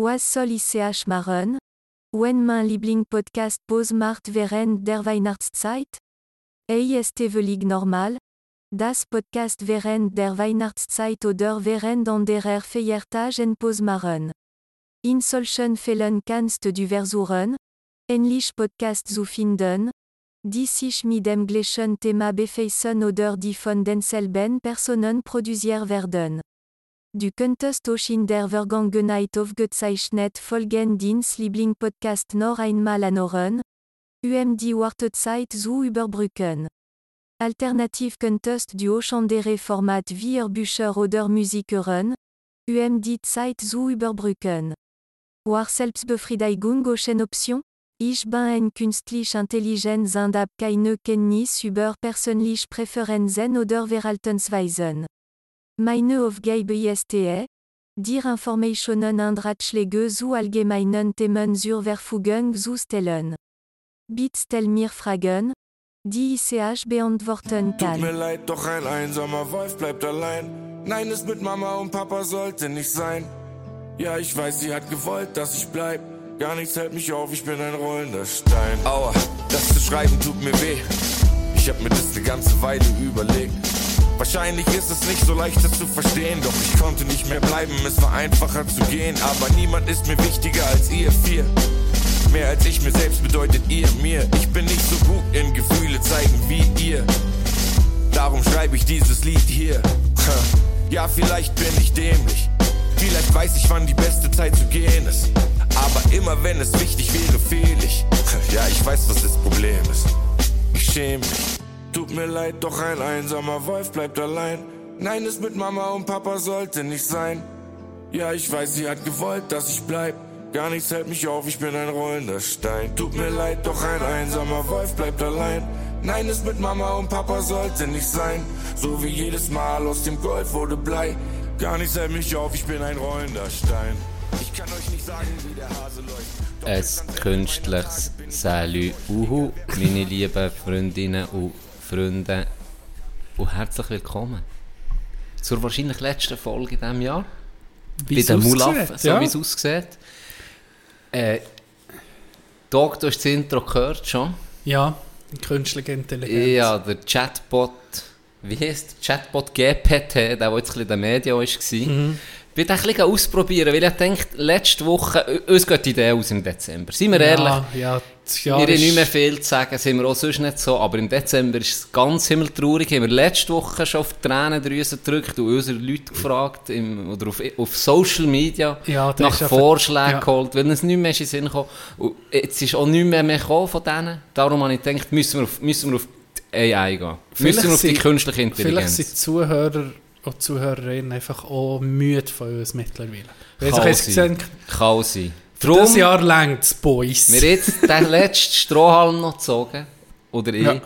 Was soll ich machen? Wenn mein Liebling-Podcast Pause macht während der Weihnachtszeit? Ist völlig normal? Das Podcast während der Weihnachtszeit oder während anderer Feiertagen Pause machen. In solchen Fällen kannst du versuchen, Englisch Podcast zu finden, die sich mit dem gleichen Thema befassen oder die von denselben Personen produziert werden. Du könntest auch in der Vergangenheit aufgezeichnet Folgen Dins Liebling-Podcast noch einmal anhören, um die Wartezeit zu überbrücken. Alternativ könntest du auch Format wie Bücher oder Musik hören, um die Zeit zu überbrücken. War Selbstbefriedigung auch Option? Ich bin ein künstlich Intelligenz und habe keine Kenntnis über persönliche Präferenzen oder Verhaltensweisen. Meine Aufgabe ist es, dir Informationen und Ratschläge zu allgemeinen Themen zur Verfügung zu stellen. Bitte stell mir Fragen, die ich beantworten kann. Tut mir leid, doch ein einsamer Wolf bleibt allein. Nein, es mit Mama und Papa sollte nicht sein. Ja, ich weiß, sie hat gewollt, dass ich bleib. Gar nichts hält mich auf, ich bin ein rollender Stein. Aua, das zu schreiben tut mir weh. Ich hab mir das eine ganze Weile überlegt. Wahrscheinlich ist es nicht so leicht, das zu verstehen, doch ich konnte nicht mehr bleiben, es war einfacher zu gehen. Aber niemand ist mir wichtiger als ihr vier. Mehr als ich mir selbst bedeutet ihr mir. Ich bin nicht so gut in Gefühle zeigen wie ihr. Darum schreibe ich dieses Lied hier. Ja, vielleicht bin ich dämlich. Vielleicht weiß ich, wann die beste Zeit zu gehen ist. Aber immer wenn es wichtig wäre, fehl ich. Ja, ich weiß, was das Problem ist. Ich schäme mich. Tut mir leid, doch ein einsamer Wolf bleibt allein. Nein, es mit Mama und Papa sollte nicht sein. Ja, ich weiß, sie hat gewollt, dass ich bleib. Gar nichts hält mich auf, ich bin ein rollender Stein. Tut mir leid, doch ein einsamer Wolf bleibt allein. Nein, es mit Mama und Papa sollte nicht sein. So wie jedes Mal aus dem Gold wurde Blei. Gar nichts hält mich auf, ich bin ein rollender Stein. Ich kann euch nicht sagen, wie der Hase läuft. Ein künstliches Salü Uhu, meine lieben Freundinnen und Freunde. Und herzlich willkommen zur wahrscheinlich letzten Folge in diesem Jahr. Wie Bei den Mulaffen, so ja. wie es aussieht. Äh, Doc, du hast das Intro gehört schon. Ja, künstliche Intelligenz. Ja, der Chatbot, wie heisst der Chatbot GPT, der, der jetzt ein bisschen in den Medien war. Mhm. Ich den ein bisschen ausprobieren, weil ich denke, letzte Woche, uns geht die Idee aus im Dezember. Seien wir ehrlich, Ja, ja, das Jahr wir haben ist- nicht mehr viel zu sagen, sind wir auch sonst nicht so, aber im Dezember ist es ganz himmeltraurig. Haben wir letzte Woche schon auf die Tränendrüse gedrückt und unsere Leute gefragt, im, oder auf, auf Social Media, Ja, nach Vorschlägen ja. geholt, weil es nicht mehr ist in den Sinn gekommen. Und jetzt ist auch nicht mehr, mehr gekommen von denen. Darum habe ich gedacht, müssen wir auf, müssen wir auf die AI gehen. müssen wir auf die sind- künstliche Vielleicht Intelligenz. sind die Zuhörer und Zuhörerinnen einfach auch müde von uns mittlerweile. Weil sein. Kann sein. Für das Jahr längt es, Boys. Wir haben jetzt den letzten Strohhalm noch gezogen. Oder ich. Ja.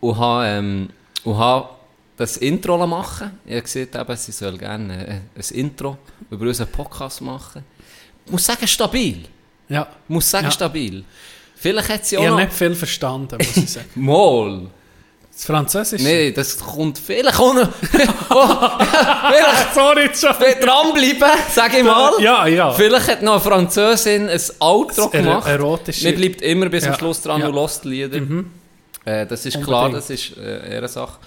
Und habe, ähm, und habe das Intro machen Ich habe gesagt, eben, sie soll gerne äh, ein Intro über unseren Podcast machen. Ich muss sagen, stabil. ja. Ich muss sagen, Ja. stabil. Vielleicht hat sie Ich auch habe noch... nicht viel verstanden, muss ich sagen. Mal. Das Französisch? Nein, das kommt vielleicht auch noch... oh, vielleicht Sorry, schon. dranbleiben, sage ich mal. Ja, ja. Vielleicht hat noch eine Französin ein Outro Das er- gemacht. erotische- Man bleibt immer bis zum Ja, Schluss dran ja. Mhm. und lässt die Lieder. Äh, das ist klar, Unbedingt. das ist äh, ihre Sache.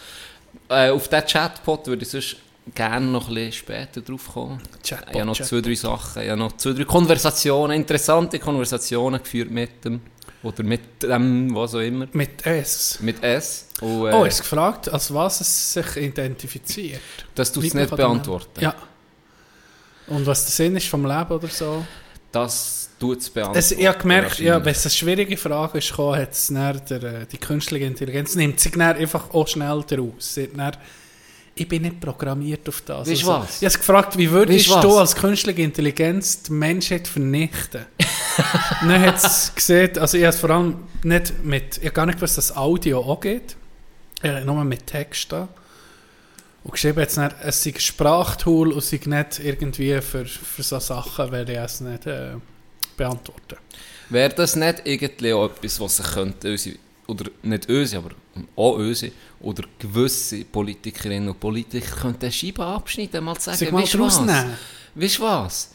Äh, auf diesen Chatbot würde ich sonst gerne noch ein bisschen später drauf kommen. Chatbot, ich habe noch Chatbot. zwei, drei Sachen. Ich habe noch zwei, drei Konversationen, interessante Konversationen geführt mit dem. Oder mit dem, was auch immer. Mit S. Mit S. Und, äh, Oh, ist gefragt, als was es sich identifiziert. das tut es nicht beantworten. Ja. Und was der Sinn ist vom Leben oder so? Das tut es beantworten. Ich habe gemerkt, ja, wenn es eine schwierige Frage ist, hat es der, äh, die künstliche Intelligenz nimmt sich einfach auch schnell daraus. Dann, ich bin nicht programmiert auf das. Weißt du was? Ich habe gefragt, wie würdest Weißt du du was? als künstliche Intelligenz die Menschheit vernichten? dann hat es gesehen, also ich habe es vor allem nicht mit, ich habe gar nicht gewusst, dass Audio auch geht. Ich habe nur mit Text da. Und geschrieben jetzt nicht, es sei Sprachtool und sei nicht irgendwie für, für so Sachen, weil ich es nicht äh, beantworten. Wäre das nicht irgendwie auch etwas, was sich könnte, unsere, oder nicht unsere, aber auch unsere, oder gewisse Politikerinnen und Politiker könnten eine Scheibe abschneiden, mal zu sagen, weisst du was? rausnehmen. Weißt du was?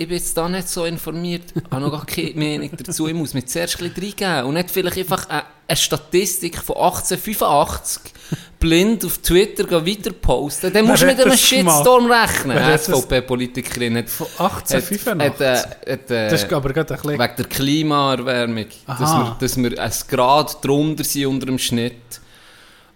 Ich bin jetzt da nicht so informiert, habe noch gar keine Meinung dazu, ich muss mir zuerst ein bisschen reingeben und nicht vielleicht einfach eine, eine Statistik von 1885 blind auf Twitter weiter posten, dann musst du mit einem gemacht? Shitstorm rechnen. Eine SVP-Politikerin hat, Von hat, 1885? hat, äh, hat, äh, das ist aber gerade ein bisschen... wegen der Klimaerwärmung, dass wir, dass wir ein Grad drunter sind unter dem Schnitt.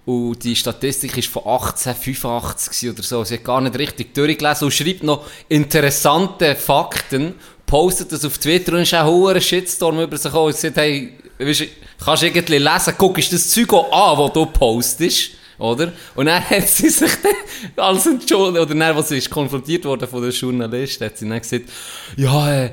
Und die Statistik ist von 1885 gewesen oder so. Sie hat gar nicht richtig durchgelesen und schreibt noch interessante Fakten, postet das auf Twitter und ist auch ein Shitstorm über sich. Sie sagt, hey, weisst du, kannst du irgendwie lesen, guck, ist das Zeug auch an, das du postest? Oder? Und dann hat sie sich dann als entschuldigt, oder dann, als sie ist konfrontiert worden von der Journalist, hat sie dann gesagt, ja, äh,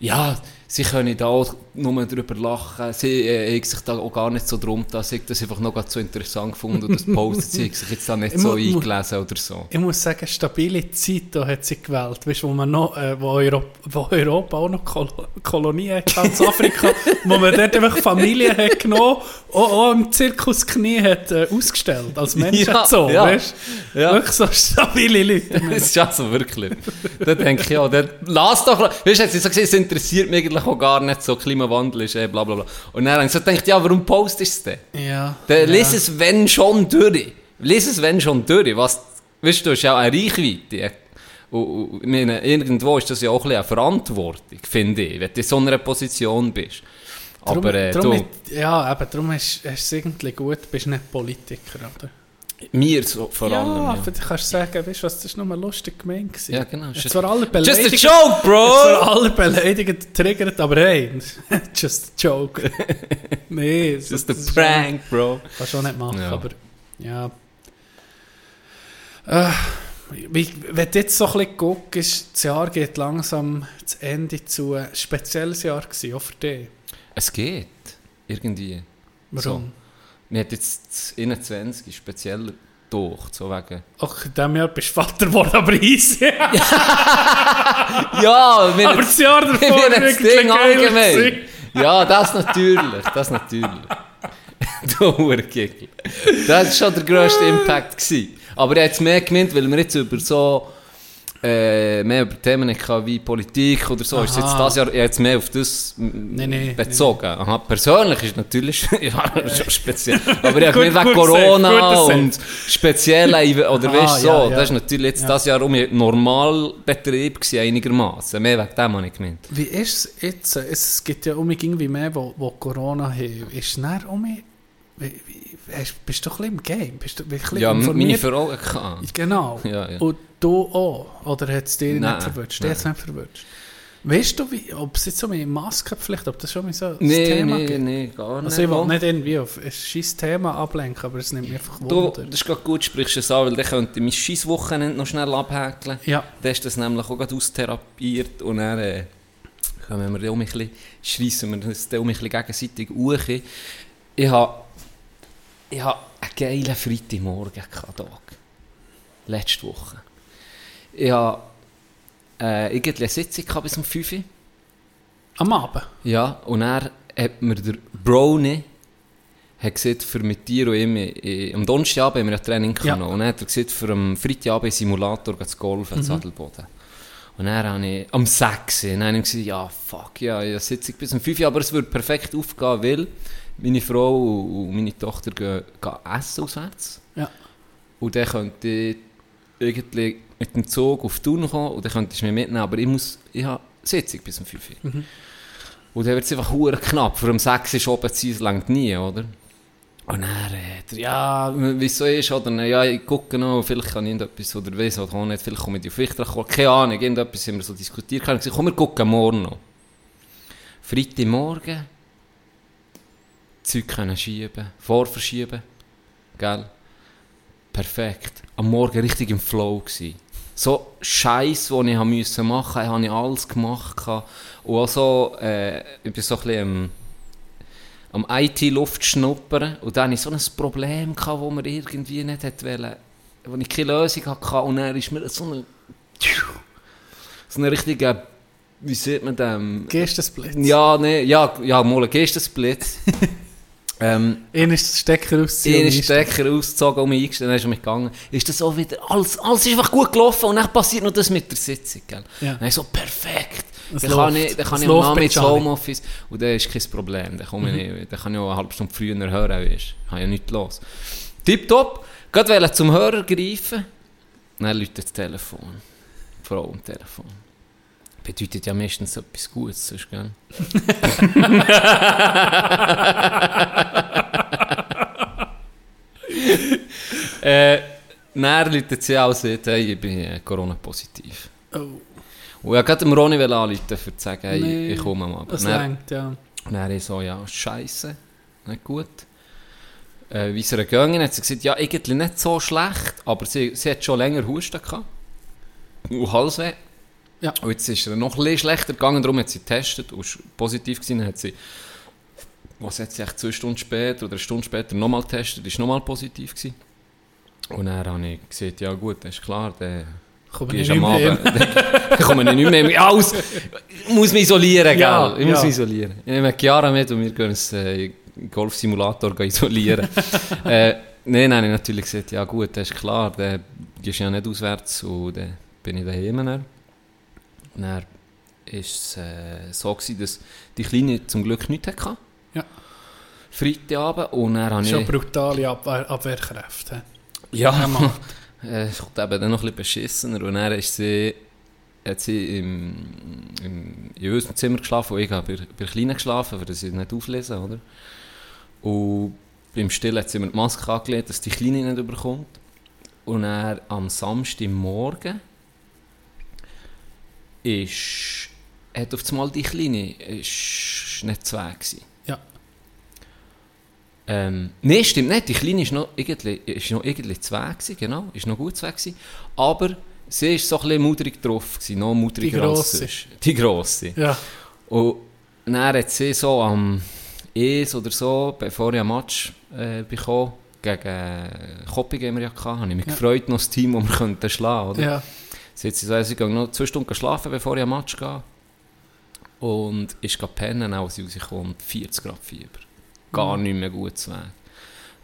ja, sie können da auch nur darüber lachen, sie äh, haben sich da auch gar nicht so drum, dass sie das einfach noch so interessant gefunden und das postet sie, haben sich jetzt da nicht Ich so mu- mu- eingelesen oder so. Ich muss sagen, stabile Zeit da hat sie gewählt, weißt, wo, man noch, äh, wo, Europa, wo Europa auch noch Kol Kolonien hat, ganz Afrika, wo man dort einfach Familien hat genommen, auch, auch im Zirkus Knie hat äh, ausgestellt, als Menschenzoo, Ja, ja. weißt Ja. Wirklich so stabile Leute. Das ist also wirklich. da denke ich, ja, dann lass doch, weißt du, sie so gesagt, es interessiert mich eigentlich auch gar nicht so, Klimawandel ist, eh, bla bla bla. Und dann habe ich so gedacht, ja, warum postest du denn? ja. Dann ja. lies es, wenn schon, durch. Lies es, wenn schon, durch. Was, weißt du, du hast ja auch eine Reichweite. Und, und, meine, irgendwo ist das ja auch ein eine Verantwortung, finde ich, wenn du in so einer Position bist. Drum, Aber äh, drum du, ja, eben, darum ist ist es irgendwie gut, du bist nicht Politiker, oder? Mir so, vor ja, allem. Ja, dich kannst du sagen, weißt du was, das war nur lustig gemeint. gewesen. Ja, genau. Es war alle Just a beleidigt. joke, bro! waren alle beleidigt getriggert, aber hey, just a joke. nee, Just a prank, bro. Schon, kannst du auch nicht machen, Ja. aber ja. Äh, wenn du jetzt so ein bisschen guckst, das Jahr geht langsam zu Ende zu. Ein spezielles Jahr gewesen, auch für dich. Es geht. Irgendwie. Warum? Mir hat jetzt das 21 speziell durch, so wegen. Ach, in diesem Jahr bist du Vater geworden, aber easy. Ja, mir aber das Jahr davor war das Ding allgemein. Ja, das natürlich, das natürlich. du Urgegel. Das war schon der grösste Impact. Gewesen. Aber ich habe jetzt mehr gemeint, weil wir jetzt über so äh, mehr über Themen kann, wie Politik oder so. Ist jetzt Aha. das Jahr ich jetzt mehr auf das Nee, nee, bezogen. Aha, persönlich ist natürlich ja, schon speziell. Aber ich habe Gut- wegen Corona gut und spezielle, Ev- oder Ah, weißt so, ja, ja. das ist natürlich jetzt Ja. das Jahr um Normalbetrieb gewesen, einigermaßen. Mehr wegen dem habe ich gemeint. Wie ist es jetzt? Es gibt ja um irgendwie mehr, wo, wo Corona haben. Ist näher um? Wie, bist du ein bisschen im Game? Bist du ein bisschen Ja, meine informiert? Frau gehabt. Genau. Ja, ja. Und du auch? Oder hat es Nein, nicht verwünscht? nein. Dich hat's nicht verwünscht? Weißt du, ob es jetzt so mit Maskenpflicht, ob das schon mal so ein Nee, Thema nee, gibt? nee, gar nicht. Also ich will nicht irgendwie auf ein scheiß Thema ablenken, aber es nimmt mich einfach Du, Wunder. das ist gerade gut, sprichst du es an, weil dann könnte ich mein scheiß Wochenende noch schnell abhäkeln. Ja, Dann ist das nämlich auch gerade austherapiert und dann äh, können wir auch ein bisschen, schreissen wir das dann auch ein bisschen gegenseitig hoch. Ich habe ich habe einen geilen Freitagmorgen gehabt, Tag. Letzte Woche. Ich habe äh, irgendwie eine Sitzung bis um 5 Uhr. am Abend. Ja, und er hat mir der Brownie hat gesagt, für mit dir und ihm, äh, am Donnerstagabend haben wir ein Training Ja. genommen. Und er hat er gesagt, für am Freitagabend Simulator zu golfen, mhm. Sadelboden. Und dann habe ich am 6. Und dann habe ich gesagt, ja, fuck, ja, ich sitze bis um 5 Uhr, aber es würde perfekt aufgehen, weil meine Frau und meine Tochter gehen, gehen essen auswärts. Ja. Und dann könnte ich irgendwie mit dem Zug auf Thun kommen und dann könnte ich mich mitnehmen, aber ich muss, ich habe Sitzung bis um 5 Uhr. Mhm. Und dann wird es einfach hure knapp. Vor dem 6 ist oben es langt nie, oder? Und dann, äh, der, ja, wieso ist, oder, ja, ich gucke noch, vielleicht kann ich irgendetwas, oder weiss, oder auch nicht, vielleicht komme ich auf Wichtel, keine Ahnung, irgendetwas haben wir so diskutiert, ich habe gesagt, komm, wir gucken morgen noch. Freitagmorgen, Zeug können schieben, vorverschieben, gell? Perfekt. Am Morgen richtig im Flow gsi. So Scheiß, den ich machen, habe ich alles gemacht. Und auch so, äh, ich bin so ein bisschen am, am IT-Luft schnuppern. Und dann hatte ich so ein Problem, wo mir irgendwie nicht wollen, wo ich keine Lösung hatte. Und dann ist mir so eine, so eine richtige, wie sieht man dem? Das Blitz? Ja, nee, ja, ja, mal ein Geistesblitz. ähm, Einer ist Stecker und einstellen. Stecker ausgezogen und mich eingestellt, dann ist er mich gegangen. Ist das auch wieder, alles, alles ist einfach gut gelaufen und dann passiert noch das mit der Sitzung, gell? Ja. Dann so, perfekt. Es Dann kann läuft. ich, dann kann Es ich am Abend ins. Homeoffice und dann ist kein Problem. Dann, komme ich, dann kann ich auch eine halbe Stunde früher hören, weißt. Ich habe ja nichts los. Tipptopp. Gerade zum Hörer greifen. Dann läutet das Telefon. Frau am Telefon. Bedeutet ja meistens etwas Gutes, sonst, gell? äh, dann läutet sie auch und sagt, hey, ich bin äh, Corona-positiv. Oh, Und ich wollte Ronny anrufen, um zu sagen, hey, Nee, ich komme mal. das Dann, längt, ja. dann ich so, ja, scheiße, nicht gut. Äh, wie es ihr gegangen hat sie gesagt, ja, eigentlich nicht so schlecht, aber sie, sie hat schon länger Husten gehabt. Und Halsweh. Ja. Und jetzt ist es noch ein bisschen schlechter gegangen, darum hat sie getestet und positiv dann hat sie, was hat sie echt zwei Stunden später oder eine Stunde später nochmal getestet, ist nochmal positiv gewesen. Und dann habe ich gesagt, ja gut, das ist klar, der Komm Gehst ich am Abend, dann komme ich nicht mehr mit. Aus! Ich muss mich isolieren, gell? Ja, ich muss ja. mich isolieren. Ich nehme Chiara mit und wir gehen uns äh, Golfsimulator isolieren. äh, Nein, nein, ich natürlich gesagt, ja gut, das ist klar, dann gehst ja nicht auswärts und dann bin ich daheim. Dann, dann war es äh, so, gewesen, dass die Kleine zum Glück nichts hatte. Ja. Freitagabend und dann habe Schon ich... brutale Abwehr Abwehrkräfte. Ja, äh, es kommt eben dann noch ein bisschen beschissener. Und dann ist sie, hat sie im, im, in unserem Zimmer geschlafen und ich habe bei, bei der Kleinen geschlafen, weil sie nicht auflesen, oder? Und beim Stillen hat sie mir die Maske angelegt, dass die Kleine nicht überkommt. Und dann am Samstagmorgen ist, hat auf einmal die Kleine ist nicht zwei gewesen. Ja. Ähm, Nein, stimmt nicht. Die Kleine ist noch irgendwie, ist noch irgendwie zwei gewesen, genau. Ist noch gut zwei gewesen. Aber sie ist so ein bisschen mudrig drauf gewesen, noch mudriger Die als sonst. Die Grosse. Ja. Und dann hat sie so am ES oder so, bevor ich ein Match äh, bekommen, gegen Koppig haben wir ja gehabt, habe ich mich Ja. gefreut, noch das Team, das wir könnten schlagen, oder? Ja. Sie hat gesagt, sie gehen noch zwei Stunden schlafen, bevor ich ein Match gehe. Und ist gegangen pennen, auch als sie rauskommt, 40 Grad Fieber. Gar nicht mehr gut zu Weg.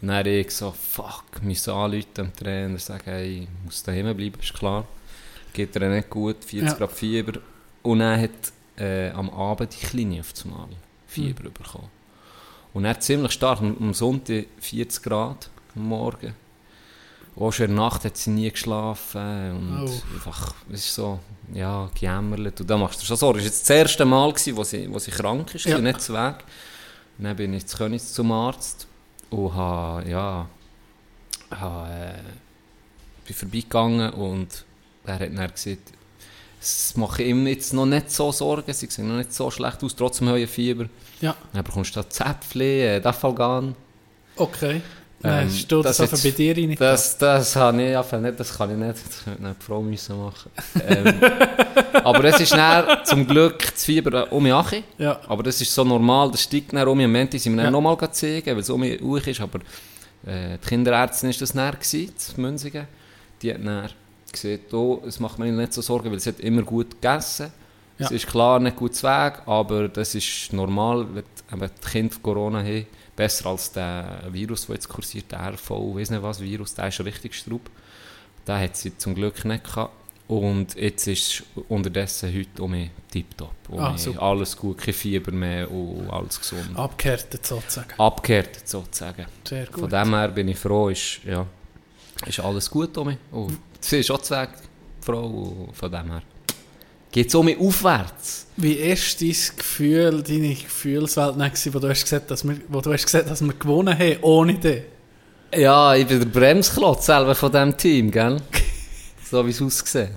Und dann habe ich so, fuck, müssen anrufen am Trainer, sagen, hey, ich muss daheim bleiben, ist klar. Geht ihr nicht gut, 40 Ja. Grad Fieber. Und dann hat äh, am Abend die Kleine auf einmal Fieber Mhm. bekommen. Und dann ziemlich stark, am am Sonntag 40 Grad am Morgen. Auch schon in der Nacht hat sie nie geschlafen und Oh. einfach, es ist so, ja, gejämmerlet. Und dann machst du dir schon Sorgen. Es war jetzt das erste Mal, gewesen, wo, sie, wo sie krank ist, Ja. nicht zu Weg. Und dann bin ich zu Königs zum Arzt und habe, ja, habe, äh, bin vorbeigegangen und er hat dann gesagt, es mache ihm jetzt noch nicht so Sorgen, sie sehen noch nicht so schlecht aus, trotzdem habe ich Fieber. Ja. Dann bekommst du da Zäpfchen, äh, Dafalgan. Okay. Ähm, Nein, steht das, das bei dir rein? Das, das, habe ich einfach nicht, das kann ich nicht, das eine Frau müssen machen ähm, Aber es ist dann zum Glück das Fieber um mich herum. Ja. Aber das ist so normal, das steigt dann um mich. Im Moment sind wir Ja. dann nochmal zeigen, weil es um mich hoch ist. Aber äh, die Kinderärztin war das näher, gewesen, in Münzigen. Die hat dann gesagt, oh, es macht mir nicht so Sorgen, weil sie hat immer gut gegessen. Ja. Es ist klar nicht gut zu Weg, aber das ist normal, wenn die Kinder Corona haben. Besser als der Virus, der jetzt kursiert, der RV, weiß nicht was, Virus, der ist richtig strub. Den hat sie zum Glück nicht gehabt. Und jetzt ist es unterdessen heute um mich tipptopp. Um Ah, alles gut, kein Fieber mehr und alles gesund. Abgehärtet sozusagen. Abgehärtet sozusagen. Sehr gut. Von dem her bin ich froh, ist, ja, ist alles gut um mich. Und sie ist auch zu Frau, von dem her geht es um mich aufwärts. Wie ist dein Gefühl, deine Gefühlswelt gewesen, wo du hast gesagt, dass wir, wo du hast gesagt, dass wir gewonnen haben, ohne dich? Ja, ich bin der Bremsklotz selber von diesem Team, gell? so wie es aussieht.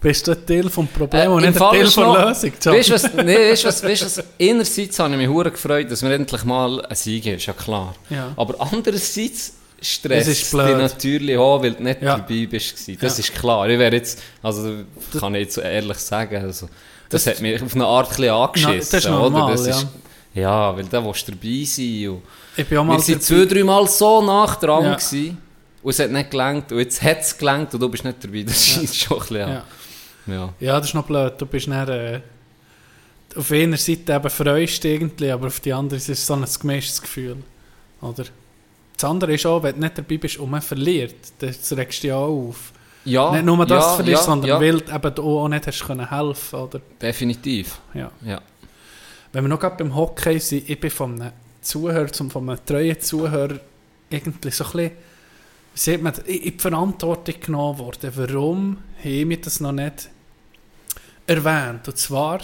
Bist du ein Teil vom Problem Äh, und nicht ein Teil von der Lösung? John? Weißt du was, nee, weißt was, weißt was, einerseits habe ich mich hure gefreut, dass wir endlich mal ein Sieg haben, ist ja klar. Ja. Aber andererseits Es stresst ist blöd. natürlich auch, weil du nicht Ja. dabei bist. Das Ja. ist klar. Ich wäre jetzt, also kann ich jetzt so ehrlich sagen, also, das, Das- hat mich auf eine Art ein angeschissen. das ist normal, oder? Das ja. Ist, ja, weil da willst du dabei sein. Und Ich bin auch mal wir dabei. zwei, drei Mal so nah dran Ja. gewesen, und es hat nicht gelangt und jetzt hat es gelangt und du bist nicht dabei. Das Ja. schießt schon ein bisschen Ja. Ja. ja, das ist noch blöd. Du bist dann, äh, auf einer Seite eben freust du irgendwie, aber auf die andere Seite ist es so ein gemischtes Gefühl. Oder? Das andere ist auch, wenn du nicht dabei bist und man verliert, das regst du dich auch auf. Ja, nicht nur das ja, verlierst, ja, sondern ja. weil eben du auch nicht hast können helfen oder Definitiv. ja. Ja. Wenn wir noch gerade beim Hockey sind, ich bin von einem Zuhörer, zum, von einem treuen Zuhörer, irgendwie so ein bisschen, sieht man, in die Verantwortung genommen worden. Warum haben wir das noch nicht erwähnt? Und zwar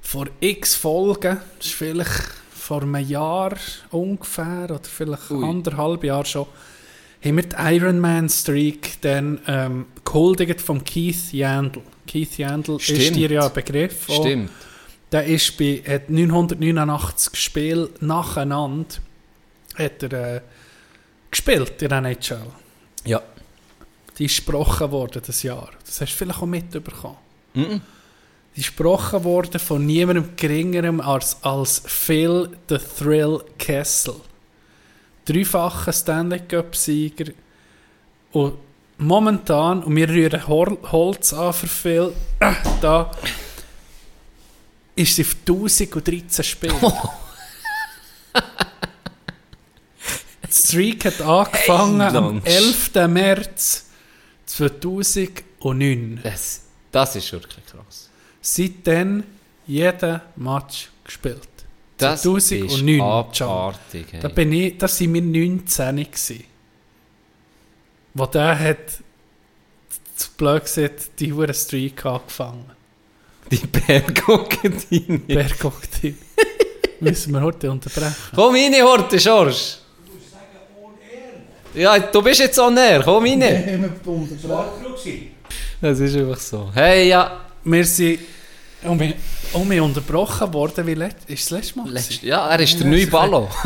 vor x Folgen, das ist vielleicht vor einem Jahr ungefähr, oder vielleicht Ui. anderthalb Jahr schon, haben wir die Ironman Streak dann ähm, gehuldigt von Keith Yandel. Keith Yandel ist Stimmt. dir ja ein Begriff. auch. Stimmt. Der ist bei, hat 989 Spiele nacheinander hat er, äh, gespielt in der NHL. Ja. Die ist gesprochen worden das Jahr. Das hast du vielleicht auch mitbekommen. Die ist gesprochen worden von niemandem geringerem als, als Phil the Thrill Kessel. Dreifacher Stanley Cup-Sieger. Und momentan, und wir rühren Hol Holz an für Phil, äh, da ist sie auf 1013 Spiele. Die Streak hat angefangen Hey, am Lunch. 11. März 2009. Das, das ist wirklich krass. Seitdem jeden Match gespielt. Das 2009, ist abartig. Hey. Da bin ich, das waren wir 19 gewesen. Wo der hat, zu blöd gesagt, die hure Streak angefangen. Die Bergoktine. Bergoktin. Müssen wir heute unterbrechen. Komm rein, Horte, Schorsch. Ja, du bist jetzt on air. Komm rein. Das ist einfach so. Hey, ja. Wir sind um mich, um mich unterbrochen worden, wie let, ist das letzte Mal? Letzt, ja, er ist der neue Ballo.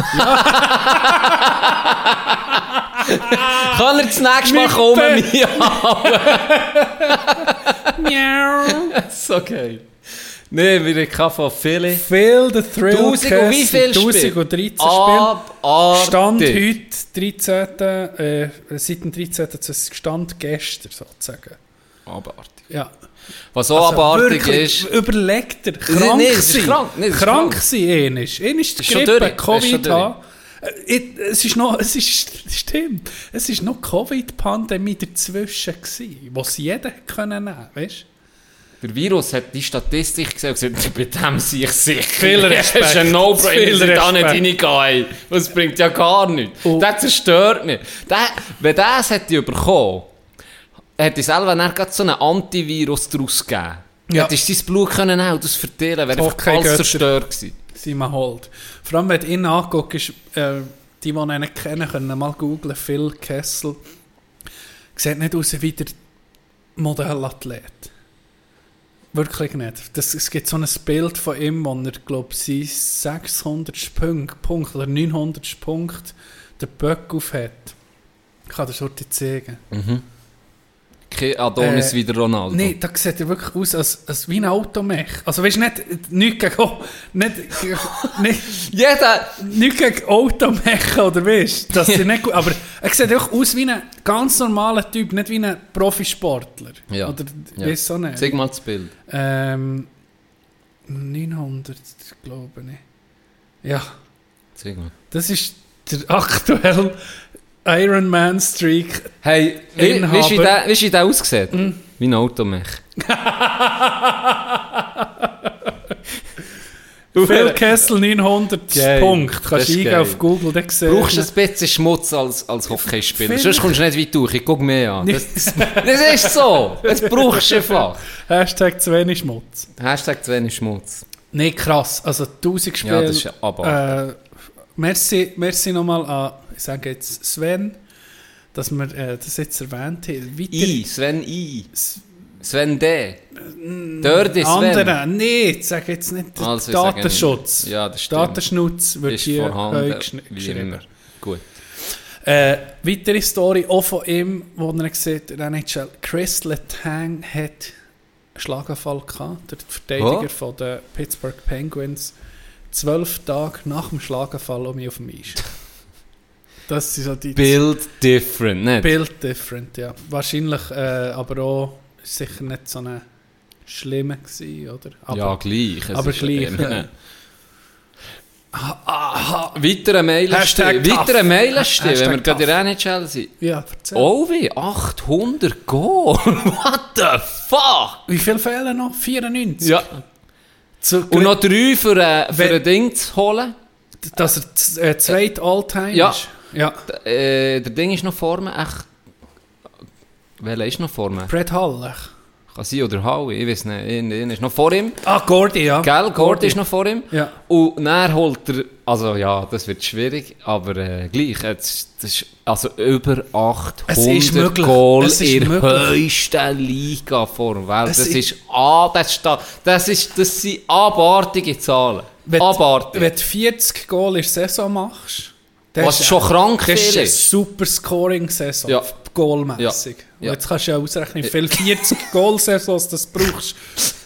Kann er das nächste Mal kommen, Mia? Miau. ist okay. Nee, wir reden von Philly. Phil the Thrill Tausend und wie viel Spiele? 1013 Spiele. Abartig. Stand heute, 13. Äh, seit dem 13. Das Stand gestern sozusagen. Abartig. Ja. Was auch abartig wirklich, ist... Überlegt er, krank nee, es ist sein. krank. Nee, krank krank. sein, ähnlich. Ähnlich die Grippe, Covid haben. Äh, Es ist noch, es ist, stimmt, es ist noch Covid-Pandemie dazwischen gewesen, was jeder können nehmen, weißt Der Virus hat die Statistik gesehen und gesagt, bei dem sehe ich sicher. Viel Respekt. Das ist ein No-Brainer, ich da nicht reingehen. Das bringt ja gar nichts. Und- Das zerstört mich. Der, wenn der es hätte bekommen, hätte ich selber dann gerade so einen Antivirus daraus gegeben. Ja. Hätte ich sein Blut können auch das verteilen, wäre einfach Okay, alles zerstört gewesen. Simon Holt. Vor allem, wenn du ihn anguckst, ist, äh, die, die ihn nicht kennen, können mal googlen, Phil Kessel. Sieht nicht aus wie der Modellathlet. Wirklich nicht. Das, es gibt so ein Bild von ihm, wo er, glaube ich, 600 Punkt, Punkt oder 900 Punkt den Böck auf hat. Ich kann das heute zeigen. Kein Adonis Äh, wie der Ronaldo. Nein, da sieht er wirklich aus als, als wie ein Automech. Also weißt du, nicht, nicht gegen, nicht, nicht, Jeder... nicht gegen Automechen oder weißt dass sie nicht gut, aber er sieht einfach aus wie ein ganz normaler Typ, nicht wie ein Profisportler. Ja. Oder Ja. weißt du nicht. Zeig mal das Bild. Ähm, 900, glaube ich. Ja, Zeig mal. das ist der aktuelle Ironman Streak. Hey, wie, wie, wie, der, wie der aussieht? Wie ein Automech. Phil Kessel 900 Geil. Punkt. Das Kannst ist du eingehen auf Google, dann siehst brauchst du- ein bisschen Schmutz als, als Hockeyspieler. Sonst kommst du nicht weit durch. Ich guck mehr an. Das, das ist so. Das brauchst du einfach. Hashtag zu wenig Schmutz. Hashtag zu wenig Schmutz. Nee, krass. Also 1000 Spiele. Ja, das ist ja aber. Äh, merci, merci nochmal an, ich sage jetzt Sven, dass wir äh, das jetzt erwähnt haben. Weiter I, Sven I. Sven D. Dirty Sven. andere, nee, ich sage jetzt nicht Also, Datenschutz. Ja, das stimmt. Datenschutz wird Ist hier geschrieben. Gut. Äh, weitere Story auch von ihm, wo er gesagt hat, der NHL, Chris Letang hat einen Schlaganfall gehabt, der Verteidiger Oh. von den Pittsburgh Penguins, zwölf Tage nach dem Schlaganfall um mich auf dem Eis. Das ist so die Build different, nicht? Bild different, ja. Wahrscheinlich, äh, aber auch sicher nicht so eine schlimme gewesen, oder? Aber, ja, gleich. Aber gleich, äh, ja. Ah, ah, Meilenstein. Weiterer Meilenstein, wenn wir gerade in der NHL sind. Ja, erzähl. Oh wie, 800 Goal. What the fuck? Wie viel fehlen noch? 94? Ja. Zu, Und noch drei für, äh, für ein Ding zu holen. dass er äh, zweit All-Time Ja. ist. Ja. Äh, der Ding ist noch vor mir. Echt. Welcher ist noch vor mir? Brett Haller. Kann sein oder Howie, ich weiß nicht. Einer ist noch vor ihm. Ah, Gordy, ja. Gell, Gord ist noch vor ihm. Ja. Und dann holt er, also ja, das wird schwierig, aber äh, gleich, jetzt, das ist also über 800 Es ist möglich. Goal in der höchsten Liga vor der Welt. Es Das ist- ist, ah, das, ist, da- das, ist, das sind abartige Zahlen. Wenn, Abartig. wenn du 40 Goal in der Saison machst, dann Was ist- schon krank das ist viel eine ist. super Scoring-Saison, Ja. goalmässig. Ja. Ja. Jetzt kannst du ja ausrechnen, wie viele 40 Goal-Saisons das brauchst,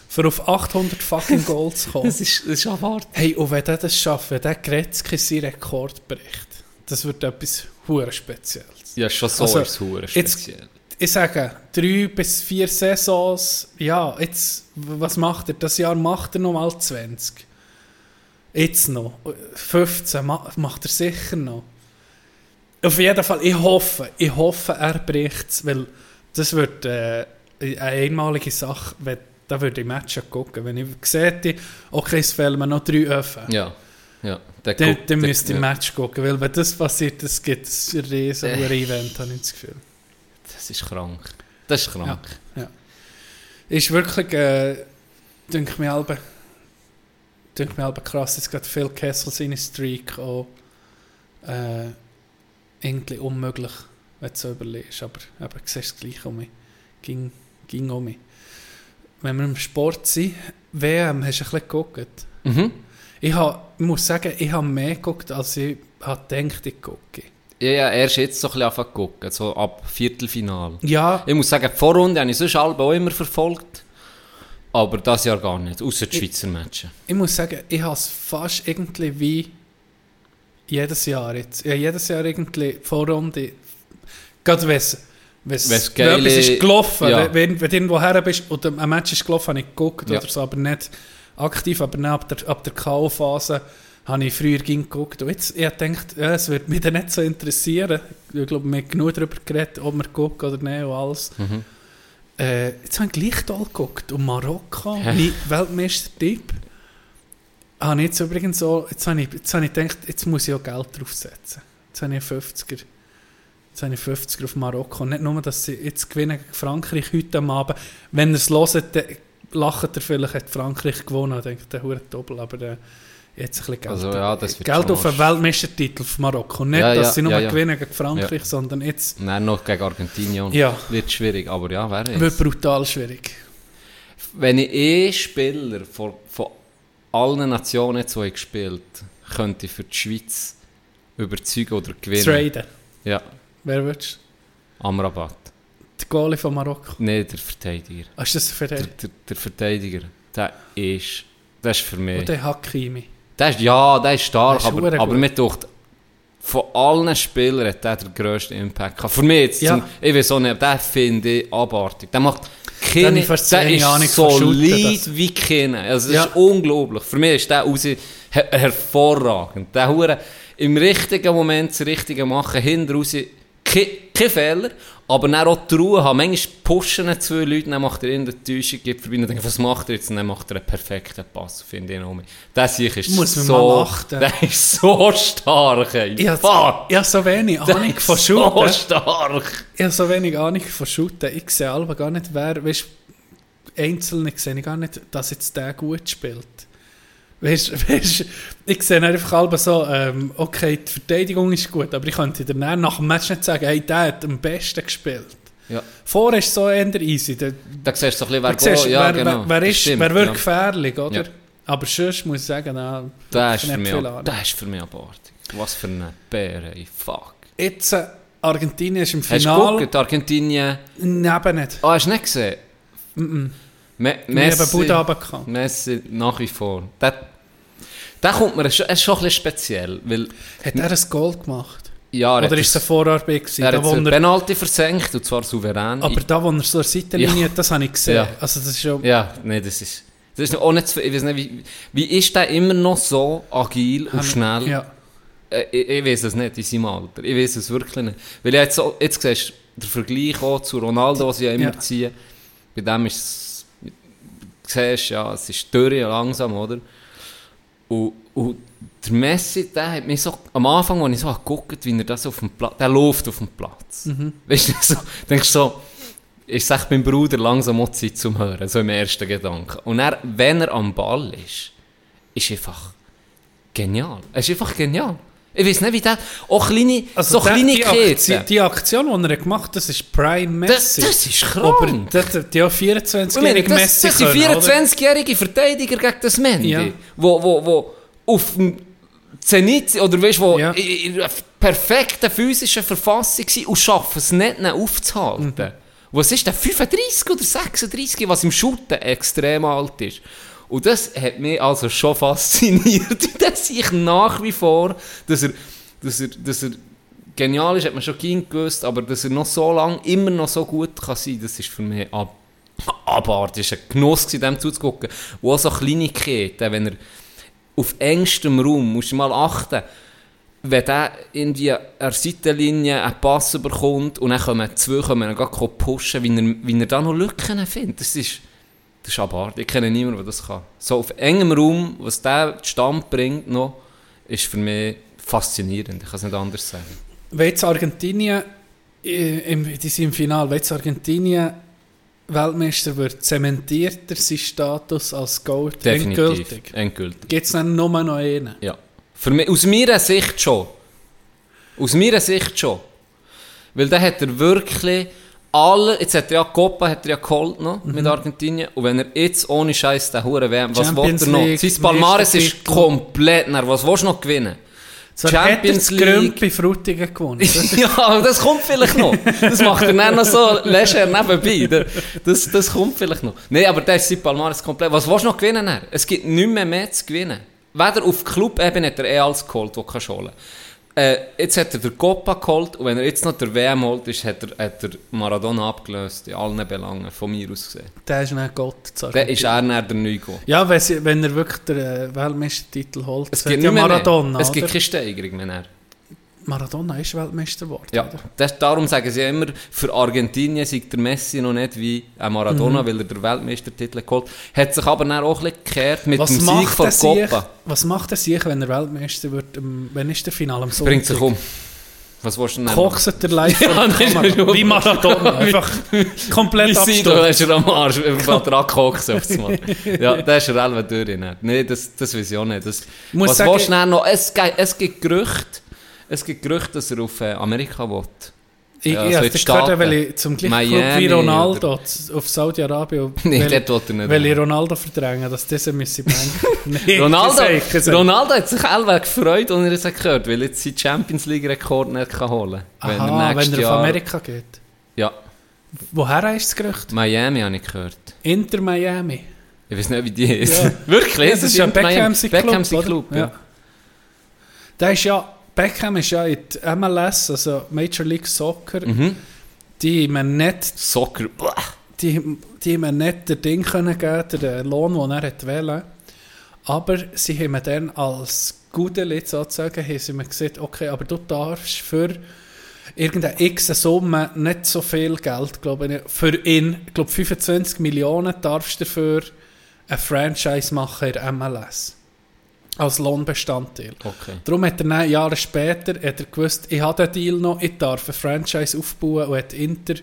für auf 800 fucking Goals zu kommen. Das ist, das ist abartig. Hey, und wenn der das schafft, wenn der Gretzky seinen Rekord bricht, das wird etwas hure Spezielles. Ja, schon so Also, ist hure jetzt- speziell. Ich sage, drei bis vier Saisons, ja, jetzt, was macht er? Das Jahr macht er noch mal 20. Jetzt noch. 15 ma macht er sicher noch. Auf jeden Fall, ich hoffe, ich hoffe, er bricht es, weil das wird äh, eine einmalige Sache, wenn, da würde ich Matchen gucken. Wenn ich sehe, okay, es fehlen mir noch drei Öfen. Ja, ja. Der Dann, guckt- dann der- müsste ich ja. Match gucken, weil wenn das passiert, das gibt ein riesen Äh. Event, habe ich das Gefühl. Das ist krank. Das ist krank. Ist wirklich, äh, denke mir halbe, denke mir halbe krass, jetzt gerade Phil Kessel seine Streak auch, äh, irgendwie unmöglich, wenn du so überlegst, aber, aber du siehst es gleich um mich, ging, ging um mich. Wenn wir im Sport sind, WM, hast du ein bisschen geguckt? Mhm. Ich, hab, ich muss sagen, ich habe mehr geguckt, als ich gedacht, ich gucke. Ja, ja, erst jetzt so ein bisschen angefangen zu gucken, so ab Viertelfinal. Ja, Ich muss sagen, die Vorrunde habe ich sonst alle auch immer verfolgt. Aber das Jahr gar nicht, außer die Schweizer Matches. ich muss sagen, ich habe es fast irgendwie wie jedes Jahr jetzt. Ja, jedes Jahr irgendwie die Vorrunde. Gerade wenn es etwas ist gelaufen, Ja. wenn, wenn du irgendwo her bist und ein Match ist gelaufen, habe ich geguckt Ja. oder so, aber nicht aktiv, aber dann ab der, ab der K.O.-Phase habe ich früher ging geguckt. Und jetzt, ich gedacht, ja, es würde mich dann nicht so interessieren. Ich glaube, wir haben genug darüber geredet, ob wir gucken oder nicht und alles. Mhm. Äh, jetzt habe ich gleich toll geguckt. Und Marokko, mein Weltmeister-Tipp, habe ich jetzt übrigens so, jetzt habe ich, jetzt habe ich gedacht, jetzt muss ich auch Geld draufsetzen. Jetzt habe ich einen 50er. Jetzt habe ich einen 50er auf Marokko. Nicht nur, dass sie jetzt gewinnen gegen Frankreich heute Abend. Wenn ihr es hört, dann lacht ihr vielleicht, hat Frankreich gewonnen. Dann denkt der hure Doppel, aber äh, jetzt ein bisschen Geld. Also ja, das wird Geld auf einen. Weltmeistertitel für Marokko. Nicht, Ja, dass ja, sie nur gewinnen gegen Frankreich, sondern jetzt dann noch gegen Argentinien. Ja. Wird schwierig, aber ja, wer wird weiß. brutal schwierig. Wenn ich eh Spieler von, von allen Nationen jetzt, die ich gespielt könnte ich für die Schweiz überzeugen oder gewinnen. Traden. Ja, Wer Amrabat. du? Der Goalie von Marokko. Nein, der Verteidiger. Ah, ist das Der, den? der, der Verteidiger, der ist, das ist für mich... Und der Hakimi. Der ist, ja, der ist stark, Der ist aber, mir taucht, von allen Spielern hat der den grössten Impact gehabt. Für mich jetzt, Ja. zum, ich weiß auch nicht, der finde ich abartig. Der macht keine, der ist Shooten, solid wie keine. Also das Ja. ist unglaublich. Für mich ist der raus, her hervorragend. Der Hure im richtigen Moment das Richtige machen, hinten raus, kein, kein Fehler, aber dann auch die Ruhe haben. Manchmal pushen zwei Leute, dann macht er in der Täuschung, gibt vorbei und denkt, was macht er jetzt? Und dann macht er einen perfekten Pass, finde ich noch mehr. Der sich ist Muss man so, mal achten. der ist so stark, ey. Ich habe so wenig Ahnung ist von so Shooten. stark. Ich habe so wenig Ahnung von Shooten. Ich sehe aber gar nicht, wer, weißt, Einzelne sehe ich gar nicht, dass jetzt der gut spielt. Weißt, weißt, ich sehe einfach halb so, ähm, okay, die Verteidigung ist gut, aber ich könnte dann nach dem Match nicht sagen, hey, der hat am besten gespielt. Ja. Vorher ist so eher easy. Da, Da siehst du so ein bisschen, wer siehst. Ja, wer, genau. wer, wer, Das ist, stimmt, wer wird ja. gefährlich, oder? Ja. Aber sonst muss ich sagen, na, Der ist, nicht für mich, der ist für mich abartig. Was für eine Bäre. Fuck. Jetzt, äh, Argentinien ist im Hast du Finale. Argentinien... Neben nicht. Ah, hast du nicht gesehen? Mm Me -mm. Haben Messi. Messi nach wie vor. Der, der kommt mir, es ist schon ein bisschen speziell, weil... Hat er ein Goal gemacht? Ja, er Oder ist es eine das- Vorarbeit gewesen? er Da, hat einen er, Penalty versenkt, und zwar souverän. aber da, wo er so eine Seitenlinie Ja. hat, das habe ich gesehen. Ja. Also das ist schon... Ja, nee, das ist... Das ist auch nicht zu, ich weiß nicht, wie, wie ist der immer noch so agil und schnell? Ja. äh, ich, ich weiß es nicht in seinem Alter. Ich weiß es wirklich nicht. Weil jetzt, so, jetzt siehst du den Vergleich auch zu Ronaldo, was ich ja immer Ja. ziehe. Bei dem ist es, du siehst, ja, es ist dürre langsam, oder? Und, und der Messi, der hat mich so, am Anfang, als ich so geguckt wie er das auf dem Platz, der läuft auf dem Platz. Weißt du, so, denkst so, ich sag meinem Bruder langsam auch Zeit zum Hören, so im ersten Gedanken. Und er, wenn er am Ball ist, ist einfach genial. Es ist einfach genial. Ich weiß nicht, wie der, auch kleine, so der- kleine die, Aktion, die Aktion, die er gemacht hat, das ist Prime Das, Messi. das ist Aber krank. das, die meine, 24-jährige das, Messi das sind können, oder? 24-jährige Verteidiger gegen das Mendy, Ja. wo, wo, wo auf dem Zenit, oder weißt, wo Ja. in in einer perfekten physischen Verfassung sind und schaffen es nicht, ihn aufzuhalten. Mhm. Was ist der? 35 oder 36, was im Schutten extrem alt ist. Und das hat mich also schon fasziniert. Das sehe ich nach wie vor, dass er, dass er, dass er genial ist, hat man schon gegen gewusst, aber dass er noch so lange immer noch so gut kann sein, das ist für mich ab abartig. Es war ein Genuss, dem zuzugucken. Und auch so Kleinigkeiten, wenn er auf engstem Raum, musst du mal achten, wenn der an der Seitenlinie einen Pass bekommt und dann kommen zwei kommen ihn pushen, wie er, wie er da noch Lücken findet. Das ist, das ist abartig. Ich kenne niemanden, der das kann. So auf engem Raum, was der zustande bringt noch, ist für mich faszinierend. Ich kann es nicht anders sagen. Wenn jetzt Argentinien, im, die sind im Finale, wenn jetzt Argentinien Weltmeister wird, zementiert er seinen Status als Gold Definitiv. endgültig. Endgültig. Gibt es dann nur noch einen? Ja. Für mich, aus meiner Sicht schon. Aus meiner Sicht schon. Weil da hat er wirklich alle, jetzt hat er ja Copa hat er ja geholt noch Mhm. mit Argentinien und wenn er jetzt ohne Scheiß den Huren WM, was will er noch? League, Sein Palmares ist komplett, nach, was willst du noch gewinnen? Zwar Champions er League. Grümpi Frutigen gewonnen. Ja, aber das kommt vielleicht noch. Das macht er dann noch so leger nebenbei. Das, das kommt vielleicht noch. Nein, aber der ist sein Palmares komplett. Was willst du noch gewinnen? Dann? Es gibt nicht mehr mehr zu gewinnen. Weder auf Club-Ebene hat er eh alles geholt, was du kannst holen äh, Jetzt hat er den Copa geholt und wenn er jetzt noch der WM holt, ist, hat, er, hat er Maradona abgelöst. In allen Belangen, von mir aus gesehen. der ist nicht Gott. Der ist er dann der Neugo. Ja, wenn, er wirklich den äh, Weltmeistertitel holt. Es gibt ja Maradona. mehr. Es gibt keine Steigerung mehr. Maradona ist Weltmeister geworden. Ja, das, darum sagen sie immer, für Argentinien sei der Messi noch nicht wie ein Maradona, Mhm. weil er den Weltmeistertitel geholt hat. sich aber dann auch ein bisschen gekehrt mit Was dem Sieg von Copa. was macht er sich, wenn er Weltmeister wird? Am- Wenn ist der Finale am Sonntag? Bringt sich um. Was willst du denn Kochset er live Ja, der das Wie Maradona. Einfach komplett du absturz. hast er am Arsch, einfach dran gehockt aufs Mal. Ja, der ist er selber durch. Nein, das, das weiß ich auch nicht. Das, was willst du noch? Es, es gibt Gerüchte, es gibt Gerüchte, dass er auf äh, Amerika will. Ich, Ja, ich so habe in die gehört, weil ich zum gleichen Club Miami wie Ronaldo z- auf Saudi-Arabien. Nein, weil, er weil ich. Ronaldo verdränge, dass diese müsse. Nee, Ronaldo, das ich, ich. Ronaldo hat sich selber gefreut, als er es gehört weil er jetzt seinen Champions League-Rekord nicht kann holen kann. Aha, wenn er auf Amerika geht. Ja, Woher ist das Gerücht? Miami habe ich gehört. Inter Miami. Ich weiß nicht, wie die ist. Ja. Wirklich? Ja, das ist ja. Beckham Club. Oder? Club, ja. Der ist ja, Beckham ist ja in der MLS, also Major League Soccer, Mhm. die ihm nicht, Soccer. Blah. die, die ihm nicht den Ding können geben, den Lohn, den er wollen. Aber sie haben dann als Gudelit sozusagen, haben sie ihm gesagt, okay, aber du darfst für irgendeine x Summe, nicht so viel Geld, glaube ich, für ihn, glaube 25 Millionen darfst du dafür ein Franchise machen in MLS. Als Lohnbestandteil. Okay. Darum hat er dann, Jahre später hat er gewusst, ich habe den Deal noch, ich darf ein Franchise aufbauen und hat Inter,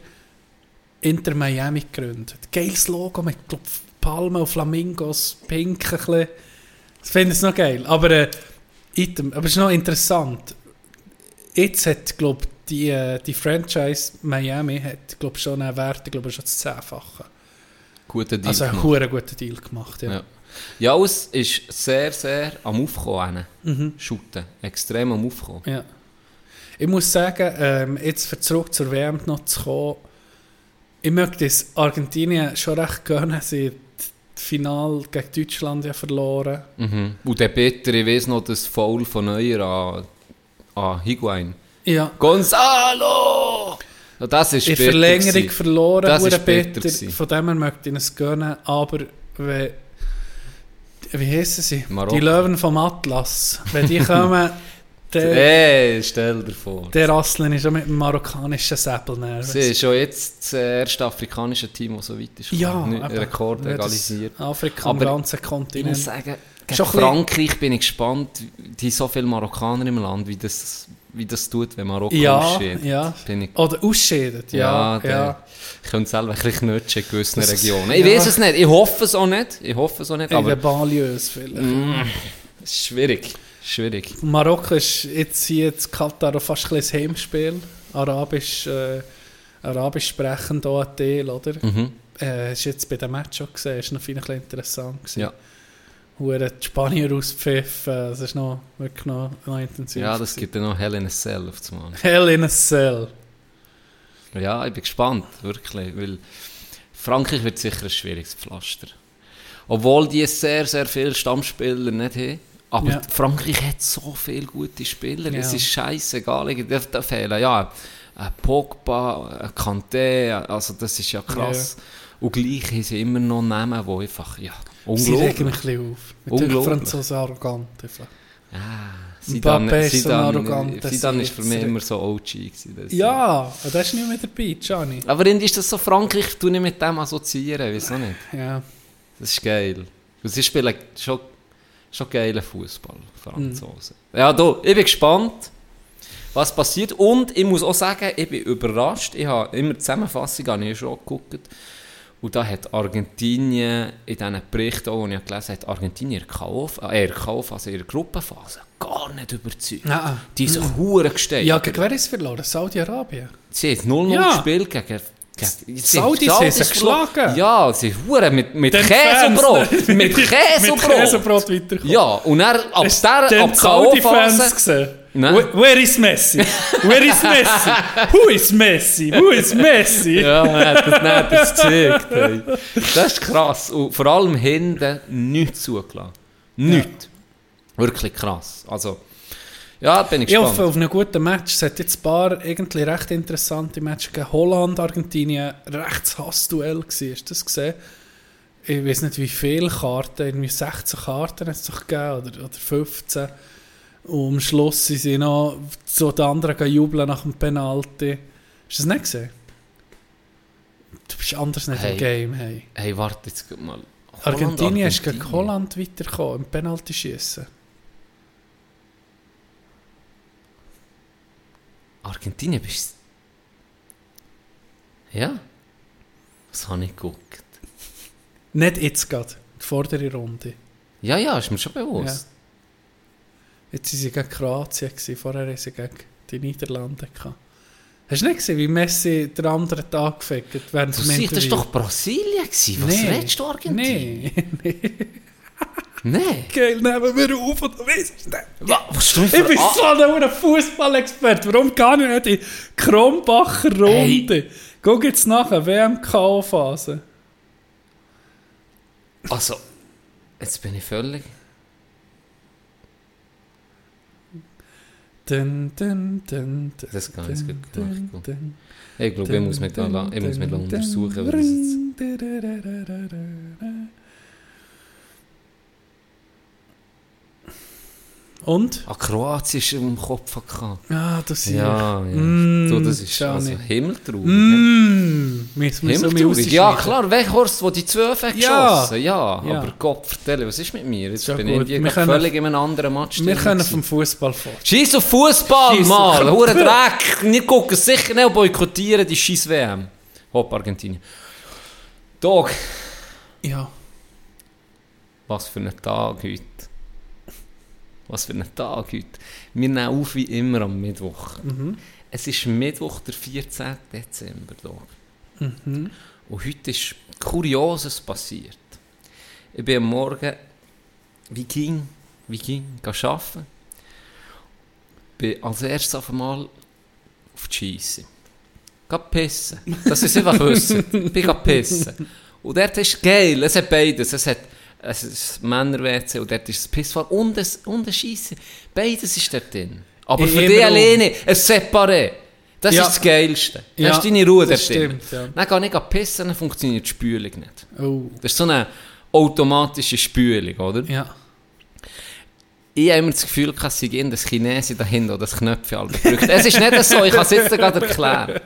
Inter Miami gegründet. Geiles Logo mit glaub, Palmen und Flamingos, pink ein bisschen. Das finde ich noch geil. Aber, äh, Item, aber es ist noch interessant. Jetzt hat, glaube die, äh, die Franchise Miami hat, glaub, schon einen Wert, ich glaube, schon das Zehnfache. Guter Deal. Also einen gemacht. guten Deal gemacht. Ja. Ja. Ja, es ist sehr, sehr am Aufkommen. Mhm. Shooten. Extrem am Aufkommen. Ja. Ich muss sagen, ähm, jetzt zurück zur WM noch zu kommen, ich möchte es Argentinien schon recht gönnen. Sie das Finale gegen Deutschland ja verloren. Mhm. Und der Peter, ich weiß noch, das Foul von Neuer an, an Higuain. Ja, Gonzalo! Das ist in Verlängerung gewesen. verloren, Das ist gewesen. Von dem her möchte ich es gönnen, aber wenn, wie heissen sie? Marokko. Die Löwen vom Atlas. Wenn die kommen, Der, Hey, stell dir vor. der Rasseln ist schon mit dem marokkanischen Säbel nervös. Sie ist schon jetzt das erste afrikanische Team, das so weit ist. Ja, eben. Rekord Ja, das egalisiert. Afrika am ganzen Ich muss Kontinent. sagen, gegen Frankreich bin ich gespannt, die so viele Marokkaner im Land, wie das, wie das tut, wenn Marokko Ja, ausscheidet. ja. Bin ich, Oder ausscheidet, ja. der- ja. Ich könnte selber ein bisschen knutschen in gewissen Das- Regionen. Ich ja. weiß es nicht, ich hoffe es auch nicht. Ich hoffe es auch nicht, In aber Banlieues vielleicht. mm, ist schwierig. Schwierig. Marokko ist jetzt hier in Katar fast ein bisschen Heimspiel. Arabisch, äh, Arabisch sprechend auch ein Teil, oder? Mhm. Äh, du jetzt bei dem Match auch gesehen, ist noch viel ein bisschen interessant gewesen. Ja. Die Spanier auspfiffen, das ist noch, wirklich noch, noch intensiv. ja, das gibt dann noch Hell in a Cell auf das Mal. Hell in a Cell. Ja, ich bin gespannt, wirklich, weil Frankreich wird sicher ein schwieriges Pflaster. Obwohl die sehr, sehr viele Stammspieler nicht haben. Aber Ja. Frankreich hat so viele gute Spieler. Ja. Es ist scheißegal, da, da fehlen ja ein Pogba, ein Kanté, also das ist ja krass. Und gleich haben sie immer noch Namen, die einfach, ja, Sie regen mich ein bisschen auf. Mit Franzosen arrogant. Ah, ein Zidane, arroganter Zidane ist für mich immer so OG. Gewesen, das- Ja, das ist nicht mehr dabei, Gianni. Aber ist das so Frankreich, du nicht mit dem assoziieren, wieso nicht? Ja. Das ist geil. Und sie spielen schon, schon geilen Fußball, Franzosen. Ja, du, ich bin gespannt, was passiert. Und ich muss auch sagen, ich bin überrascht. Ich habe immer die Zusammenfassung habe ich schon geguckt. Und da hat Argentinien in diesen Berichten, auch, die ich gelesen habe, hat Argentinien in der Kauf, äh, in der Kaufphase, in der Gruppenphase gar nicht überzeugt. Nein. Die sind Huren gestellt. Ja, gegen wer ist verloren? Saudi-Arabien. Sie haben 0-0 Ja. gespielt gegen... Saudis haben sie geschlagen. Ja, sie Huren mit, mit Käsebrot. Mit Käsebrot. Käsebrot weiterkommen. Ja, und dann ab der, ab Saudi-Fans gesehen? Where, is Messi? Where is Messi? Who is Messi? Who is Messi? Ja, er hat das, er es gezeigt. Hey. Das ist krass. Und vor allem hinten nichts zugelassen. Nichts. Wirklich krass. Also, ja, bin ich Ich gespannt. hoffe auf einen guten Match. Es hat jetzt ein paar irgendwie recht interessante Matches gegeben. Holland, Argentinien, rechts Hassduell gewesen. Hast du das gesehen? Ich weiß nicht wie viele Karten, irgendwie 16 Karten hat es doch gegeben oder, oder 15. Und am Schluss sind sie noch so die anderen jubeln nach dem Penalty. Hast du das nicht gesehen? Du bist anders nicht Hey. im Game, hey. Hey, warte jetzt mal. Holland, Argentinien ist gegen Argentinien. Holland weitergekommen im Penalty Argentinien bist Ja? Was habe ich geguckt? Nicht jetzt gerade, die vordere Runde. Ja, ja, ist mir schon bewusst. Jetzt waren sie gegen Kroatien, vorher haben sie gegen die Niederlande. Hast du nicht gesehen, wie Messi den anderen Tag gefickt während Du dem siehst, das Interview? war doch Brasilien. Gewesen. Was Nee. redest du Argentinien? Nee, Nein. geil, nehmen wir auf und weisst du nicht. Was, was du Ich bin für so ein Fußballexperte. Warum gar nicht in die Kronbacher Runde? Guck jetzt nachher, WM-KO-Phase. Also, jetzt bin ich völlig... Dun, dun, dun, Das kann ich gut gemacht. dun, Ich glaube, ich muss mich da, la- ich muss mich da untersuchen, weil das jetzt... Und? Ah, Kroatien ist im Kopf gehabt. Ja, das ist. Ja, ja. Mm, so, das ist also himmeltraurig. mal Himmeltraurig. Ja, klar, Weghorst, wo die Zwölfe hat Ja. geschossen. Ja, Ja. aber Gott, vertelle, was ist mit mir? Jetzt Ja, bin gut. ich irgendwie völlig in einem anderen Match Wir können vom Fußball fort. Scheiß auf Fußball, auf- Hure Dreck! Wir gucken sicher nicht boykottieren die scheiß WM. Hopp, Argentinien. Dog, Ja. was für ein Tag heute. Was für ein Tag heute. Wir nehmen auf wie immer am Mittwoch. Mhm. Es ist Mittwoch, der 14. Dezember. Dog. Mhm. Und heute ist Kurioses passiert. Ich bin am Morgen wie ging, wie ging, arbeiten. Bin als erstes auf einmal auf die Scheisse. Geh pissen. Das ist einfach wissen. Ich bin pissen. Und dort ist geil, es hat beides. Es hat es ist Männer-WC und dort ist das Pissfall und ein, und ein Scheisse. Beides ist dort drin. Aber In für dich alleine, ein Separé. Das Ja. ist das Geilste. Ja, Hast deine Ruhe das dort drin. stimmt, ja. Dann gehe ich pissen, dann funktioniert die Spülung nicht. Oh. Das ist so eine automatische Spülung, oder? Ja. ich habe immer das Gefühl, dass sie gehen, das Chinesen dahinter, das Knöpfe alle drückt. Es ist nicht so, ich kann es jetzt gerade erklären.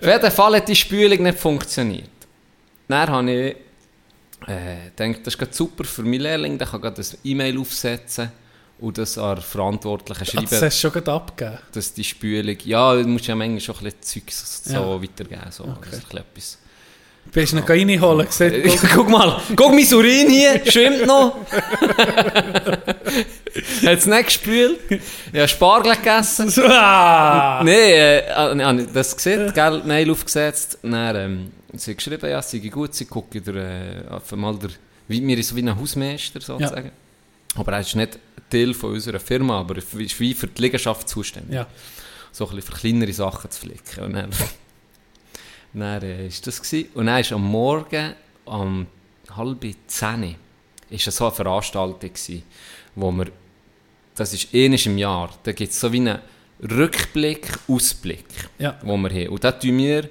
Auf jeden Fall hat die Spülung nicht funktioniert. Dann habe ich äh, gedacht, das ist super für meinen Lehrling, der kann gerade ein E-Mail aufsetzen und das an Verantwortlichen Ah, schreiben, das hast du schon gerade abgegeben. dass die Spülung, ja, du musst ja manchmal schon ein bisschen Zeug so Ja. weitergeben, so, Okay. ein bisschen etwas. Bist du noch reinholen? Gesehen, Äh, guck mal, guck mein Urin hier, schwimmt noch. Hat es nicht gespült? Ich habe Spargel gegessen. so, ah! Nein, äh, ich das gesehen, Mail aufgesetzt. Dann, ähm, sie hat geschrieben, ja, es sei gut, sie gucke der, äh, mal der, wie, ist so wie ein Hausmeister sozusagen. Aber er ist nicht Teil von unserer Firma, aber er ist wie für die Liegenschaft zuständig. Ja. So ein bisschen für kleinere Sachen zu flicken. Und dann, dann äh, ist das gewesen. Und dann ist am Morgen, um halb zehn, ist so eine Veranstaltung gewesen, wo wir, das ist ähnlich im Jahr, da gibt es so wie einen Rückblick, Ausblick, Ja. wo wir haben. Und da tun wir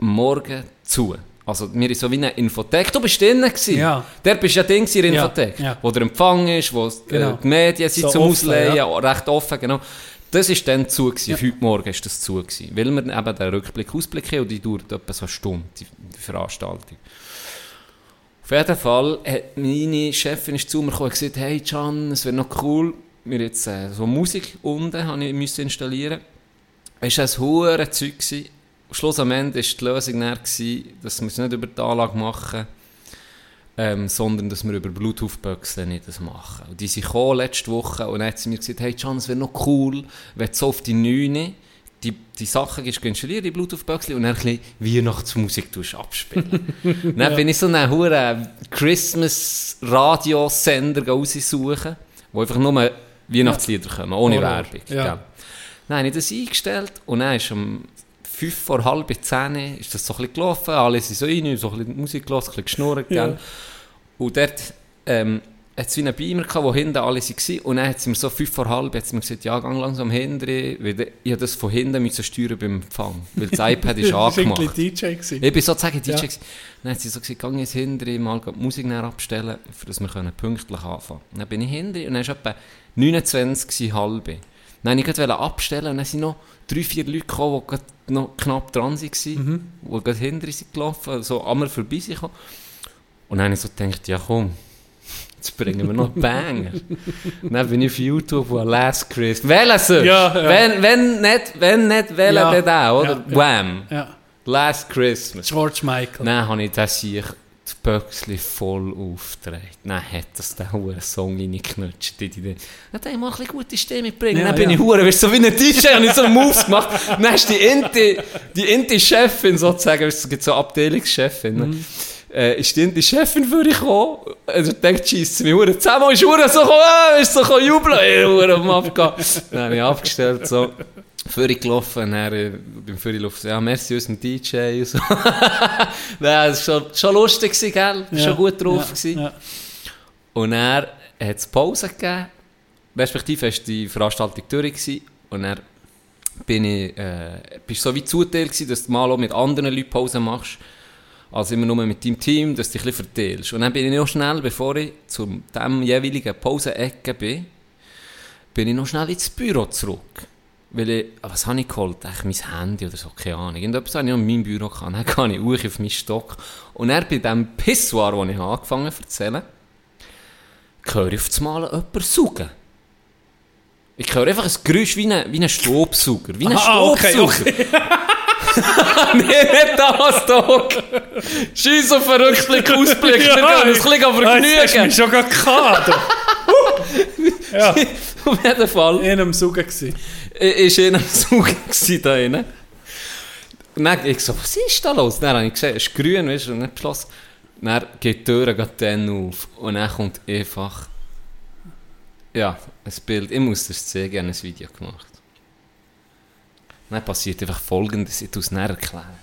Morgen zu. Also wir sind so wie eine Infothek. Du bist drinnen gewesen. Ja. Der bist ja Ding in der Ja, Infothek. ja. Wo der Empfang ist, wo Genau. äh, die Medien sind So zum offen, Ausleihen, ja. recht offen, genau. Das war dann zu, gewesen. Ja. heute Morgen ist das zu, gewesen. weil wir eben den Rückblick, Ausblick haben und die dauert etwa so eine Stunde, die, die Veranstaltung. Auf jeden Fall hat meine Chefin ist zu mir gekommen und gesagt, hey Can, es wäre noch cool, wir jetzt äh, so Musik unten habe ich müssen installieren. Es war ein hohes Zeug. Gewesen. Schluss am Ende war die Lösung dann, gewesen, dass wir es nicht über die Anlage machen, ähm, sondern dass wir über Bluetooth-Böxel nicht das machen. Und die sind gekommen letzte Woche und dann hat sie mir gesagt, hey Can, es wäre noch cool, wenn du so auf die 9 die, die Sachen installieren, die Bluetooth-Böxel, und dann ein bisschen Weihnachtsmusik abspielen. dann bin ich so einen hohen Christmas-Radiosender raussuchen, wo einfach nur Weihnachtslieder kommen, ohne Horror. Werbung. Ja. Dann habe ich das eingestellt und dann ist um 5 vor halb 10 ist das so ein bisschen gelaufen, alle sind so rein, so ein bisschen Musik gelassen, ein bisschen geschnurrt, Ja. Und dort ähm, hat es wie einen Beamer gehabt, wo hinten alle waren. Und dann hat sie mir so 5 vor halb hat sie mir gesagt, ja, gang langsam hinten, weil ich habe das von hinten müssen steuern beim Empfang, weil das iPad ist angemacht. irgendwie DJ. gewesen. Ich bin sozusagen DJ. Ja. gewesen. Dann hat sie so gesagt, gang jetzt hinten, mal die Musik abstellen, für dass wir können pünktlich anfangen können. Dann bin ich hinten und dann war etwa 29 gewesen, halbe. Dann wollte ich abstellen und dann sind noch drei, vier Leute gekommen, die noch knapp dran waren, Mhm. die gerade hinter sind gelaufen, so an mir vorbei sind. Und dann habe ich so gedacht, ja komm, jetzt bringen wir noch Banger. dann bin ich auf YouTube und Last Christmas. Wählen Sie! Ja, ja. Wenn, wenn nicht, wenn nicht, wählen Ja. dann den, oder? Ja. Wham! Last Christmas. George Michael. Dann habe ich das sich die Böckchen voll aufgedreht. Dann hat das den hohen Song reingeknutscht. Dann ich mal ein bisschen gute Stimme mitbringen. Ja, dann bin ja. ich hure, weißt du, so wie ein DJ, habe ich so Moves gemacht. Dann hast du die Inti, die Inti-Chefin sozusagen, weißt du, es gibt so eine Abteilungschefin. ne? Mhm. Äh, ist die Inti-Chefin für ich gekommen? Also ich denke, scheisst mich hure zusammen, ist hure so gekommen, äh, ist so gekommen jubeln, ey, hure am Abgehen. Dann habe ich abgestellt, so. Führer gelaufen, dann äh, beim Führer gelaufen, ja, merci unserem DJ und so. Nein, das war schon, schon lustig, gewesen, gell? Ja. Schon gut drauf. Ja. gewesen. Ja. Und dann hat es Pause gegeben, respektive war die Veranstaltung durch gewesen. und dann bin ich, äh, bist so wie zugeteilt gewesen, dass du mal auch mit anderen Leuten Pause machst, als immer nur mit deinem Team, dass du dich ein bisschen verteilst. Und dann bin ich noch schnell, bevor ich zu dem jeweiligen Pausenecke bin, bin ich noch schnell ins Büro zurück. Weil ich, was habe ich geholt? Eigentlich mein Handy oder so, keine Ahnung. Irgendetwas habe ich in meinem Büro gehabt. Dann kann ich hoch auf meinen Stock. Und dann bei diesem Pissoir, wo ich angefangen habe zu erzählen, höre ich auf das Mal jemanden saugen. Ich höre einfach ein Geräusch wie ein, wie ein Staubsauger. Wie ein Ah, okay, Staubsauger. nee, nicht das, Doc. Scheiß auf einen Rückblick, Ausblick. Wir gehen uns ein bisschen hast vergnügen. mich schon gerade gehabt. ja, Auf jeden Fall. in einem Saugen gewesen. War in einem Zug gewesen da. Und dann ich so, was ist da los? Dann habe ich gesehen, es ist grün, weißt du, und dann beschlossen. Dann geht die Tür dann auf. Und dann kommt einfach, ja, ein Bild. Ich muss das zeigen, ich habe ein Video gemacht. Dann passiert einfach folgendes, ich tue es näher erklären.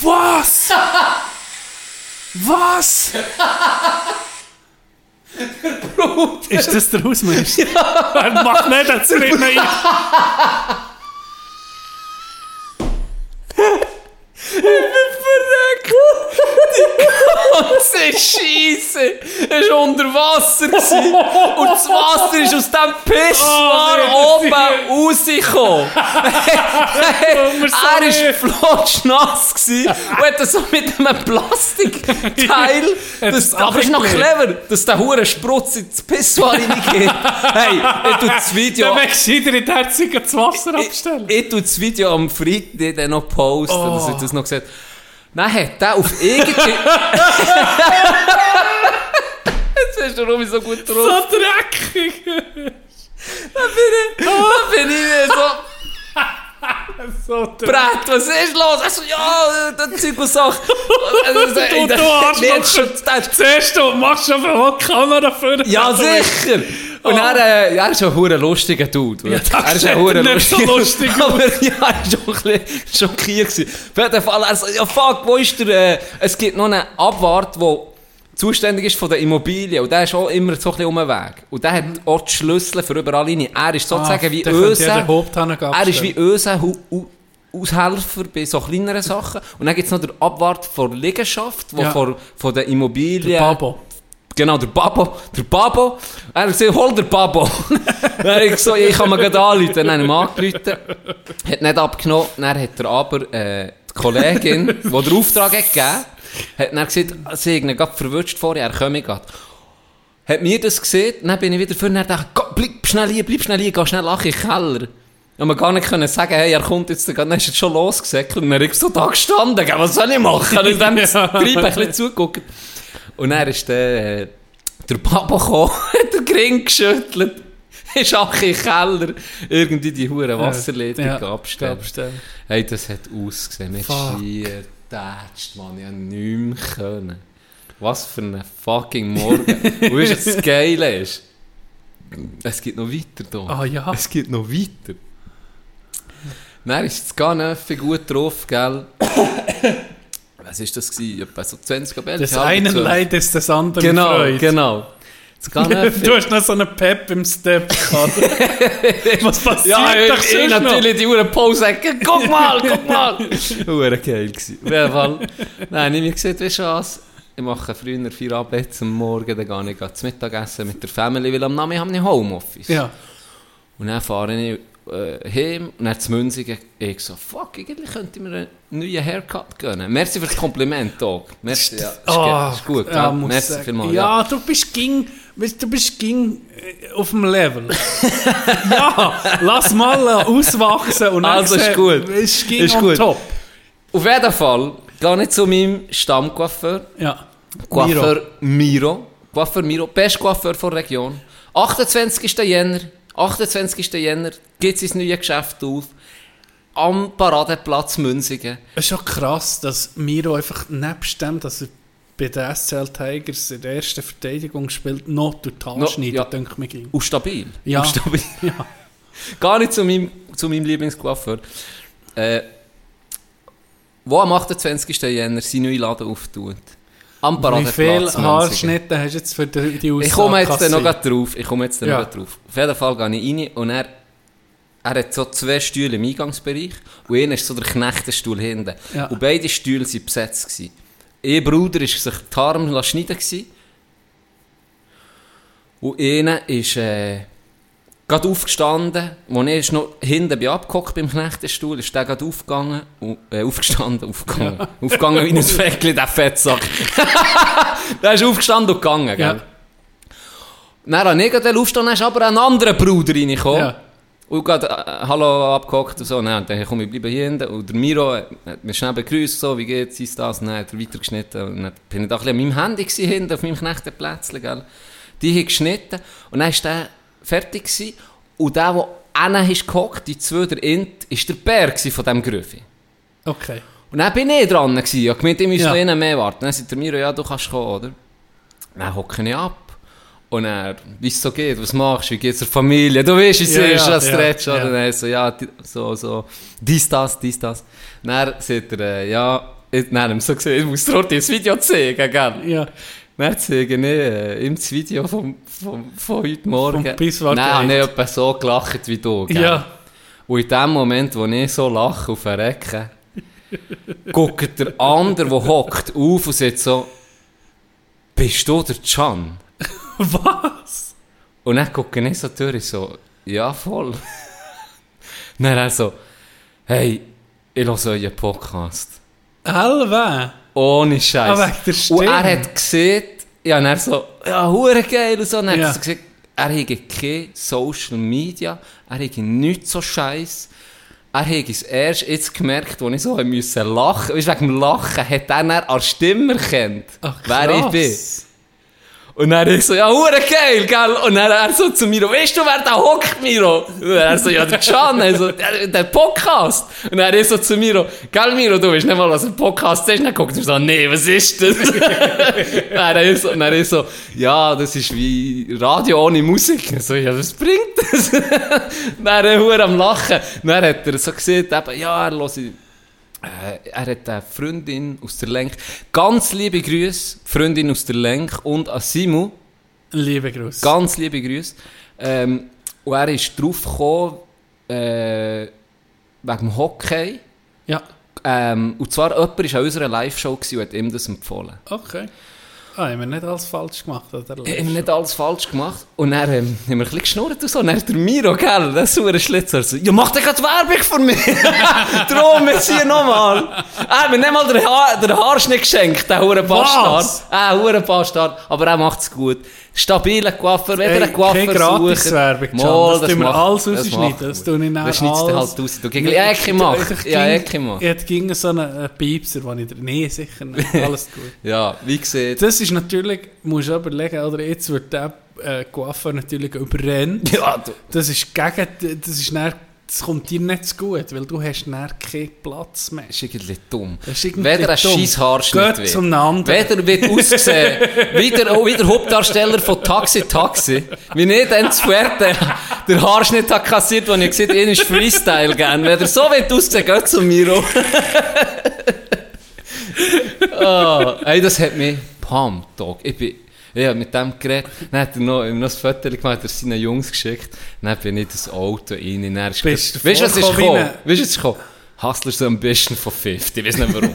Was? Was? Ist das der Hausmeister? Ja. Mach nicht, das nicht mehr ein. verreckt! Die Scheisse! Es war unter Wasser. Gewesen. Und das Wasser ist aus dem Pissoir Oh, oben rausgekommen. er war flotschnass gewesen und hat das so mit einem Plastikteil. Das, aber ist noch clever, dass der hure Sprutz ins Pissoir reingeht. Hey, ich tue das Video... Dann wächst jeder in der Herzige das Wasser Ich, abstellen. ich tue das Video am Freitag dann noch posten, Oh. dass ich das noch habe. Dann hat der auf irgendwie... Hast du Romy so gut drauf. So dreckig. Dann bin ich, dann bin ich so... so. Brett, was ist los? Er so, ja, das Zeug und Sache. Du, du Arschloch. Zuerst du machst schon eine Kamera für Ja, sicher! Und Oh. er, äh, er ist ein hure lustiger Dude. Ja, er ist ein hure nicht so lustiger lustig Aber ja, er war schon ein bisschen schockiert. gewesen. Auf jeden Fall, er so, ja fuck, wo ist der, äh, es gibt noch einen Abwart, der zuständig ist von der Immobilie. Und der ist auch immer so ein bisschen um den Weg. Und der hat auch die Schlüssel für überall rein. Er ist sozusagen wie Öse. Er ist wie Hu- Aushelfer bei so kleineren Sachen. Und dann gibt es noch den Abwart von der Liegenschaft, wo Ja. von, von der Immobilie... Babo. Genau, der Babo. Der Babo. Er hat gesagt, hol der Babo. dann habe ich gesagt, ich kann mir gerade anrufen. Dann habe ich ihm angerufen. Hat nicht abgenommen. Dann hat er aber äh, die Kollegin, die den Auftrag hat gegeben hat dann gesagt, sie hat ihn gerade verwünscht vorher, er komme gerade. Hat mir das gesehen, dann bin ich wieder vorne und dachte, «Gott, bleib schnell hier, bleib schnell hier, geh schnell in den Keller. Und man gar nicht können sagen, hey, er kommt jetzt, dann ist jetzt schon losgesäckelt. Und dann ich so da gestanden, was soll ich machen? Und dann Ja. Treiben ein bisschen zugeguckt. Und dann ist der, äh, der Papa gekommen, hat den Gring geschüttelt, ist auch den Keller, irgendwie die hure Wasserleitung Ja, abgestellt. abstellen. Hey, das hat ausgesehen, mit schier tätscht, man, ich hab nichts können. Was für ein fucking Morgen. Und weißt du, das Geile ist? Es geht noch weiter hier. Ah ja. Es geht noch weiter. Dann ist das Ganeffe gut drauf, gell? Was war das? Gewesen? Etwa so 20 Bälle. Das einen Leid ist das andere Genau, Freude. genau. Du hast noch so einen Pep im Step gehabt. Was passiert Ja, doch ich, ich sonst noch? natürlich die Uhren Pause guck mal, guck mal. Uhren geil gewesen. Auf jeden Fall. Nein, ich habe weißt du was? Ich mache früher vier Abend am Morgen, dann gehe ich zum Mittagessen mit der Family, weil am Namen haben wir Homeoffice. Ja. Und dann fahre ich äh, heim und dann zu Münzigen. Ich so, fuck, eigentlich könnte ich mir einen neuen Haircut gönnen. Merci für das Kompliment, Doc. Merci, ja. Ist, Ah, ist gut, ja, Merci sagen. vielmals. Ja, du bist ging, weißt, du bist ging äh, auf dem Level. ja, lass mal äh, auswachsen und Also, ist gut. Ist ging Ist gut. top. Auf jeden Fall gehe ich zu meinem Stammcoiffeur. Ja. Coiffeur Miro. Coiffeur Miro, best Coiffeur der Region. 28. Jänner, 28. Jänner geht sein neues Geschäft auf. Am Paradeplatz Münzigen. Es ist schon krass, dass Miro einfach nebst dem, dass er bei den SCL Tigers in der ersten Verteidigung spielt, noch Haare No, schneidet, ja. denke ich mir. Und stabil. Ja. Und stabil. Ja. Gar nicht zu meinem, zu meinem Lieblingscoiffeur. Äh, wo am 28. Jänner sein neues Laden auftut. Am Wie viele. Haarschnitte hast du jetzt für die, die Aussage Ich komme jetzt dann noch drauf. Ich komme jetzt Ja. noch drauf. Auf jeden Fall gehe ich rein und er, er hat so zwei Stühle im Eingangsbereich und einer ist so der Knechtenstuhl hinten. Ja. Und beide Stühle waren besetzt. Gewesen. Ihr Bruder war sich die Arme schneiden gewesen. und einer ist äh, gerade aufgestanden. Als ich noch hinten bin abgehockt beim Knechtenstuhl, ist der gerade aufgegangen, und, äh, aufgestanden, aufgegangen, aufgegangen wie ein Fäckchen, der Fettsack. der ist aufgestanden und gegangen, gell? Ja. Dann habe ich aufstehen, dann ist aber ein anderer Bruder reingekommen. Ja. Und gerade äh, Hallo abgehockt und so. Nein, und dann komm ich bleibe hier hinten. Und der Miro hat mich schnell begrüßt, so, wie geht's, ist das? Dann hat er weitergeschnitten. Und dann bin ich da ein bisschen an meinem Handy gewesen, hinten, auf meinem Knechtenplätzchen, gell. Die haben geschnitten. Und dann war der fertig gewesen. Und der, der einer ist gehockt, die zwei, der Int, ist der Bär von diesem Grüffi. Okay. Und dann bin ich dran gewesen. Ich gemeint, ich müsste Ja. mehr warten. Dann sagt der Miro, ja, du kannst kommen, oder? Dann hocke ich ab. Und er, wie es so geht, was machst du, wie geht's der Familie? Du weißt, es ist, ja, als ja, Stretch, oder? Dann so, ja, so, so, dies, das, dies, das. Dann sagt er, äh, ja, ich, dann haben wir so gesehen, ich muss dir das Video zeigen, gell? Ja. Dann zeige ich ihm das Video vom, vom, von heute Morgen. Dann habe ich etwa so gelacht wie du, gell? Ja. Und in dem Moment, wo ich so lache auf den Recken, guckt der andere, der hockt, auf und sagt so, bist du der Can? Was? Und dann gucke ich so durch, so, ja, voll. dann er so, hey, ich höre euren Podcast. Elwe? Ohne Scheiß. Ah, der. Und er hat gesehen, ja, und er so, ja, hure geil und so. Und er Ja. hat gesagt, er hätte keine Social Media, er hätte nichts so Scheiß. Er hätte es erst jetzt gemerkt, als ich so müssen lachen musste. Wegen dem Lachen hat er dann an Stimme erkannt, wer ich bin. Und dann ich so, ja, hure geil, gell? Und dann er so zu Miro, weißt du, wer da hockt, Miro? Und er so, ja, der Can, also, der, der Podcast. Und dann ich so zu Miro, gell, Miro, du weißt nicht mal, was ein Podcast ist. Und dann guckt er so, nee, was ist das? und dann ich so, und dann ich so, ja, das ist wie Radio ohne Musik. Ich so, ja, was bringt das? dann er hure am Lachen. Und dann hat er so gesehen, eben, ja, er hört äh, er hat eine Freundin aus der Lenk. Ganz liebe Grüße, Freundin aus der Lenk und an Simu. Liebe Grüße. Ganz liebe Grüße. Ähm, und er ist drauf gekommen, äh, wegen dem Hockey. Ja, Ähm, und zwar jemand war an unserer Live-Show und hat ihm das empfohlen. okay. Ah, haben wir nicht alles falsch gemacht, oder? Wir haben nicht alles falsch gemacht. Und dann ähm, haben wir ein bisschen geschnurrt und so. Und dann der Miro, gell, der saure Schlitzer, so, ja, mach dir gerade Werbung von mir. Drum, jetzt hier nochmal. Hat mir nicht mal den, Haar, den Haarschnitt geschenkt, der hure Bastard. Was? Ah, hure Bastard. Aber er macht's gut. Stabiler Coiffeur, wenn ihr einen Coiffeur keine Gratiswerbung. Mal, Das tun wir alles das rausschneiden. Das tue ich nachher Das schneidest du halt raus. Du gegen Ecke ich- Ja, Ecke machst. Ich hätte gegen so einen Piepser, den ich... Nee, sicher nicht. Alles gut. Ja, wie gesagt. Das ist natürlich... Musst du überlegen, oder? Jetzt wird der äh, Coiffeur natürlich überrennt. Ja, du. Das ist gegen... Das ist dann, Das kommt dir nicht zu gut, weil du hast keinen Platz mehr. Das ist irgendwie dumm. Das ist irgendwie Weder ein scheiß Haarschnitt Geht wird. zum anderen. Weder wird ausgesehen, wie der, wie der Hauptdarsteller von Taxi Taxi. Wie nicht dann zu Fuerte der Haarschnitt hat kassiert, den ich gesehen habe, ihn ist Freestyle gern. Wenn er so wird aussehen, geht zu Miro. oh, ey, das hat mich pumped, Dog. Ich bin, ja, mit dem geredet. Dann hat er noch, noch ein Foto gemacht, hat er seinen Jungs geschickt. Dann bin ich das Auto rein. Dann ist Bist du weißt du, was ist gekommen? Weißt du, was ist gekommen? Hustlers Ambition von 50, ich weiß nicht warum.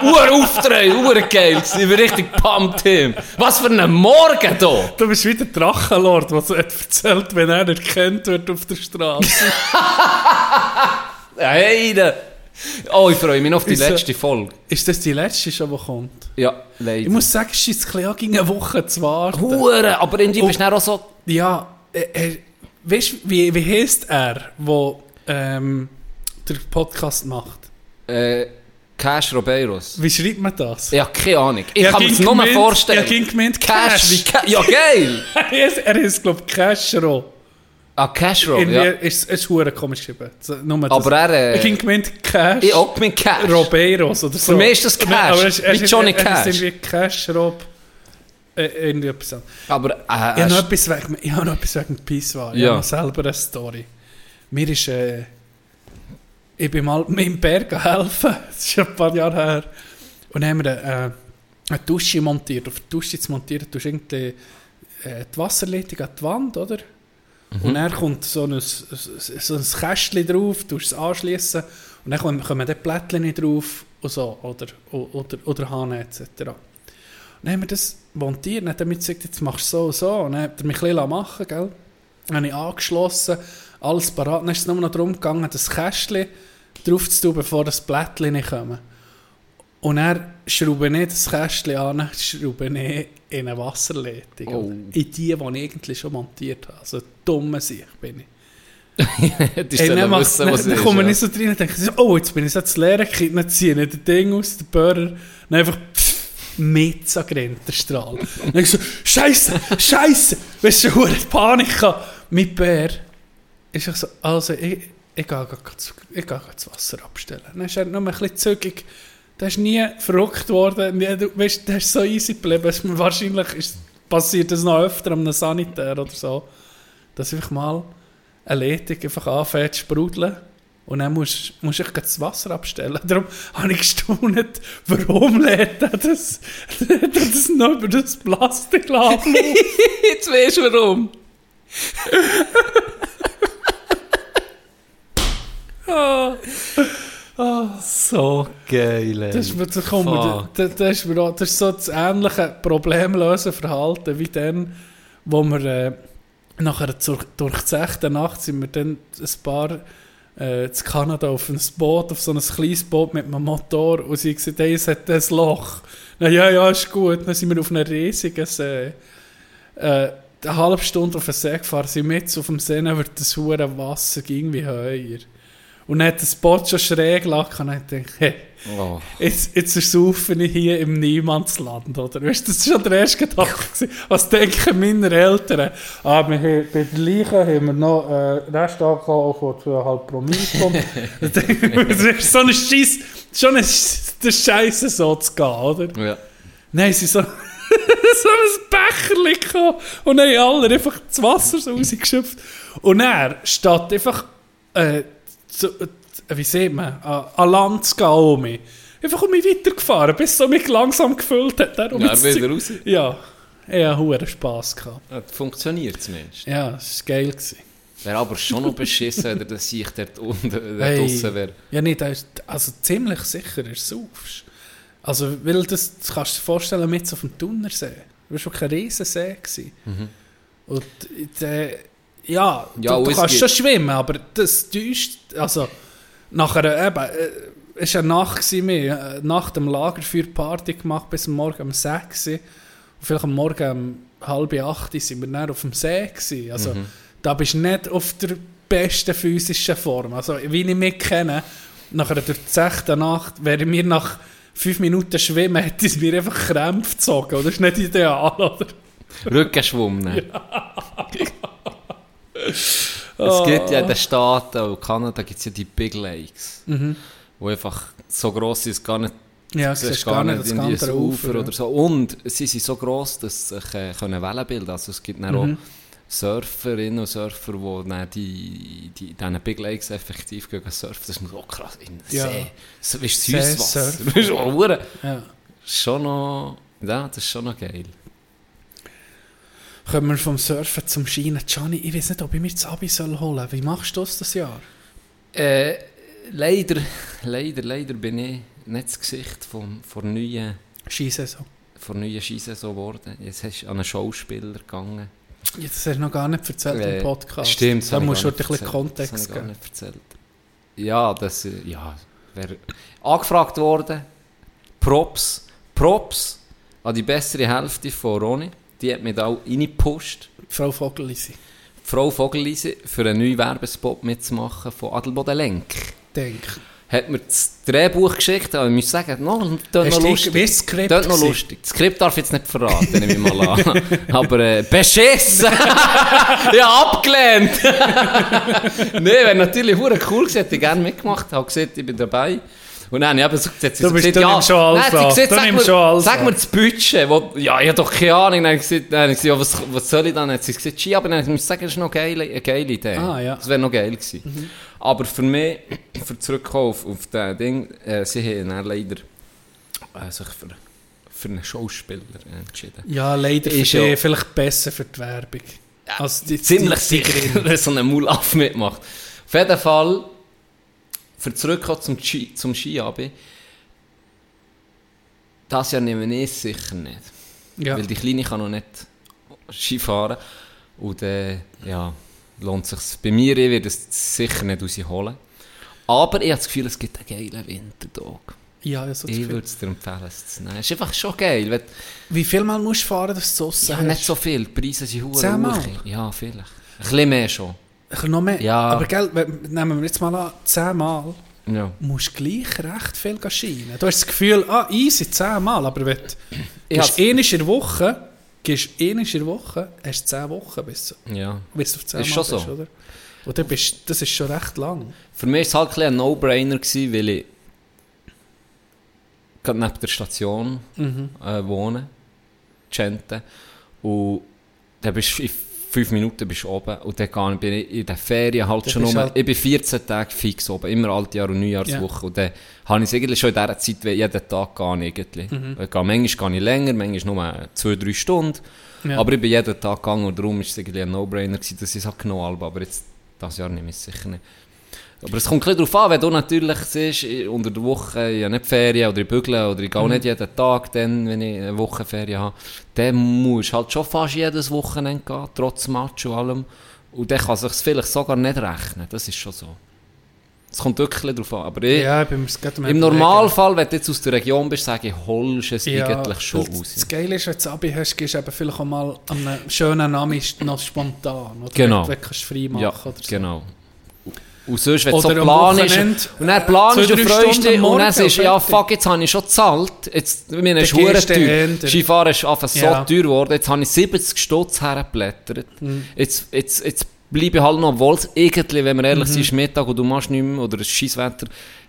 Hure Auftritt, hure geil. Ich bin richtig pumped him. Was für ein Morgen da! Du bist wie der Drachenlord, der so hat erzählt, wenn er erkannt wird auf der Straße. Hey. Oh, ich freue mich noch auf die Ist letzte Folge. ist das die letzte schon, die kommt? Ja, leider. Ich muss sagen, es ist ein bisschen gegen eine Woche zu warten. Hure, aber irgendwie bist du auch so... Ja, äh, äh, weißt du, wie, wie heisst er, der ähm, den Podcast macht? Äh, Cash Robeiros. Wie schreibt man das? Habe keine Ahnung. Ich Er kann mir das nur gemeint- vorstellen. Er ging gemeint Cash, Cash. wie Cash. Ja, geil! er ist, er ist glaube ich, Cashro. Ah, Cash Rob, Irgendwie ja. ist es hure komisch geschrieben. Nur das. Aber er, äh, Er ging gemeint Cash. Ich auch mit Cash. Robeiros oder so. Für mich ist das Cash, Aber er ist, er wie ist, Johnny er Cash. ist irgendwie Cash Rob. Äh, irgendwie etwas. Aber, äh, Ich habe noch etwas wegen, ich habe noch etwas wegen Peace-Wahl. Ich Ja. habe noch selber eine Story. Mir ist, äh, ich bin mal mit dem Berg helfen. Das ist schon ein paar Jahre her. Und dann haben wir äh, eine Dusche montiert. Auf der Dusche zu montieren, tust du irgendwie äh, die Wasserleitung an die Wand, oder? Und dann kommt so ein, so ein Kästchen drauf, du es anschließen und dann kommen, kommen die Plättchen drauf und so, oder, oder, oder Hahn etc. Und dann haben wir das montiert, dann er mir gesagt, jetzt machst du so und so. Und dann hat er mich ein machen gell? Dann habe ich angeschlossen, alles parat. Dann ist es nur noch darum gegangen, das Kästchen drauf zu tun, bevor das Blättchen nicht kommen. Und er schraube nicht das Kästchen an, schraube ich in eine Wasserleitung. Oh. In die, die ich eigentlich schon montiert habe. Also dumme Sicht bin ich. hättest Ey, du dann, macht, wissen, dann, dann komme ich ja. nicht so rein und denke, oh, jetzt bin ich so zu leeren gekriegt, dann ziehe ich das Ding aus, den Burger, dann einfach mit der Strahl. Dann denke ich so, Scheiße, Scheiße, weißt du, hure Panik. Mein Bär ist ich so, also ich, ich gehe grad zu- ich gehe das Wasser abstellen. Dann ist er noch ein bisschen zügig. Der ist nie verrückt worden, du, weißt, der ist so easy geblieben. Wahrscheinlich ist, passiert das noch öfter am Sanitär oder so, dass einfach mal eine Leitung einfach anfängt zu sprudeln. Und dann musst, musst du echt das Wasser abstellen. Darum habe ich gestaunt, warum lädt er das, lädt er das noch über das Plastik laufen? Jetzt weißt du warum. So geil, ey. Das ist, mir- das, kommt mir, das, das, ist mir auch, das ist so das ähnliche problemlöse Verhalten wie dann, wo wir äh, nachher zur, durch die sechste Nacht sind wir dann ein paar äh, in Kanada auf ein Boot, auf so ein kleines Boot mit einem Motor und sie gesagt, hey, es hat ein Loch. Na ja, ja, ist gut. Dann sind wir auf einem riesigen See. Äh, eine halbe Stunde auf den See gefahren, sind mit auf dem See, dann wird das hure Wasser irgendwie höher. Und dann hat das Boot schon schräg gelacht und dann dachte ich, hey, Oh. Jetzt, jetzt ersaufe ich hier im Niemandsland, oder? Weißt du, das war schon der erste Gedanke. Was denken meine Eltern? Ah, wir haben, bei der Leiche haben wir noch äh, Restalkohol von 2,5 Promille. Dann denke ich, Das ist so ein Scheiß, schon ein der Scheiße so zu gehen, oder? Ja. Nein, sie so, so ein Becherchen gekommen und dann haben alle einfach das Wasser so rausgeschöpft. Und er statt einfach, äh, zu, äh, wie sieht man, an, an Land zu gehen, um mich, einfach um mich weitergefahren, bis so mich langsam gefüllt hat. Darum Ja, wieder raus. Ja, ich hatte hohen Spass. Gehabt. Ja, Funktioniert zumindest. Ja, es war geil. Gewesen. Wäre aber schon noch beschissen, wenn er das sich dort unten dort Hey. draussen wäre. Ja, nicht, also ziemlich sicher, er saufst. Also, weil das, das kannst du dir vorstellen, mit auf dem Thunersee. Das war schon kein Riesensee. Gewesen. Und der, ja, Ja, du, du kannst gibt- schon schwimmen, aber das täuscht, also nachher eben, äh, es war eine Nacht, gewesen, wir äh, nach dem Lagerfeuer Party gemacht, bis Morgen um 6 Uhr. Und vielleicht am Morgen um halb 8 Uhr sind wir dann auf dem See gewesen. Also da bist du nicht auf der besten physischen Form. Also wie ich mich kenne, nachher durch die sechste Nacht, wäre mir nach 5 Minuten Schwimmen, hätte es mir einfach Krämpfe gezogen. Oder? Das ist nicht ideal, oder? Rückenschwumm. ne? Es gibt ja in den Staaten und Kanada gibt es ja die Big Lakes, wo einfach so gross es gar nicht Ja, Du siehst gar nicht das in dieses Ufer oder so. Und sie sind so gross, dass sie sich äh, können Wellen bilden. Also es gibt dann Mhm. auch Surferinnen und Surfer, die dann die, die, diesen Big Lakes effektiv gehen surfen. Das ist so krass. In den Ja. See. Weißt du, Süßwasser. Das ist auch hure- Ja. schon noch... Ja, das ist schon noch geil. Kommen wir vom Surfen zum Schienen. Gianni, ich weiß nicht, ob ich mir das Abi soll holen soll. Wie machst du das das Jahr? Äh, leider, leider, leider bin ich nicht das Gesicht vom, von neuen, Skisaison. von neuen Skisaison geworden. Jetzt hast du an einen Schauspieler gegangen. Das hast du noch gar nicht erzählt Äh, im Podcast. Stimmt, das Da musst du ein bisschen. Das Kontext gar geben. nicht erzählt. Ja, das äh, ja, wäre angefragt worden. Props, Props an die bessere Hälfte von Roni. Die hat mich da auch reingepusht. Frau Vogelisi, Frau Vogelise für einen neuen Werbespot mitzumachen von Adelboden Lenk. denk. Hat mir das Drehbuch geschickt, aber ich muss sagen, no, das noch lustig. wie das Skript Das noch lustig. Das Skript darf ich jetzt nicht verraten, nehme ich mal an. Aber äh, beschissen! ja, abgelehnt! Nein, wäre natürlich cool gewesen, hätte ich gerne mitgemacht, habe gesagt, ich bin dabei. Und dann habe ich gesagt, Du bist- gesagt, du ja, schon alles Nein, gesagt, sag, mir, schon alles sag mir das Budget. Wo, ja, ich habe doch keine Ahnung. Dann habe ich gesagt, dann habe ich gesagt ja, was, was soll ich dann? Dann hat sie gesagt, Ski, aber dann muss ich sagen, das ist noch eine geile, eine geile Idee. Ah, ja. Mhm. Das wäre noch geil gewesen. Aber für mich, für zurückkommen auf, auf das Ding, äh, sie haben dann leider äh, sich für, für einen Schauspieler entschieden. Ja, leider Ist ja- vielleicht besser für die Werbung. Also die, Ziemlich die, sicher, dass so ein Mulaff mitmacht. Auf jeden Fall, für zurückkommen zum, Ski, zum Skiabi, das Jahr nehmen wir es sicher nicht. Ja. Weil die Kleine kann noch nicht Ski fahren. Und äh, ja, lohnt sich bei mir, ich werde es sicher nicht rausholen. Aber ich habe das Gefühl, es gibt einen geilen Wintertag. ja, ja, so zu Ich würde es dir empfehlen, es zu nehmen. Es ist einfach schon geil. Wenn, Wie viel Mal musst du fahren, dass du es ja, nicht so viel. Die Preise sind hoch. Ja, vielleicht. Ein bisschen mehr schon. Ich noch mehr. Ja. Aber gell, nehmen wir jetzt mal an, 10 Mal, Ja. musst du gleich recht viel scheinen. Du hast das Gefühl, ah, easy, 10 Mal, aber wenn du einmal in der Woche, gehst einmal in der Woche, hast du 10 Wochen, bis, ja. bis du auf 10 Ist schon bist, so. oder? Und dann bist, das ist schon recht lang. Für mich war es halt ein, bisschen ein No-Brainer, weil ich gerade neben der Station Mhm. äh, wohne, Gente. Und dann bist du fünf Minuten bist du oben und dann bin ich in den Ferien halt Dann schon nur, halt- ich bin 14 Tage fix oben, immer Altjahr und Neujahrswoche und dann habe ich es eigentlich schon in dieser Zeit jeden Tag gehen irgendwie. Mhm. Ich gehe, manchmal gehe ich länger, manchmal nur zwei, drei Stunden, Ja. aber ich bin jeden Tag gegangen und darum war es irgendwie ein No-Brainer gewesen, dass ich es halt genommen habe, aber jetzt, das Jahr nehme ich es sicher nicht. Aber es kommt ein bisschen darauf an, wenn du natürlich siehst, ich- unter der Woche, ich habe nicht Ferien oder ich bügle oder ich gehe nicht jeden Tag, dann, wenn ich eine Woche Ferien habe, dann musst du halt schon fast jedes Wochenende gehen, trotz Match und allem. Und dann kann es sich vielleicht sogar nicht rechnen, das ist schon so. Es kommt wirklich darauf an. Aber ich, Ja, im Überlegen. Normalfall, wenn du jetzt aus der Region bist, sage ich, holst es Ja, eigentlich schon das- aus. Das Geile ist, wenn du Abi hast, gehst du eben vielleicht auch mal an einem schönen Namen noch spontan. Oder Genau. Wenn du kannst frei machen Ja, oder so. genau. Und sonst, wenn so planst, Wochenende, und dann planst zwei, du, drei freust dich, und dann sagst du, und ja, fuck, jetzt habe ich schon gezahlt. Jetzt, ist gehst du teuer. Skifahren ist einfach so teuer geworden. Jetzt habe ich 70 Stutz hergeblättert. Mhm. Jetzt, jetzt, jetzt bleibe ich halt noch, obwohl es irgendwie, wenn wir ehrlich Mhm. sind, ist Mittag und du machst nichts mehr, oder es ist Scheisswetter,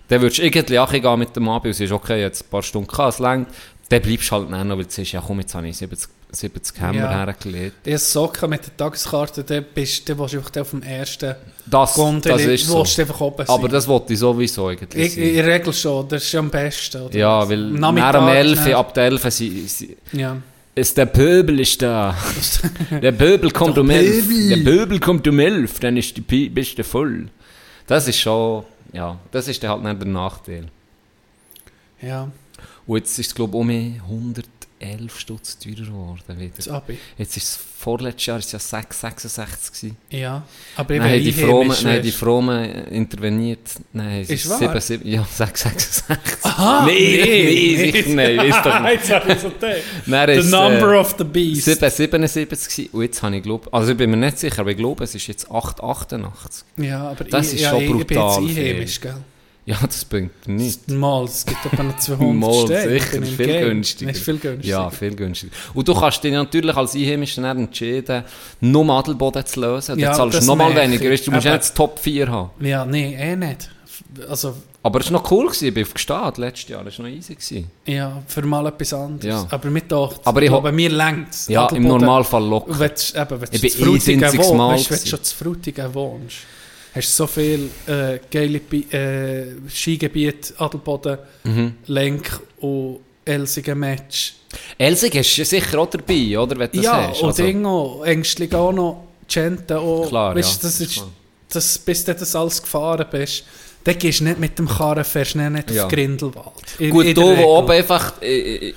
dann würdest du irgendwie auch gehen mit dem Abi und sagst, okay, jetzt ein paar Stunden es längt. Dann bleibst du halt noch, weil du sagst, ja komm, jetzt habe ich 70, 70 Hämmer Ja. hergelegt. Ich Socken mit der Tageskarte, dann bist du einfach auf dem ersten Das, Gondel, das ist so. einfach oben sein. Aber das wollte ich sowieso eigentlich ich, in der Regel schon, das ist ja am besten. Oder? Ja, weil nach dem 11, ne? ab der 11 sie, sie, Ja. ist der Pöbel ist da. der Pöbel kommt um 11. Pöbel. Der Pöbel kommt um 11, dann ist die Pi- bist du voll. Das ist schon, ja, das ist halt nicht der Nachteil. ja, Und jetzt ist es glaube ich um 111 Stutz teurer geworden das wieder. Abi. Jetzt ist es vorletztes Jahr ist ja 6, 66 gewesen. Ja, aber ich bin die Fromen, haben die Fromen interveniert. Nein, es Ist ist wahr? 7, 7, ja, 6, 66. Aha, Nein, nee, nein, nee. sicher nicht, weiss doch nicht. Jetzt habe ich so The ist, number äh, of the beast. 777 gewesen. und jetzt habe ich glaube, also ich bin mir nicht sicher, aber ich glaube, es ist jetzt 888. Ja, aber Das ich, ist ja, schon ich, ich bin brutal jetzt einheimisch, gell? Ja, das bringt nichts. Mal, es gibt etwa noch 200 Mal, Steine. sicher, viel Game. günstiger. Ist viel günstiger. Ja, viel günstiger. Und du kannst dich natürlich als Einheimischer dann entschieden, nur Adelboden zu lösen. Ja, zahlst das du nochmal weniger. Du musst ja Aber- nicht das Top 4 haben. Ja, nee, eh nicht. Also, Aber es war noch cool, gewesen. ich bin auf Gestad letztes Jahr, das war noch easy. Gewesen. ja, für mal etwas anderes. Ja. Aber mir doch, Aber ich glaube, mir längt es. Ja, im Normalfall locker. Wenn du, eben, wenn Ich bin einsinniges wohnst, Mal weißt, wenn du schon zu Frutigen wohnst, hast du so viel äh, geile Bi- äh, Skigebiete, Adelboden, Mhm. Lenk und Elsigen Match. Elsig ist ja sicher auch dabei, oder? Wenn du das ja, hast. und Also, Ding auch, Ängstlich auch noch, Gente auch. Klar, weißt, ja. das ist, das, bis du das alles gefahren bist, dann gehst du nicht mit dem Karren, fährst du nicht Ja. auf Grindelwald. In- Gut, in du, der wo oben einfach äh, äh,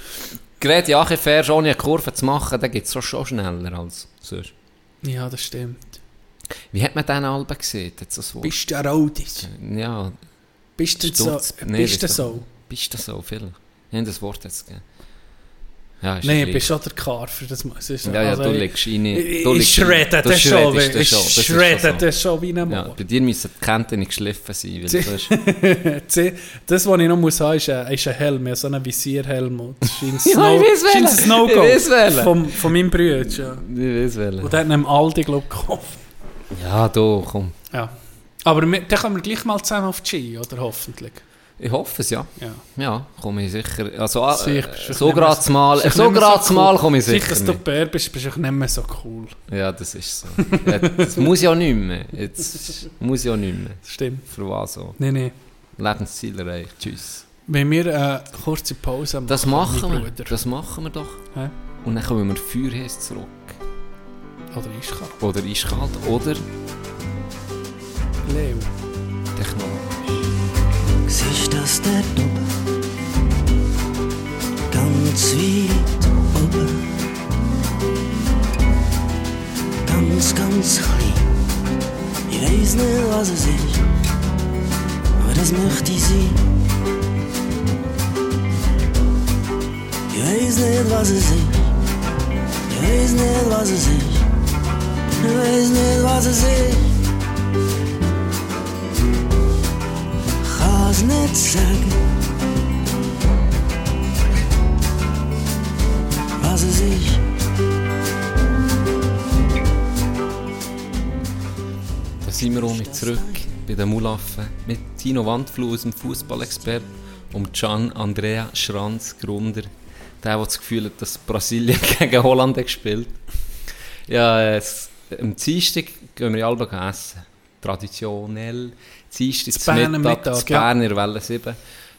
gerade ja fährst, ohne eine Kurve zu machen, dann geht es schon schneller als sonst. Ja, das stimmt. Wie hat man diesen Alben gesehen? Das Wort? Bist du ein Raudis? Ja, Bist du so? Nee, bist du so? bist du so viel? Ich habe das Wort jetzt gegeben. Ja, Nein, ja du bist schon der Karfer. Das muss ich sagen. Ja, ja, Also, du legst rein. Ich, du. Du das schon. Ich das schon, das schon das wie ein Ja, Mann. bei dir müssen die Kanten nicht geschliffen sein, weil. Sie- Das, was ich noch muss haben, ist ein, ist ein Helm, ja, so ein Visierhelm. Das scheint ein Ja, No- ich weiss welchen. von, von meinem Bruder. Ja. Ich weiß welchen. Und der hat ihn im Aldi, glaube ich, gekauft. Ja, du, komm. Ja. Aber wir, dann können wir gleich mal zusammen auf die Ski, oder hoffentlich. Ich hoffe es, ja. Ja. Ja, komme ich sicher. Also, äh, so gerade mal, so mehr gerade cool. mal komme ich Sicher, sicher dass du. Bär bist, bist du nicht mehr so cool. Ja, das ist so. das muss ja nicht mehr. Jetzt muss ja nicht mehr. Stimmt. Für was so? Nein, nein. Lebensziel erreicht. Tschüss. Wenn wir eine kurze Pause machen, Das machen wir. Das machen wir doch. Hä? Und dann kommen wir Feuerhäs zurück. Oder Ischka. Oder eiskalt. Oder Leo. technologisch. Siehst das dort oben? Ganz weit oben. Ganz, ganz klein. Ich weiß nicht, was es ist, aber das möchte ich sein. Ich weiß nicht, was es ist. Ich weiß nicht, was es ist. Ich weiß nicht, was es ist. Kann's nicht sagen. Was es ist. Da sind wir auch mit bei den Mulaffen mit Tino Wandfluh dem Fußballexpert und Gian Andrea Schranz, Gründer. Der, der das Gefühl hat, dass Brasilien gegen Holland hat gespielt Ja, es, am Dienstag gehen wir alle essen. Traditionell. Dienstag, Zu Bern am Mittag, Mittag, zu Bern in der Welle 7.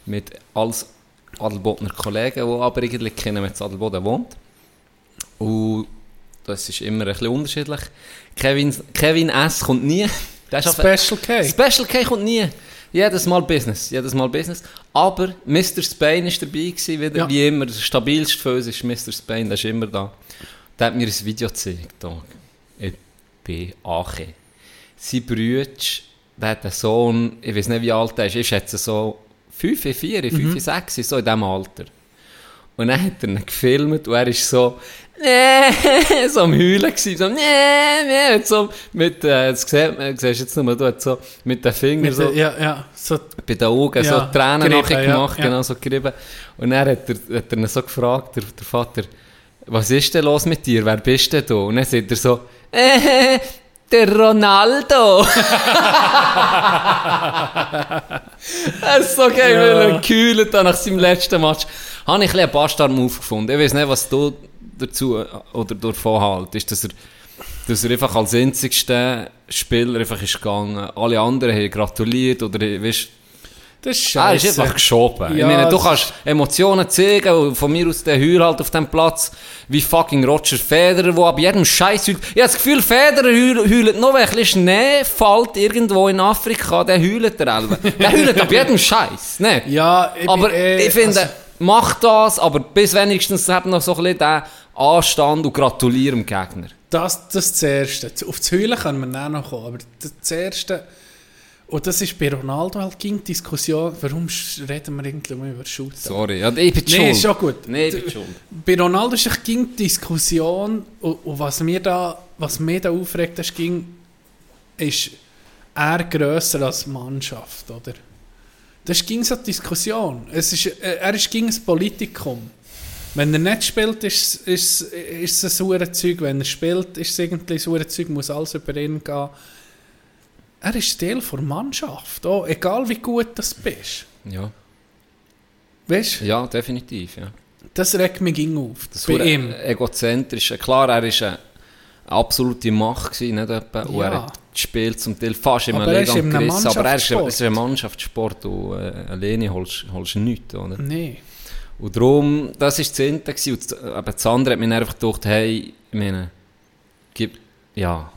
Mit als Adelbodner Kollegen, die aber eigentlich kennen, in Adelboden wohnt. Und das ist immer ein bisschen unterschiedlich. Kevin, Kevin S. kommt nie. Special K. Special K kommt nie. Jedes Mal Business, jedes Mal Business. Aber Mr. Spain ist dabei gewesen, wieder, Ja. wie immer. Der stabilste für uns ist Mr. Spain, der ist immer da. Der hat mir ein Video gezeigt. Ich bin Ache. Sein Bruder, der hat einen Sohn, ich weiß nicht wie alt er ist, ich schätze so 5, 4, 5, 6, so in diesem Alter. Und dann hat er ihn gefilmt und er ist so, nee, so am Heulen gewesen, so, nee, nee, und so, mit, äh, man, siehst du jetzt nur, du, so, mit den Fingern so, ja, ja. So, bei den Augen Ja, so Tränen nachher gemacht, ja. genau so gerieben. Und dann hat er, hat er ihn so gefragt, der, der Vater, was ist denn los mit dir, wer bist denn du? Und dann sagt er so, äh, der Ronaldo. das ist so geil, weil er gekühlt hat nach seinem letzten Match. Habe ich ein bisschen einen Bastard-Move gefunden. Ich weiß nicht, was du dazu oder davon haltest, dass er, dass er einfach als einzigster Spieler einfach ist gegangen. Alle anderen haben gratuliert oder weißt, das ist Ah, ist scheiße. einfach geschoben. ich Ja, meine, du kannst Emotionen zeigen und von mir aus der Heuer halt auf dem Platz wie fucking Roger Federer, der ab jedem Scheiß heult. Ich habe das Gefühl, Federer heult, heult noch, wenn ein bisschen Schnee fällt irgendwo in Afrika, der heult der Elbe. Der heult ab jedem Scheiß. Ne? Ja, ich aber bin eh- ich finde, also- mach das, aber bis wenigstens hat noch so ein bisschen den Anstand und gratuliere dem Gegner. Das, das ist das Erste. Auf das Heulen können wir dann noch kommen. Aber das, das Erste, und das ist bei Ronaldo halt ging Diskussion, warum reden wir irgendwie immer über Shooter? Sorry, ja, ich bin Nee, schuld. ist schon gut. Nee, ich bin schuld. Bei Ronaldo ist ging Diskussion, und, und was mir da, was mir da aufregt, ist, ging, ist er grösser als Mannschaft, oder? Das ging so die Diskussion. Es ist, äh, er ist gegen ein Politikum. Wenn er nicht spielt, ist, ist, ist es ein saures Zeug. Wenn er spielt, ist es irgendwie ein saures Zeug, muss alles über ihn gehen. Er ist Teil der Mannschaft, auch, egal wie gut du bist. Ja. Weißt du, ja, definitiv, ja. das regt mich ging auf. Das bei ihm. egozentrisch. Klar, er war eine absolute Macht, gewesen, nicht etwa. Und Ja. er hat das Spiel zum Teil fast immer er ist einem gerissen. Aber er ist, ist ein Mannschaftssport und äh, alleine holst du nichts. Oder? Nee. Und darum, das war das gewesen. Und das, aber das andere hat mir einfach gedacht, hey, ich meine, gib, ja,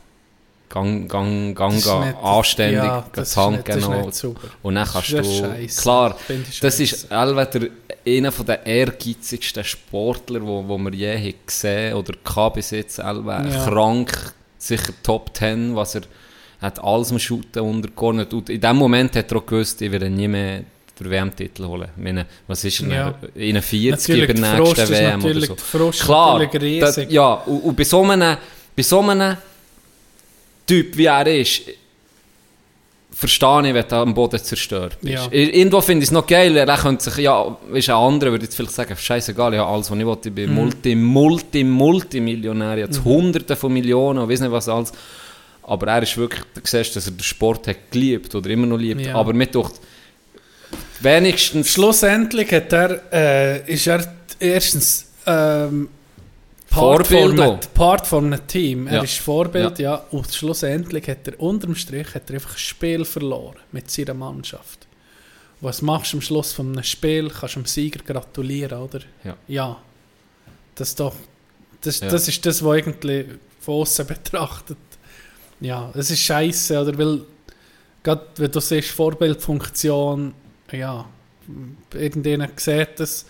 gang, gang, gang, Das gang anständig, ja, das ist Hand das. Und dann kannst Das du, scheisse. klar, das scheisse. ist entweder einer der ehrgeizigsten Sportler, wo, wo wir je gesehen oder gehabt bis jetzt. Ja. krank, sicher Top 10, was er hat alles am Shooten untergeordnet. Und in dem Moment hat er auch gewusst, ich werde nie mehr den WM-Titel holen. Ich meine, was ist er? Ja. In 41 Natürlich, bei der nächsten ist WM oder natürlich- so. ist Klar, das, ja, und, und bei so einem, bei so einem Typ wie er ist, verstehe ich, wenn du am Boden zerstört bist. Ja. Irgendwo finde ich es noch geil, er könnte sich, ja, ist ein anderer, würde jetzt vielleicht sagen, scheißegal, ich habe alles, was ich will, ich Mhm. bin Multi, Multi, Multimillionär, ich habe Hunderte von Millionen, und weiss nicht was alles. Aber er ist wirklich, du siehst, dass er den Sport hat geliebt oder immer noch liebt. Ja. Aber mit doch wenigstens Schlussendlich hat er, äh, ist er erstens ähm, Part Vorbild von einem. Part von einem Team. Er Ja. ist Vorbild, ja. Und schlussendlich hat er unterm Strich hat er einfach ein Spiel verloren mit seiner Mannschaft. Was machst du am Schluss von einem Spiel? Kannst du dem Sieger gratulieren, oder? Ja. Ja. Das ist doch, das, Ja. das ist das, was irgendwie von außen betrachtet. Ja, es ist scheiße, oder? Weil, gerade wenn du siehst, Vorbildfunktion, ja, irgendjemand sieht das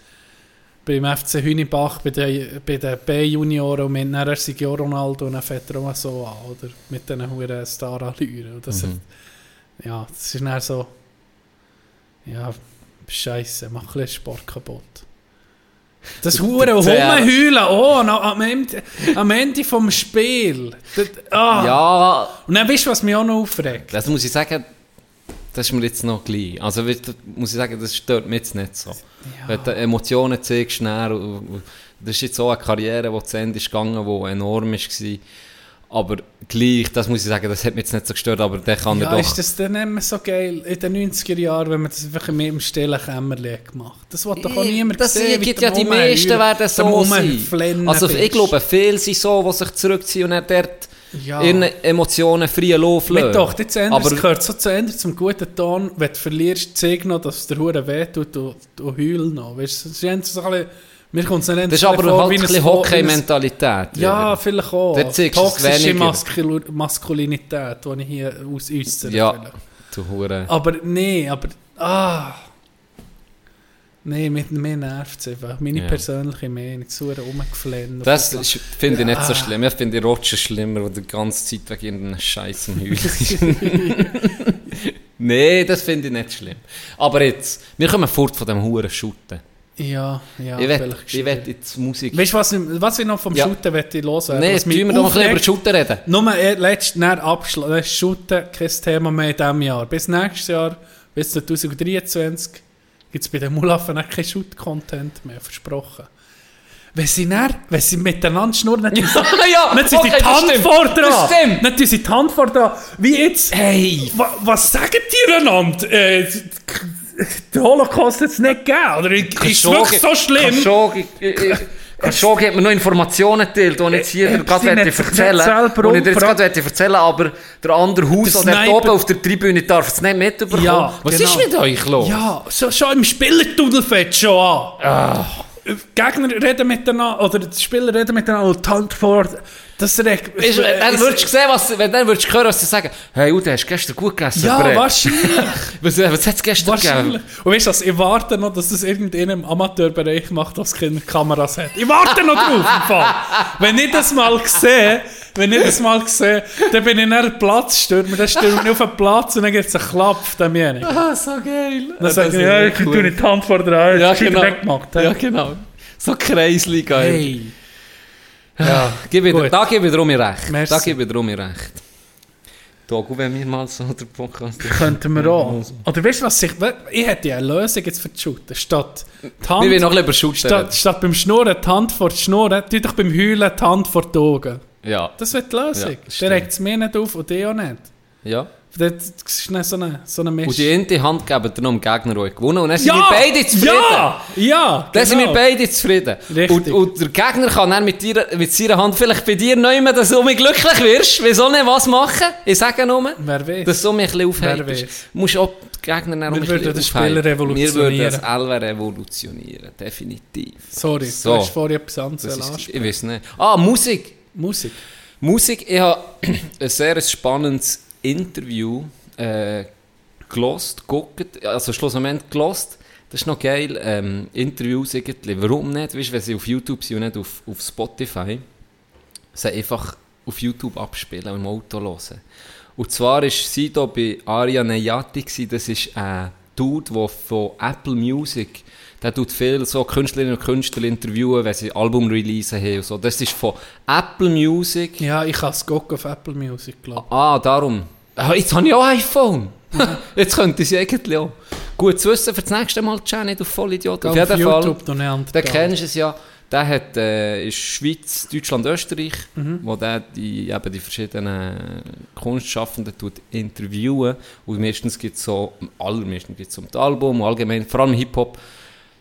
beim FC Hünibach, bei den, bei den B-Junioren und mit nachher Sergio Ronaldo und dann fährt er auch so an, oder? Mit diesen hohen Star-Allüren. Und Das, Mhm. Ja, das ist dann so, ja, scheiße, mach ein bisschen Sport kaputt. Das hure Rumheulen, oh, no, am, Ende, am Ende vom Spiel. Das, ah. Ja, Und dann weißt du, was mich auch noch aufregt? Das muss ich sagen, das ist mir jetzt noch gleich. Also muss ich sagen, das stört mich jetzt nicht so. Wenn du Emotionen zeigst, schnell, das ist jetzt auch eine Karriere, die zu Ende ist gegangen, die enorm war. Aber gleich, das muss ich sagen, das hat mich jetzt nicht so gestört, aber der kann Ja, er ist doch... das dann immer so geil in den 90er Jahren, wenn man das einfach mit dem stillen Kämmerchen hat gemacht Das will doch auch niemand das sehen. wie gibt ja die meisten werden so sein. Also ich glaube, viele sind so, die sich zurückziehen und dann dort Ja. ihre Emotionen freien Lauf lassen. doch, Aber- es gehört so zu Ende zum guten Ton, wenn du verlierst, zeig noch, dass es der Hure weh tut und, und heul noch. Weißt du, es ist so ein bisschen Mir kommt es nicht Das ist aber vor, halt ein Hockey-Mentalität. Ja, vielleicht auch. Du es Toxische. Maskul Maskulinität, die ich hier aus äußere. Ja. vielleicht. Du Hure. Aber nee, aber. Ah. Nee, mit mir nervt es einfach. Meine Ja. persönliche Meinung. So rumgeflennt. Das finde ich nicht so Ja. schlimm. Ich finde Roger schlimmer, der die ganze Zeit wegen irgendeinem Scheiß im Heulen ist. Nein, das finde ich nicht schlimm. Aber jetzt, wir kommen fort von dem Huren Shooten. Ja, ja. ich will, ich will jetzt Musik... Weißt du, was, ich- was ich noch vom Ja. Shooten möchte hören? Nein, jetzt müssen wir doch ein bisschen über Shooten reden. Nur äh, letztes Jahr abschließen. Shooten kein Thema mehr in diesem Jahr. Bis nächstes Jahr, bis 2023, gibt es bei den Mulaffen auch kein Shoot-Content mehr, versprochen. Wenn sie, dann, wenn sie miteinander schnurren, nicht ja, Nicht sind sie okay, die Hand vor dran. Nicht sind sie die Hand vor dran. Wie jetzt. Hey! Wa, was sagen die einander? Äh, der Holocaust hat es nicht gegeben. Oder ist es wirklich so schlimm? Khashoggi, äh, äh, Khashoggi hat mir noch Informationen geteilt, die ich jetzt hier gerade erzählen selber Und ich dir jetzt gerade erzählen, aber der andere Haus, Der der dort oben auf der Tribüne darf es nicht mitbekommen. Ja, Was genau. ist mit euch los? Ja, so, schon im Spielertunnel fängt schon an. Ah. Gegner reden miteinander, oder die Spieler reden miteinander, und die Hand vor. Das. Weißt du, Dann würdest du sehen, was, wenn dann würdest du hören, was sie sagen. Hey, Ude, hast du gestern gut gegessen? Ja, Brett? wahrscheinlich. Was, was hat es gestern wahrscheinlich. gegeben? Und weißt du was, ich warte noch, dass das irgendeinem Amateurbereich macht, das keine Kameras hat. Ich warte noch drauf, im Fall. Wenn ich das mal sehe, wenn ich das mal sehe, dann bin ich in einem Platzstürmer, dann stürme ich auf den Platz und dann gibt es einen Klapp auf demjenigen. Ah, so geil. Dann sage ich, ja, ich tue nicht die Hand vor der Hand, Ja, ist genau. weggemacht. Ja, genau. So Kreisli, geil. Hey. Ja, Gib ich, da gebe ich darum recht. Merci. Da gebe ich darum recht. Gut, wenn wir mal so den Podcast... könnten wir auch. Oder weißt du was, ich, ich hätte ja eine Lösung jetzt für die Shooter. Statt die Wir Hand, noch lieber Schutz statt, statt beim Schnurren die Hand vor die Schnurren, tu doch beim Heulen die Hand vor die Augen. Ja. Das wird die Lösung. Ja. Dann regt es mir nicht auf und die auch nicht. ja. Das ist nicht so eine, so eine Mischung. Und die eine Hand geben dann dem Gegner, der gewonnen Und dann sind wir beide zufrieden. Ja! Ja! Dann sind wir genau. beide zufrieden. Richtig. Und, und der Gegner kann dann mit, dir, mit seiner Hand vielleicht bei dir neu, dass du mich glücklich wirst. Wieso nicht was machen? Ich sage nur, Wer weiß. dass du mich ein bisschen aufhebst. Du musst auch die Gegner dann Wir würden den Spieler aufheben. Wir revolutionieren. würden das Elfer revolutionieren. Definitiv. Sorry, So. du hast vorher etwas anderes Das ich weiß nicht. Ah, Musik. Musik. Musik, ich habe ein sehr spannendes Interview äh, gelost, geguckt, also schlussendlich gelost. Das ist noch geil, ähm, Interviews irgendwie. Warum nicht? Weißt du, wenn sie auf YouTube sind und nicht auf, auf Spotify, sie einfach auf YouTube abspielen und im Auto hören. Und zwar war sie da bei Aria Neyati, das ist ein Dude, der von Apple Music, der tut viel so Künstlerinnen und Künstler interviewen, wenn sie Album-Release haben und so. Das ist von Apple Music. Ja, ich kann es auf Apple Music, glaube Ah, darum. Ah, jetzt habe ich auch ein iPhone. jetzt könnte ich es eigentlich auch. Gut zu wissen für das nächste Mal, nicht auf Vollidiot. Auf jeden Fall. YouTube Den kennst du es ja. Der hat, äh, ist Schweiz, Deutschland, Österreich, wo der die, eben die verschiedenen Kunstschaffenden tut interviewen. Und meistens gibt es so, allermeistens gibt es um das Album, allgemein, vor allem Hip-Hop,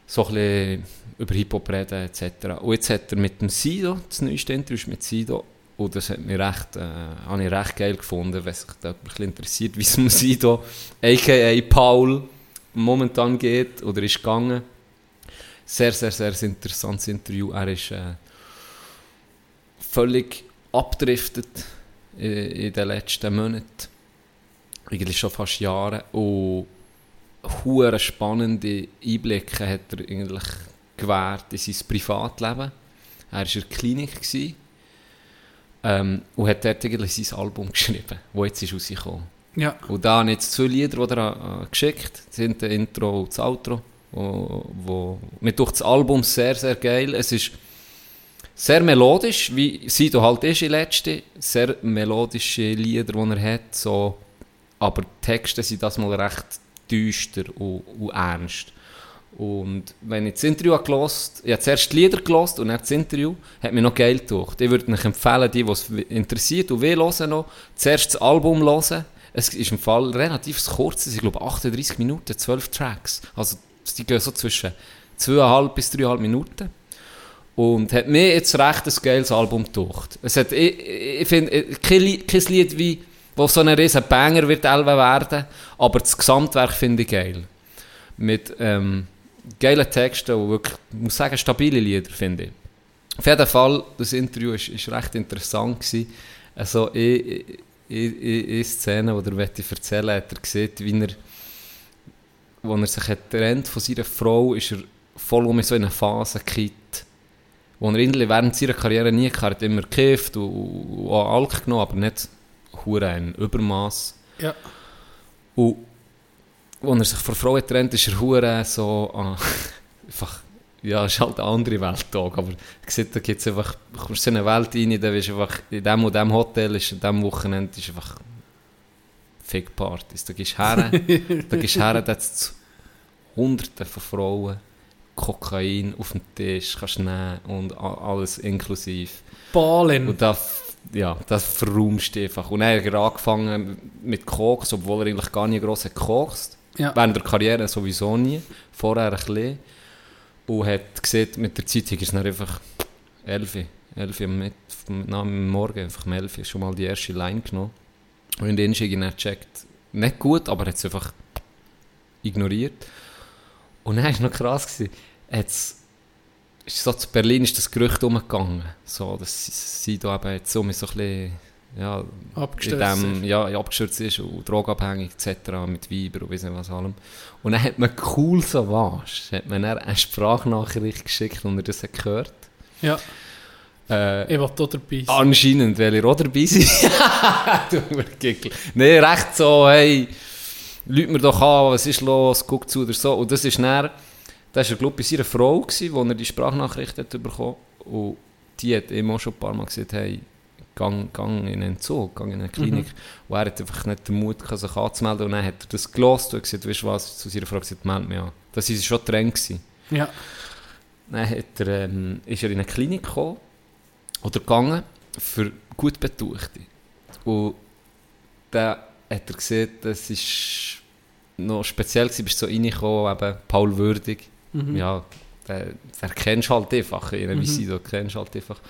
so ein bisschen über Hip-Hop reden etc. Und jetzt hat er mit dem Sido, das neueste Interview ist mit Sido, und das hat mich recht, äh, habe ich recht geil gefunden, wenn sich da bisschen interessiert, wie es um Sido, a.k.a. Paul, momentan geht oder ist gegangen. Sehr, sehr, sehr interessantes Interview. Er ist äh, völlig abgedriftet in, in den letzten Monaten. Eigentlich schon fast Jahre. Und hure spannende Einblicke hat er eigentlich gewährt in sein Privatleben. Er war in der Klinik. Gewesen, ähm, und hat dort eigentlich sein Album geschrieben, das jetzt ist rausgekommen Ja. und da habe ich jetzt zwei Lieder, die er äh, geschickt Das sind das Intro und das Outro. Wo, wo, mir durch das Album sehr, sehr geil. Es ist sehr melodisch, wie Sido halt ist in letzte. Sehr melodische Lieder, die er hat. So, aber die Texte sind das mal recht düster und, und ernst. Und wenn ich das Interview gelost, ich habe zuerst die Lieder gelost und dann das Interview, hat mir noch geil gedacht. Ich würde euch empfehlen, die, die es interessiert und will hören noch, zuerst das Album hören. Es ist im Fall relativ kurz, es sind glaube ich 38 Minuten, 12 Tracks. Also die gehen so zwischen 2,5 bis 3,5 Minuten. Und hat mir jetzt recht ein geiles Album gedacht. Es hat, ich, ich finde, kein, kein Lied wie, wo so ein riesen Banger wird werden, aber das Gesamtwerk finde ich geil. Mit, ähm, geile Texte und wirklich, ich muss sagen, stabile Lieder, finde ich. Auf jeden Fall, das Interview war ist, ist recht interessant. Gewesen. Also, in Szene, die er erzählen hat er gesehen, wie er, als er sich hat getrennt von seiner Frau, ist er voll um in so eine Phase gekippt, wo er irgendwie während seiner Karriere nie gehabt hat, immer gekifft und, und auch Alk genommen, aber nicht hure ein Übermaß. Ja. Und als er sich von Frau getrennt ist er hure so ah, einfach ja, es ist halt eine andere Welt da, aber sehe, da gibt es einfach, du kommst in eine Welt rein, da bist du einfach, in dem und dem Hotel ist, in dem Wochenende ist einfach Fick-Partys, da gehst du her, da gehst du her, da Hunderten von Frauen, Kokain auf dem Tisch, kannst nehmen und alles inklusiv. Ballen. Und das, ja, das verraumst du einfach. Und dann hat er angefangen mit Koks, obwohl er eigentlich gar nicht gross hat gekokst. Ja. Während der Karriere sowieso nie. Vorher ein bisschen. Und hat gesehen, mit der Zeit ist es einfach 11, 11 am, Mit am Morgen, einfach um 11 schon mal die erste Line genommen. Und in den dann gecheckt, nicht gut, aber er hat es einfach ignoriert. Und dann war es noch krass, gewesen, hat's, ist so zu Berlin ist das Gerücht umgegangen, so, dass sie, da eben jetzt so ein bisschen, ja, Abgestürzt dem, ist. ja, abgestürzt ist und drogenabhängig etc. mit Weiber und weiss nicht was allem. Und dann hat man cool so was, hat man dann eine Sprachnachricht geschickt und er das hat gehört. Ja, Äh, ich will auch dabei sein. Anscheinend, weil ihr auch dabei Gickel. Nein, recht so, hey, Leute mir doch an, was ist los, guck zu oder so. Und das ist dann, das war, glaube ich, bei seiner Frau, gewesen, wo er die Sprachnachricht hat bekommen Und die hat auch schon ein paar Mal gesagt, hey, gang, gang in einen Entzug, gang in eine Klinik. Und er hat einfach nicht den Mut, gehabt, sich anzumelden. Und dann hat er das gelost und gesagt, weißt du was, zu seiner Frau gesagt, meld mich an. Das war schon dran. Gewesen. Ja. Dann hat er, ähm, ist er in eine Klinik gekommen oder gegangen für gut Betuchte. Und dann hat er gesehen, das ist noch speziell gewesen, bist so reingekommen, eben Paul Würdig. Mhm. Ja, den, den kennst du halt einfach, in Visite kennst du halt einfach.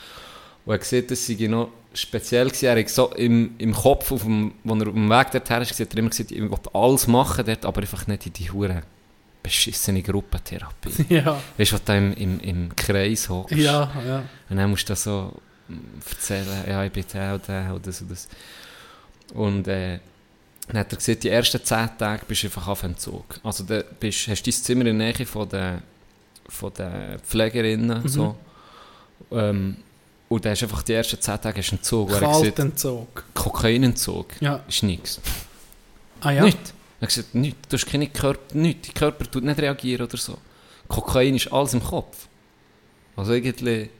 Und er hat gesehen, das sei noch speziell gewesen. Er hat so im, im Kopf, auf dem, wo er auf dem Weg dorthin ist, hat er immer gesagt, ich will alles machen dort, aber einfach nicht in die hure beschissene Gruppentherapie. Ja. Weißt du, was du da im, im, im Kreis hockst? Ja, ja. Und dann musst du so mm, erzählen, ja, ich bin der und der und das und das. Und äh, dann hat er gesagt, die ersten zehn Tage bist du einfach auf Entzug. Also da bist, hast du dein Zimmer in der Nähe von den, von den Pflegerinnen. Mhm. So. Ähm, und dann hast du einfach die ersten zehn Tage du hat gesagt, Kaltentzug. Kokainentzug Ja. ist nichts. Ah ja. Nicht. Er hat gesagt, nichts. Du hast keine Körper, nichts. Dein Körper tut nicht reagieren oder so. Kokain ist alles im Kopf. Also irgendwie,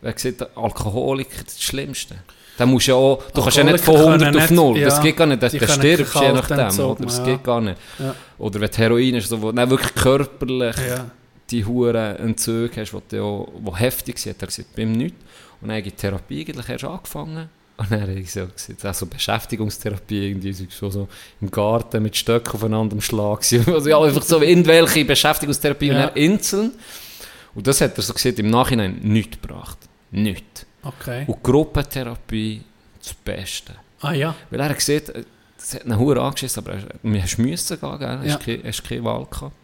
wer gesagt, Alkoholiker das Schlimmste. Dann musst du ja auch, du kannst ja nicht von Alkoholiker 100 auf können 0. nicht- Das ja, geht gar nicht. Können stirbst je keinen nachdem. Kaltentzug Oder? Das ja. geht gar nicht. Ja. Oder wenn du Heroin ist, so, wo du wirklich körperlich Ja. die Huren Entzüge hast, die, auch, die heftig sind, hat er gesagt, beim nichts. Und dann habe ich die Therapie eigentlich erst angefangen. Und dann habe ich so gesagt, also Beschäftigungstherapie, irgendwie so, so im Garten mit Stöcken aufeinander am Schlag. Also ja, einfach so irgendwelche Beschäftigungstherapie Ja. und Inseln. Und das hat er so gesagt, im Nachhinein nichts gebracht. Nichts. Okay. Und Gruppentherapie, das Beste. Ah ja. Weil er hat gesehen, äh, das hat einen Huren angeschissen, aber er wir mussten gehen, gell? Ja. Hast keine, keine Wahl gehabt.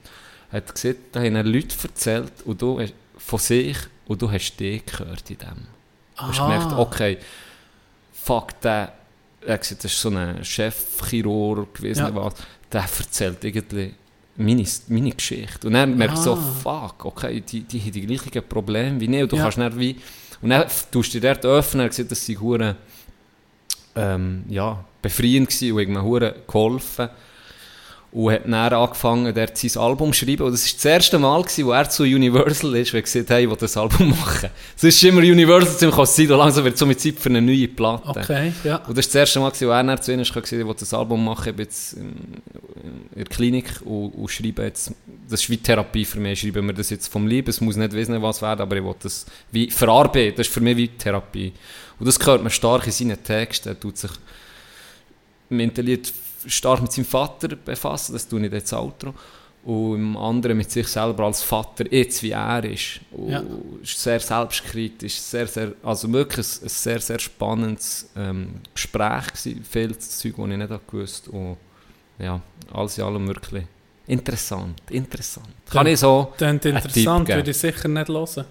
Er hat gesehen, da haben Leute erzählt und du, hast- von sich und du hast dich gehört in dem. Du hast Aha. gemerkt, okay, fuck, der, er gesagt, das ist so ein Chefchirurg gewesen, Ja. was, der erzählt irgendwie meine, meine Geschichte. Und dann merkst du so, Ah. fuck, okay, die, die haben die gleichen Probleme wie ich und du Ja. kannst nicht wie, und dann tust du dich dort öffnen, er hat gesagt, das sei hure ähm, ja, befreiend gewesen und irgendwie geholfen. Und hat dann angefangen, dort sein Album zu schreiben. Und das war das erste Mal, gewesen, wo er zu Universal ist, und gesagt hey, ich will das Album machen. Es ist immer Universal zu ihm gekommen, Zeit, und langsam wird es so mit Zeit für eine neue Platte. Okay, ja. Und das war das erste Mal, gewesen, wo er dann zu ihnen gesagt, ich will das Album machen, ich bin jetzt in, der Klinik und, und schreibe jetzt, das ist wie Therapie für mich, ich schreibe mir das jetzt vom Lieb, es muss nicht wissen, was werden, aber ich will das wie verarbeiten, das ist für mich wie Therapie. Und das hört man stark in seinen Texten, er tut sich mentaliert stark mit seinem Vater befassen, das tue ich jetzt Outro. Und im anderen mit sich selber als Vater, jetzt wie er ist. Und Ja. ist sehr selbstkritisch, sehr, sehr, also wirklich ein, ein sehr, sehr spannendes ähm, Gespräch gewesen. Viel Zeug, das ich nicht gewusst Und ja, alles in allem wirklich Interessant, interessant. Kann ich so Klingt interessant, würde ich sicher nicht hören.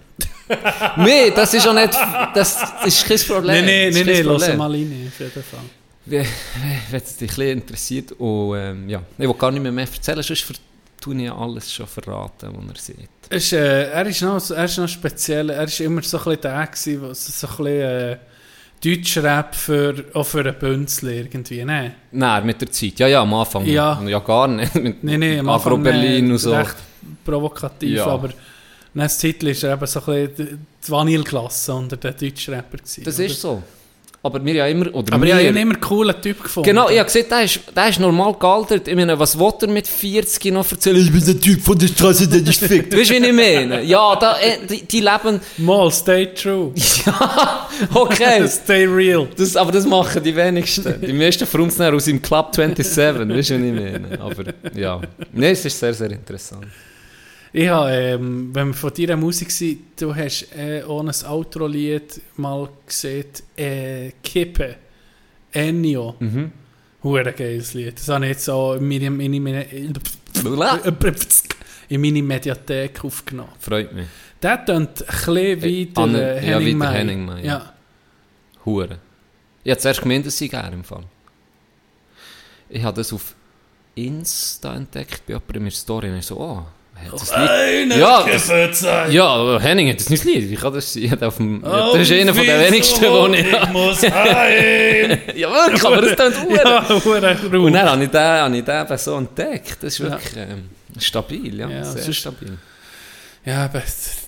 Nee, das ist auch nicht, das ist kein Problem. Nein, nein, nein, kein nein, lass Problem. mal rein, auf jeden Fall. Wenn es dich ein interessiert und ähm, ja, ich will gar nicht mehr, mehr erzählen, sonst tue ich ja alles schon verraten, was er sieht. Ist, äh, er, ist noch, er ist noch speziell, er ist immer so ein bisschen der gewesen, der so ein bisschen äh, Deutschrap für, auch für einen Bünzler irgendwie, ne? Nein, mit der Zeit. Ja, ja, am Anfang. Ja. ja gar nicht. Mit Nein, nein, am Anfang Berlin und so. recht provokativ, Ja. aber das Titel ist er eben so ein bisschen die- die Vanilleklasse unter den Deutschrapper gewesen. Das oder? ist so. Aber wir ja immer, oder Aber ich wir, habe ihn immer einen coolen Typ gefunden. Genau, ich habe gesehen, der ist, der ist normal gealtert. Ich meine, was will er mit 40 noch erzählen? Ich bin der Typ von der Straße, der dich fickt. Weißt du, wie ich meine? Ja, da, äh, die, die leben... Mal, stay true. Ja, okay. stay real. Das, aber das machen die wenigsten. Die meisten frumsen dann aus dem Club 27, weißt du, was ich meine? Aber ja, nee, es ist sehr, sehr interessant. Ich habe, ähm, wenn wir von deiner Musik sind, du hast äh, ohne ein Outro-Lied mal gesehen, äh, Kippe, Ennio. Mhm. Hure geiles Lied. Das habe ich jetzt auch in meine, in meine, in meine Mediathek aufgenommen. Freut mich. Der tönt ein bisschen wie Äh, der Anne- äh, ja, Henning wie der May. Henning May, ja. Ja. Hure. Ich habe zuerst gemeint, das sei er im Fall. Ich habe das auf Insta entdeckt, bei jemandem in der Story. Und ich so, oh, das Lied... Ja, das, ja, Henning hat das nicht Lied. Wie kann das? Er hat Auf dem, ja, das ist einer von den wenigsten, die ich... Ich muss heim! ja, wirklich, aber das tönt hure. ja, Und dann habe ich den, habe ich den eben so entdeckt. Das ist wirklich ähm, stabil, ja, Ja, sehr stabil. Ja, aber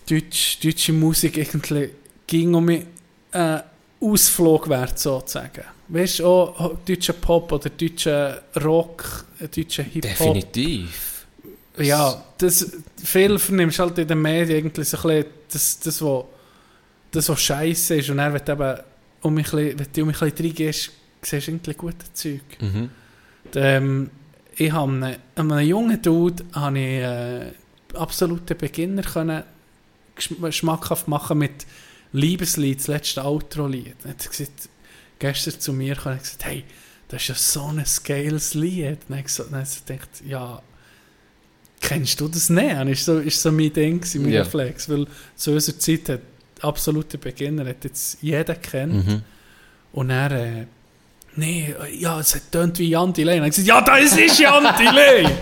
Deutsch, deutsche Musik irgendwie ging um mich äh, Ausflug wert, sozusagen. Weißt du, auch deutscher Pop oder deutscher Rock, äh, deutscher Hip-Hop. Definitiv. Ja, das, viel vernimmst halt in den Medien irgendwie so ein bisschen das, das, was das, was scheiße ist. Und wenn du eben um mich, ein bisschen- wenn du um mich ein bisschen reingehst, siehst du irgendwie gute Zeug. Mhm. Ähm, ich habe einem, einem jungen Dude habe ich, äh, absoluten Beginner können schmackhaft machen mit Liebeslied, das letzte Outro-Lied. Er hat gesagt, gestern zu mir und gesagt, hey, das ist ja so ein geiles Lied. So, dann habe ich gedacht, ja, kennst du das nicht? Das ist so, ist so mein Ding, mein Ja. Reflex. Weil zu unserer Zeit hat absolute Beginner hat jetzt jeder kennt. Mhm. Und er, äh, nee, ja, es tönt wie Jan Delay. Und er hat gesagt, ja, das ist Jan Delay!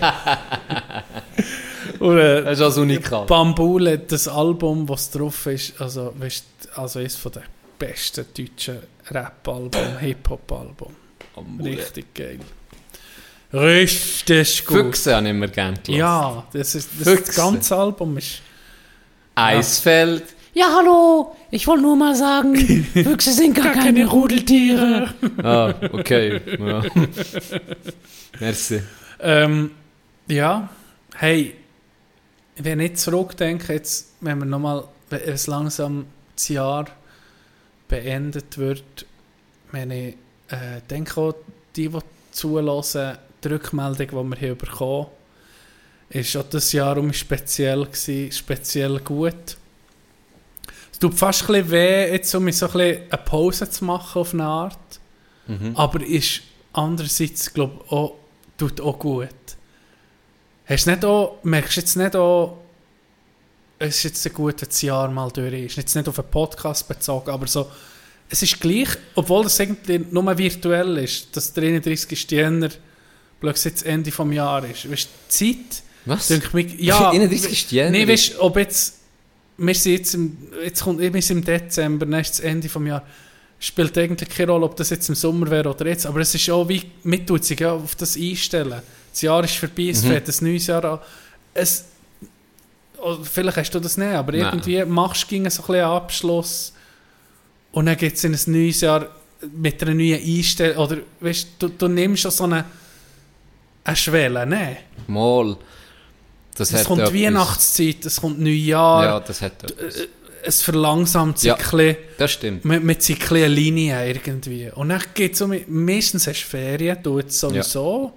Und äh, Das ist also unikat. Bambule, das Album, was drauf ist, also, weißt, also ist von den besten deutschen Rap-Album, Hip-Hop-Album. Richtig geil. Richtig gut. Füchse habe ich immer gerne gelassen. Ja, das, ist, das, das Füchse. ganze Album ist... Eisfeld. Ja, hallo, ich wollte nur mal sagen, Füchse sind gar, keine Rudeltiere. Ah, okay. Ja. Merci. Ähm, ja, hey, wenn ich zurückdenke, jetzt, wenn wir nochmal, wenn es langsam das Jahr beendet wird, wenn ich äh, denke auch, die, die zulassen, die Rückmeldung, die wir hier bekommen ist auch das Jahr um speziell gewesen, speziell gut. Es tut fast ein weh, jetzt um so ein eine Pause zu machen auf eine Art. Mhm. Aber ist andererseits, glaube ich, auch, tut auch gut. Hast du nicht auch, merkst du jetzt nicht auch, es ist jetzt ein gutes Jahr mal durch ist. Jetzt nicht auf einen Podcast bezogen, aber so, es ist gleich, obwohl das irgendwie nur virtuell ist, dass der 31. Jänner plötzlich das Ende des Jahres ist. Weißt du, die Zeit, Was? denke mich, ja. 31. Jänner? Nee, weißt ob jetzt, wir sind jetzt im, jetzt kommt, wir sind im Dezember, dann ist das Ende des Jahres, spielt eigentlich keine Rolle, ob das jetzt im Sommer wäre oder jetzt, aber es ist auch wie, mit tut sich ja auf das einstellen. Das Jahr ist vorbei, es Mhm. fängt ein neues Jahr an. Es, oder vielleicht hast du das nicht, aber Nein. irgendwie machst du so einen Abschluss und dann geht es in ein neues Jahr mit einer neuen Einstellung, oder weißt du, du nimmst schon so eine, eine Schwelle, ne? Mal. Das Es kommt etwas- Weihnachtszeit, es kommt Neujahr, Ja, das hat etwas. es verlangsamt sich Ja. ein Das stimmt. mit, mit sich ein Linie irgendwie. Und dann geht es um, meistens hast du Ferien, du jetzt sowieso,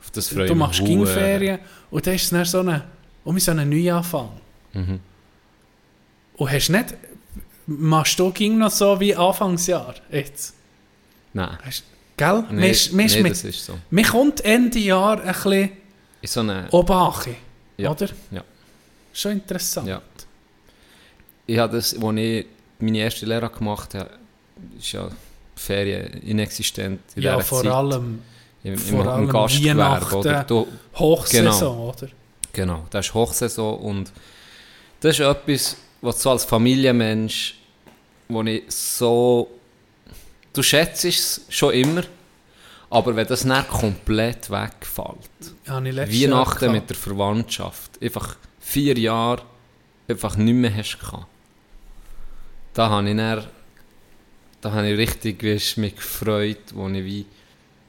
Auf das freue du machst ging Ferien und dann ist es dann so eine, um so einen Neuanfang. Mhm. Und hast nicht, machst du ging noch so wie Anfangsjahr jetzt? Nein. Hast, gell? Nee, Misch- misch nee mit- das ist so. Mir kommt Ende Jahr ein bisschen In so eine, Obachi, Ja, oder? ja. Schon interessant. Ja. ich habe das, als ich meine erste Lehre gemacht habe, ist ja Ferien inexistent in Ja, vor Zeit. allem Im, im, vor allem im Gastgewerbe, oder? Du, Hochsaison, oder? Genau, das ist Hochsaison und das ist etwas, was so als Familienmensch, wo ich so... Du schätzt es schon immer, aber wenn das nicht komplett wegfällt, Jahr Weihnachten mit der Verwandtschaft, einfach vier Jahre einfach nicht mehr hast gehabt. Da habe ich dann, da habe ich richtig weisst, mich gefreut, wo ich wie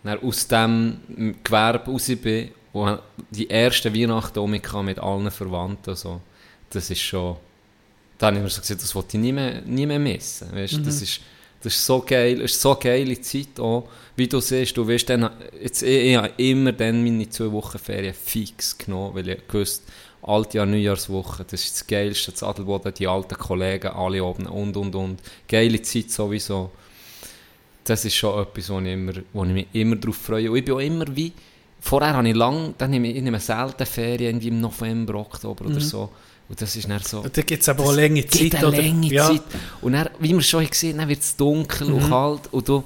dann aus dem Gewerbe raus bin, wo die ersten Weihnachten um mich mit allen Verwandten so. Das ist schon, da habe ich mir so gesagt, das wollte ich nie mehr, nie mehr missen. Weißt? Mhm. Das, ist, das ist so geil, das ist so geile Zeit auch, wie du siehst, du wirst dann, jetzt, ich, ich habe immer dann meine zwei Wochen Ferien fix genommen, weil ich gewusst, Altjahr, Neujahrswoche, das ist das Geilste, das Adelboden, die alten Kollegen, alle oben und, und, und. Geile Zeit sowieso. Das ist schon etwas, wo ich, immer, wo ich mich immer darauf freue. Und ich bin auch immer wie, vorher habe ich lang, dann nehme ich, ich nehme selten Ferien, irgendwie im November, Oktober oder so. Und das ist dann so... Da gibt es aber auch längere Zeit, gibt lange ja. Zeit. Und dann, wie wir schon gesehen haben, wird es dunkel Mhm. und kalt und du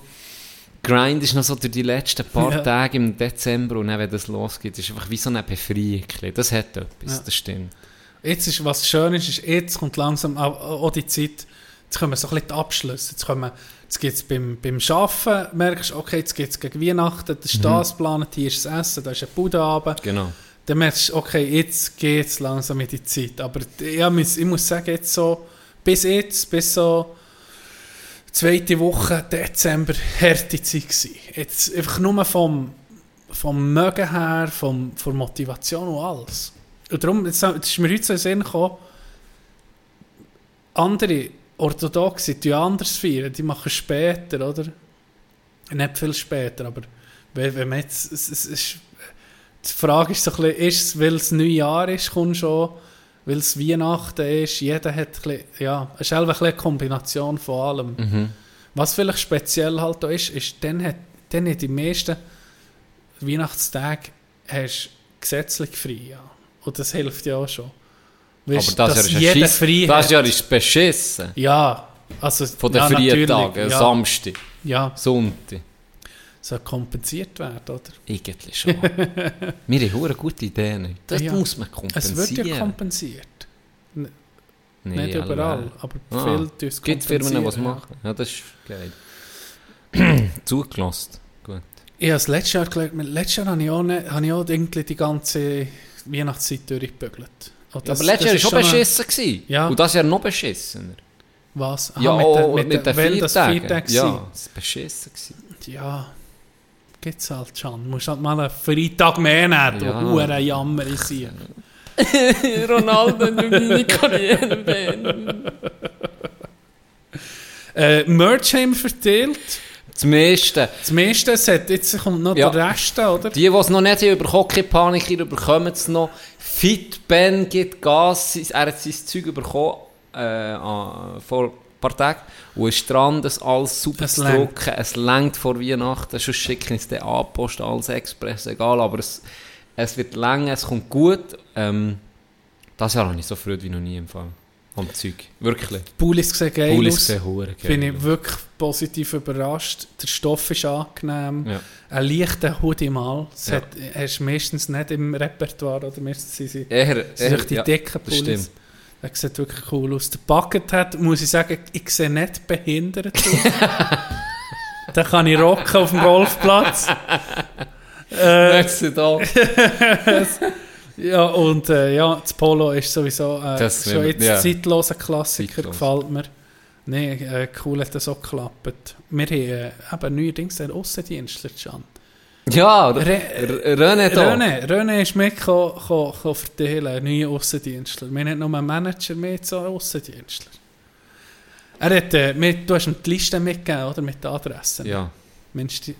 grindest noch so durch die letzten paar Ja. Tage im Dezember und dann, wenn das losgeht, ist einfach wie so eine Befreiung. Das hat etwas, Ja. das stimmt. Jetzt ist, was schön ist, ist, jetzt kommt langsam auch, auch die Zeit, jetzt kommen so ein bisschen die Abschlüsse. Jetzt, kommen, jetzt gibt es beim, beim Arbeiten, merkst du, okay, jetzt geht es gegen Weihnachten, das ist das geplant, hier ist das Essen, da ist ein Budenabend. Genau. Dann merkst du, okay, jetzt geht es langsam in die Zeit. Aber ja, ich muss sagen, jetzt so, bis jetzt, bis so zweite Woche Dezember, harte Zeit gewesen. Jetzt einfach nur vom, vom Mögen her, vom, von Motivation und alles. Und darum, jetzt, ist mir heute so in Sinn gekommen, andere Orthodoxe, die anders feiern, die machen später, oder? Nicht viel später, aber wenn, wenn man jetzt, es, es ist, die Frage ist so ein bisschen, ist es, weil es Neujahr ist, kommt schon, weil es Weihnachten ist, jeder hat ein bisschen, ja, es ist einfach ein bisschen eine Kombination von allem. Mhm. Was vielleicht speziell halt da ist, ist, dann hat, dann hat die meisten Weihnachtstage hast gesetzlich frei, ja. Und das hilft ja auch schon. Weißt, Aber das, Jahr ist jeder frei das. Jahr ist beschissen. Ja, also Von den ja, freien natürlich, Tagen, ja, Samstag, ja, Sonntag. Soll kompensiert werden, oder? Eigentlich schon. Wir haben eine gute Ideen. Das Ja. muss man Es kompensieren. wird ja kompensiert. Nee, Nicht überall, aber Ah, viel tun Es gibt Firmen, die was machen. Ja, das ist geil. Zugelassen. Gut. Ich habe das letztes Jahr gelernt, letztes Jahr habe ich auch, nicht, habe ich auch irgendwie die ganze Weihnachtszeit durchgebügelt. Ja, das- aber letztes Jahr war schon beschissen. Gewesen. Ja. Und das Jahr noch beschissener. Was? Aha, ja, mit, auch den- mit, mit, den den. Feiertag ja, es war beschissen. Gewesen. Ja, gibt es halt schon. Du musst halt mal einen Freitag mehr nehmen, du Ja. hure Jammer sein. Ronaldo in meine Karriere. Äh, Merch haben wir verteilt. Das meiste. Das meiste, es hat, jetzt kommt noch Ja. der Rest, oder? Die, die es noch nicht haben, über Hockey-Panik, ihr bekommen es noch. Fit Ben gibt Gas. Er hat sein Zeug bekommen äh, an- vor paar Tagen. Und ist dran, das alles super Es zu drucken. Es längt vor Weihnachten. Sonst schicken es dann an, Post, alles Express, egal. Aber es, es wird länger, es kommt gut. Ähm, das Jahr habe ich so Freude wie noch nie Fall. Am Zeug. Wirklich. Pullis sehen geil Paulis aus. geil Bin ich wirklich positiv überrascht. Der Stoff ist angenehm. Ja. Ein leichter Hoodie mal. Das Ja. hat, hast du meistens nicht im Repertoire. Oder meistens sind sie, Eher, eher, die ja, dicken das Pullis. stimmt. Der sieht wirklich cool aus. Der Bucket hat, muss ich sagen, ich sehe nicht behindert aus. Den kann ich rocken auf dem Golfplatz. äh, Merci da. ja, und äh, ja, das Polo ist sowieso äh, Das schon will- jetzt ja. zeitloser Klassiker, Zeitlos. gefällt mir. Nein, äh, cool hat das auch geklappt. Wir haben äh, eben neuerdings einen Aussendienstler schon. Ja, René da. René, René ist mit ko, ko, ko verteilen, einen neuen Aussendienstler. Wir haben nur einen Manager, mehr so einen Aussendienstler. Er hat, äh, mit, du hast ihm die Liste mitgegeben, oder? Mit den Adressen. Ja. Mensch, die,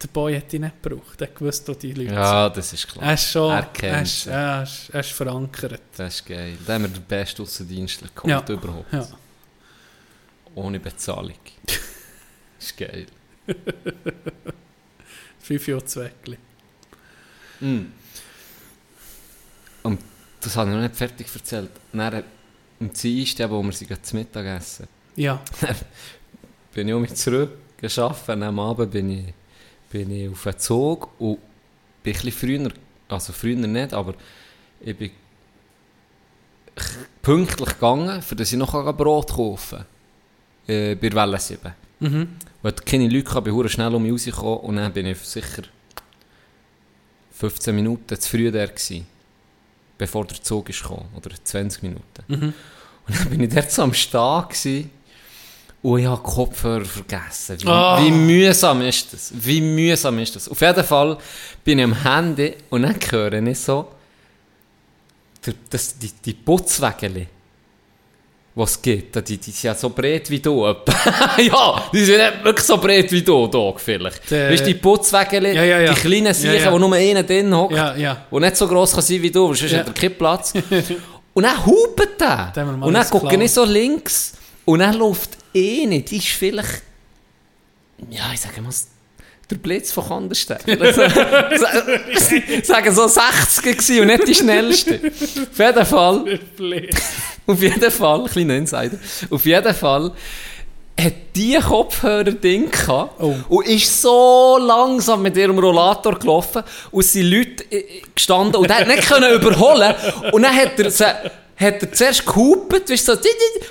der Boy hat die nicht gebraucht. Er gewusst, wo die Leute ja, das ist sind. klar. Er ist schon, Er er kennt ist, sie. er ist, er ist verankert. Das ist geil. Da haben wir den besten Aussendienstler geholt Ja. überhaupt. Ja. Ohne Bezahlung. das ist geil. Fünf Jahre Zweckli. Mm. das habe ich noch nicht fertig erzählt. Dann, am Dienstag, wo wir sie zu Mittag essen, Ja. bin ich auch mit zurück geschafft. Am Abend bin ich, bin ich auf den Zug und bin ein bisschen früher, also früher nicht, aber ich bin pünktlich gegangen, für dass ich noch ein Brot kaufen kann. Äh, bei Welle 7. Mhm. Weil keine Leute kamen, bin ich schnell um mich rausgekommen und dann bin ich sicher 15 Minuten zu früh da gewesen, bevor der Zug ist gekommen, oder 20 Minuten. Mhm. Und dann bin ich dort so am Stehen gewesen, und ich habe Kopfhörer vergessen. Wie, Ah. wie mühsam ist das? Wie mühsam ist das? Auf jeden Fall bin ich am Handy und dann höre ich so, der- das, die, die Putzwägeli, die es gibt, die, die sind ja so breit wie du. ja, die sind nicht wirklich so breit wie du, Dog, vielleicht. Der- weißt du, die Putzwägeli, Ja, ja, ja. die kleinen Siechen, wo nur einer drin hockt, Ja, ja. und nicht so gross kann sein wie du, weil sonst Ja. hat er keinen Platz. und dann hupet der. Und dann gucke Klau. ich so links und dann läuft eine, die ist vielleicht, ja, ich sage mal, der Blitz von Kandersteg. sagen so 60 gewesen und nicht die schnellste. Auf jeden Fall, auf jeden Fall, kleiner Insider, auf jeden Fall hat die Kopfhörer-Ding gehabt Oh. und ist so langsam mit ihrem Rollator gelaufen und sind Leute äh, gestanden und hat nicht können überholen und dann hat er, sie, hat er zuerst gehupet, weißt, so,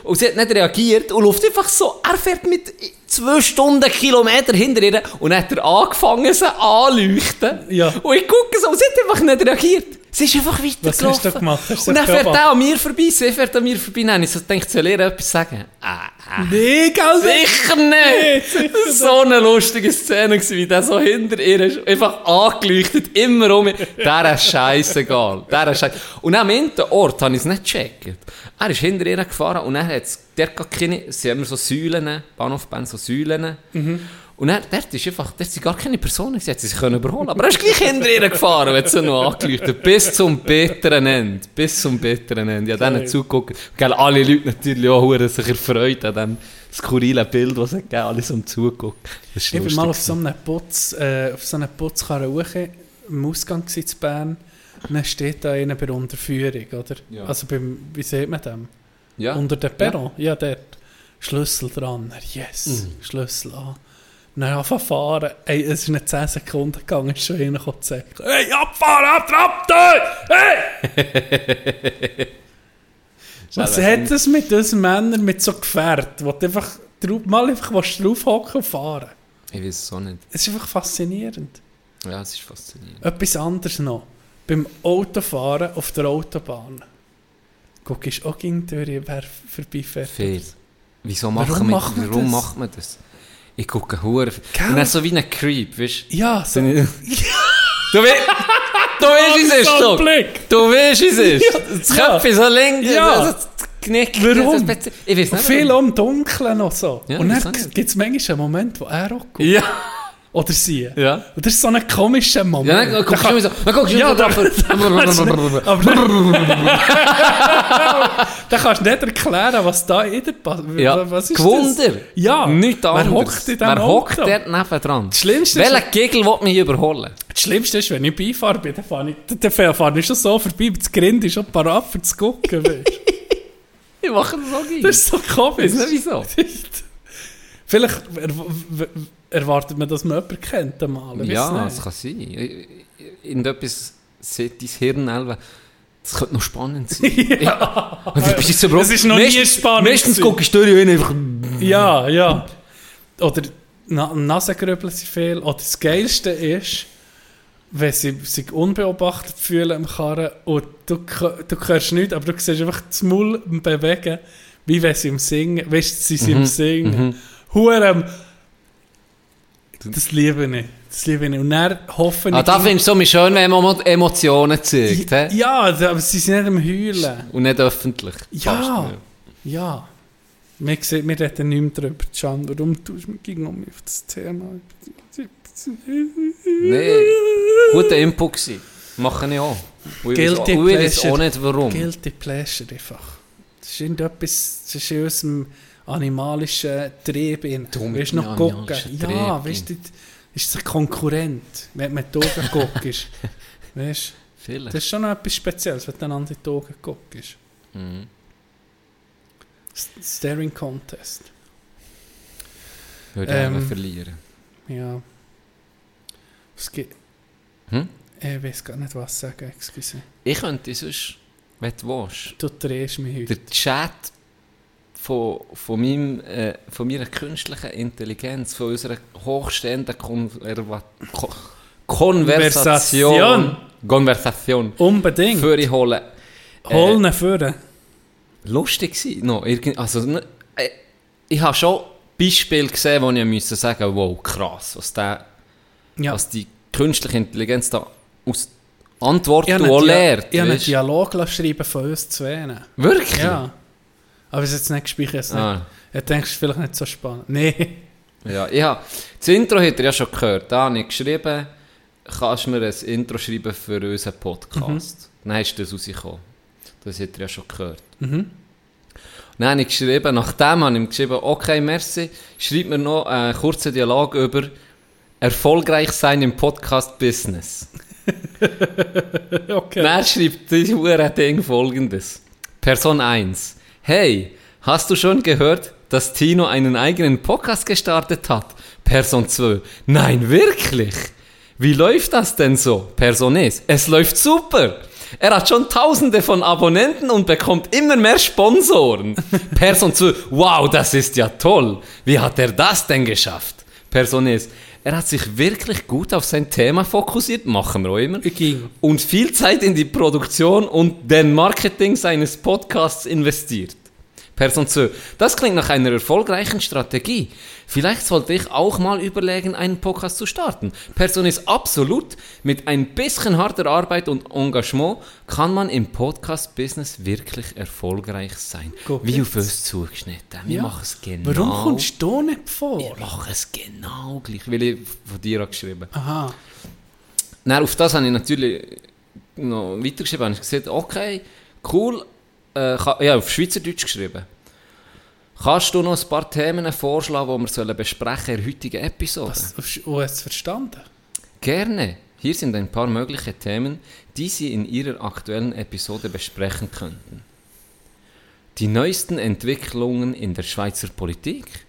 und sie hat nicht reagiert und läuft einfach so, er fährt mit zwei Stunden Kilometer hinter ihr und dann hat er angefangen, sie anzuleuchten Ja. und ich gucke so und sie hat einfach nicht reagiert. Sie ist einfach Was weitergelaufen. hast du gemacht? Hast Und dann fährt er an mir vorbei, sie fährt an mir vorbei. Dann ich so gedacht, soll ihr etwas sagen? Ah, ah. Nee, gell? Sicher nicht! War so eine lustige Szene, gewesen, wie der so hinter ihr ist, einfach angeleuchtet, immer um mich. Der ist scheißegal. Der ist scheiße. Und am einen Ort habe ich es nicht gecheckt. Er ist hinter ihr gefahren und dann hat es, der keine, sie haben so Säulen, Bahnhofbahn, so Säulen. Und dann, dort ist einfach, dort sind gar keine Personen sie sich können überholen Aber er ist gleich hinter ihr gefahren, wenn sie noch angeleuchtet Bis zum bitteren Ende. Bis zum bitteren Ende. Ich habe denen zugeguckt. Gell, alle Leute natürlich auch hure sich erfreut an dem skurrilen Bild, was es gegeben Alle so. Das ist Ich war mal auf so einem Putz, äh, auf so einer Putzkarre hoch, im Ausgang zu Bern. Und dann steht da einer bei der Unterführung, oder? Ja. Also beim, wie sieht man dem? ja. Unter dem Perron? Ja, dort. Schlüssel dran. Yes, Mhm. Schlüssel an. Dann anfangen zu fahren. Ey, es ist nicht 10 Sekunden gegangen, ist schon einer zu sagen, hey, abfahren, abtrappen, hey! Was hat das mit diesen Männern, mit so Gefährten, wo du einfach drauf, mal einfach draufhocken und fahren? Ich weiß es auch nicht. Es ist einfach faszinierend. Ja, es ist faszinierend. Etwas anderes noch. Beim Autofahren auf der Autobahn. Guckst du auch gegen die Tür, wer vorbeifährt. Fair. Wieso Warum machen wir, macht man warum das? macht man das? Ich gucke hure. Gell? Und dann so wie ein Creep, weißt Ja, so. du? Du weißt, du weißt, es ist, So du. Blick. Du weißt, es ist. Das Ja. Köpfchen so links, Ja. das Knick. Warum? das Ich weiß nicht. viel am Dunkeln noch so. Ja, und dann gibt es manchmal einen Moment, wo er auch guckt. Ja. Oder sie. Ja. Und das ist so ein komischer Moment. Ja, dann guckst du immer so. Dann guckst du Ja, immer so dann kannst du nicht erklären, was da in der passt. Ja, was ist Gewunder. das? Ja. Nichts Wer anderes. hockt in diesem Wer hockt dort nebendran? Das Schlimmste ist, Welcher Gegel will mich überholen? das Schlimmste ist, wenn ich beifahre, bin, dann fahre ich, dann fahre ich schon so vorbei, das Grind ist schon parat für zu gucken. Ich mache das so geil. das ist so komisch. Ich weiß nicht wieso. Vielleicht er, erwartet man, dass man jemanden kennt einmal. Ja, es kann sein. Irgendetwas sieht dein Hirn elbe. Das könnte noch spannend sein. ja. Und dann bist du so Es ist noch nie meistens, spannend Meistens guckst du durch und einfach... Ja, ja. Oder Na Nasengrübeln sind viel. Oder das Geilste ist, wenn sie sich unbeobachtet fühlen im Karren und du, du hörst nichts, aber du siehst einfach das Maul bewegen, wie wenn sie im Singen, weißt du, sie sind im Singen. Hure, das liebe ich. Das liebe ich. Und dann hoffe Ah, ich... da findest du so schön, wenn man Emo- Emotionen zeigt. hä? ja, aber sie sind nicht am Heulen. Und nicht öffentlich. Ja. Ja. Wir, sehen, wir reden nicht mehr darüber, Can. Warum tust du mich um auf das Thema? Nee, guter Input gewesen. Mache ich auch. Und Guilty ich weiß auch nicht warum. Guilty Pleasure einfach. Das ist irgendetwas, das ist in unserem animalischen Trieb. in. Du du noch gucken? Ja, weißt du, ist ein Konkurrent, wenn du mit den Augen guckst. Weißt Vielleicht. Das ist schon noch etwas Spezielles, wenn du einander in die Augen guckst. Mhm. Staring Contest. Würde Ähm. ähm, verlieren. Ja. Es gibt... Hm? Ich weiß gar nicht, was sagen, excuse. Ich könnte sonst, wenn du willst, Du drehst mich heute. der Chat von, von, meinem, äh, von meiner künstlichen Intelligenz, von unserer hochstehenden Konverva Ko Konversation, Konversation, Unbedingt. für ich holen. Hol ihn führen. lustig gewesen. No, irgend, also, äh, ich habe schon Beispiele gesehen, wo ich musste sagen wow, krass, was, der, Ja. was die künstliche Intelligenz da aus Antworten lehrt. ich habe einen? Dialog schreiben von uns zwei. Wirklich? Ja. Aber es ist jetzt nicht gespeichert. Ah. Ich denke, es ist vielleicht nicht so spannend. Nee. ja, ich habe, das Intro hat er ja schon gehört. Da habe ich geschrieben, kannst du mir ein Intro schreiben für unseren Podcast. Dann ist das rausgekommen. Das hat er ja schon gehört. Mhm. Dann habe ich geschrieben, nachdem habe ich ihm geschrieben, okay, merci, schreib mir noch einen kurzen Dialog über erfolgreich sein im Podcast-Business. Okay. Dann schreibt dieses Ding folgendes. Person 1. Hey, hast du schon gehört, dass Tino einen eigenen Podcast gestartet hat? Person 2. Nein, wirklich? Wie läuft das denn so? Person 1. Es läuft super. Er hat schon tausende von Abonnenten und bekommt immer mehr Sponsoren. Person 2. Wow, das ist ja toll. Wie hat er das denn geschafft? Person 1. Er hat sich wirklich gut auf sein Thema fokussiert, machen wir auch immer Ging. und viel Zeit in die Produktion und den Marketing seines Podcasts investiert. Person 2. Das klingt nach einer erfolgreichen Strategie. Vielleicht sollte ich auch mal überlegen, einen Podcast zu starten. Person ist absolut. Mit ein bisschen harter Arbeit und Engagement kann man im Podcast-Business wirklich erfolgreich sein. Guck Wie auf uns zugeschnitten. Wir Ja. machen es genau. Warum kommst du nicht vor? Wir machen es genau gleich, weil ich von dir habe geschrieben Aha. dann auf das habe ich natürlich noch weitergeschrieben. Habe ich gesagt, okay, cool. Äh, ja, auf Schweizerdeutsch geschrieben. Kannst du noch ein paar Themen vorschlagen, die wir sollen besprechen in der heutigen Episode? Wo hast es verstanden? Gerne. Hier sind ein paar mögliche Themen, die Sie in Ihrer aktuellen Episode besprechen könnten. Die neuesten Entwicklungen in der Schweizer Politik.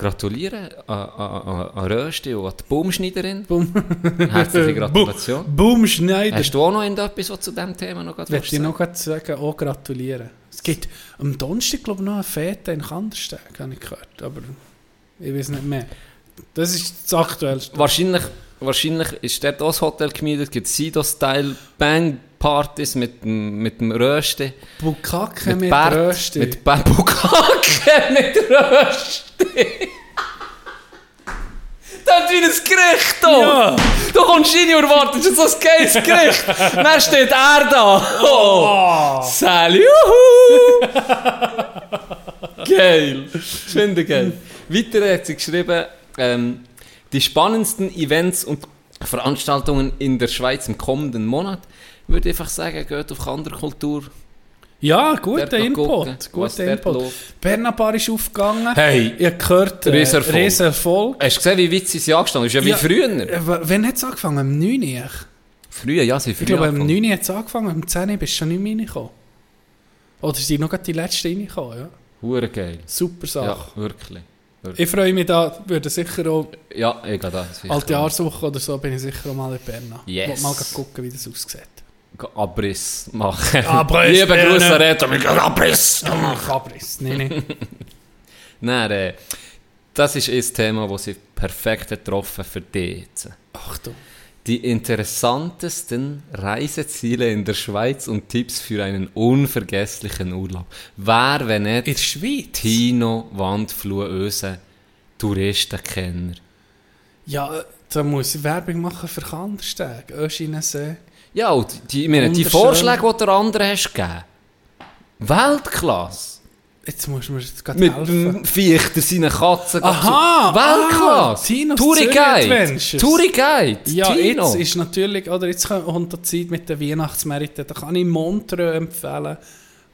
Gratuliere an, an, an, an Rösti und an die Baumschneiderin. Boom. Herzliche Gratulation. Boom, Schneider. Hast du auch noch etwas, was zu diesem Thema noch gerade ich noch sagen, auch gratulieren. Es gibt am Donnerstag, glaube ich, noch eine Fete in Kandersteg, habe ich gehört. Aber ich weiß nicht mehr. Das ist das Aktuellste. Wahrscheinlich, wahrscheinlich ist dort auch das Hotel gemietet, es gibt Sido-Style Bang-Partys mit, dem- mit dem Rösti. Bukake mit, Bert, Rösti. Mit Bambukake mit Rösti. Das wie ein Gericht hier. Ja. Du kommst rein und erwartest jetzt so ein geiles Gericht. Dann steht er da. Oh. Sally, juhu. geil. Ich finde geil. Weiter hat sie geschrieben, ähm, die spannendsten Events und Veranstaltungen in der Schweiz im kommenden Monat. Ich würde einfach sagen, geht auf Kanderkultur. Ja, Dort guter Input. Guter Input. Bernabar ist aufgegangen. Hey. Ich habe gehört, äh, Riesenerfolg. Hast du gesehen, wie witzig sie angestanden ist? Ja, wie Ja. früher. Äh, Wann hat es angefangen? Am 9. Uhr? Früher, ja, sie Ich früher. glaube, am angefangen. 9. hat es angefangen, am 10. bist du schon nicht mehr reingekommen. Oder sind noch die letzten reingekommen, ja. Hure geil. Super Sache. Ja, wirklich. Ich freue mich da, würde sicher auch, Ja, ich gehe da. alte Jahreswoche oder so, bin ich sicher auch mal in Bern. Yes. Wollte mal gucken, wie das aussieht. Abriss machen. Abriss, Liebe. Grüße, Reto, wir gehen Abriss. Abriss. Nein, nein. Nein, äh, das ist ein Thema, das sie perfekt getroffen für dich jetzt. Achtung. Die interessantesten Reiseziele in der Schweiz und Tipps für einen unvergesslichen Urlaub. Wer, wenn nicht In der Schweiz? Tino Wandfluh Öse, Touristenkenner. Ja, äh, da muss ich Werbung machen für Kandersteg, Öschinensee. Ja, und die, ich meine, die. Vorschläge, die der andere hast gegeben, Weltklasse. Jetzt musst du mir jetzt gerade Mit helfen. dem Viechter, seinen Katzen. Aha, Weltklasse. ah, Tinos Touri Zürich Guide. Adventures. Touri Guide. Ja, Tino. jetzt ist natürlich, oder jetzt kommt die Zeit mit den Weihnachtsmärkten, da kann ich Montreux empfehlen,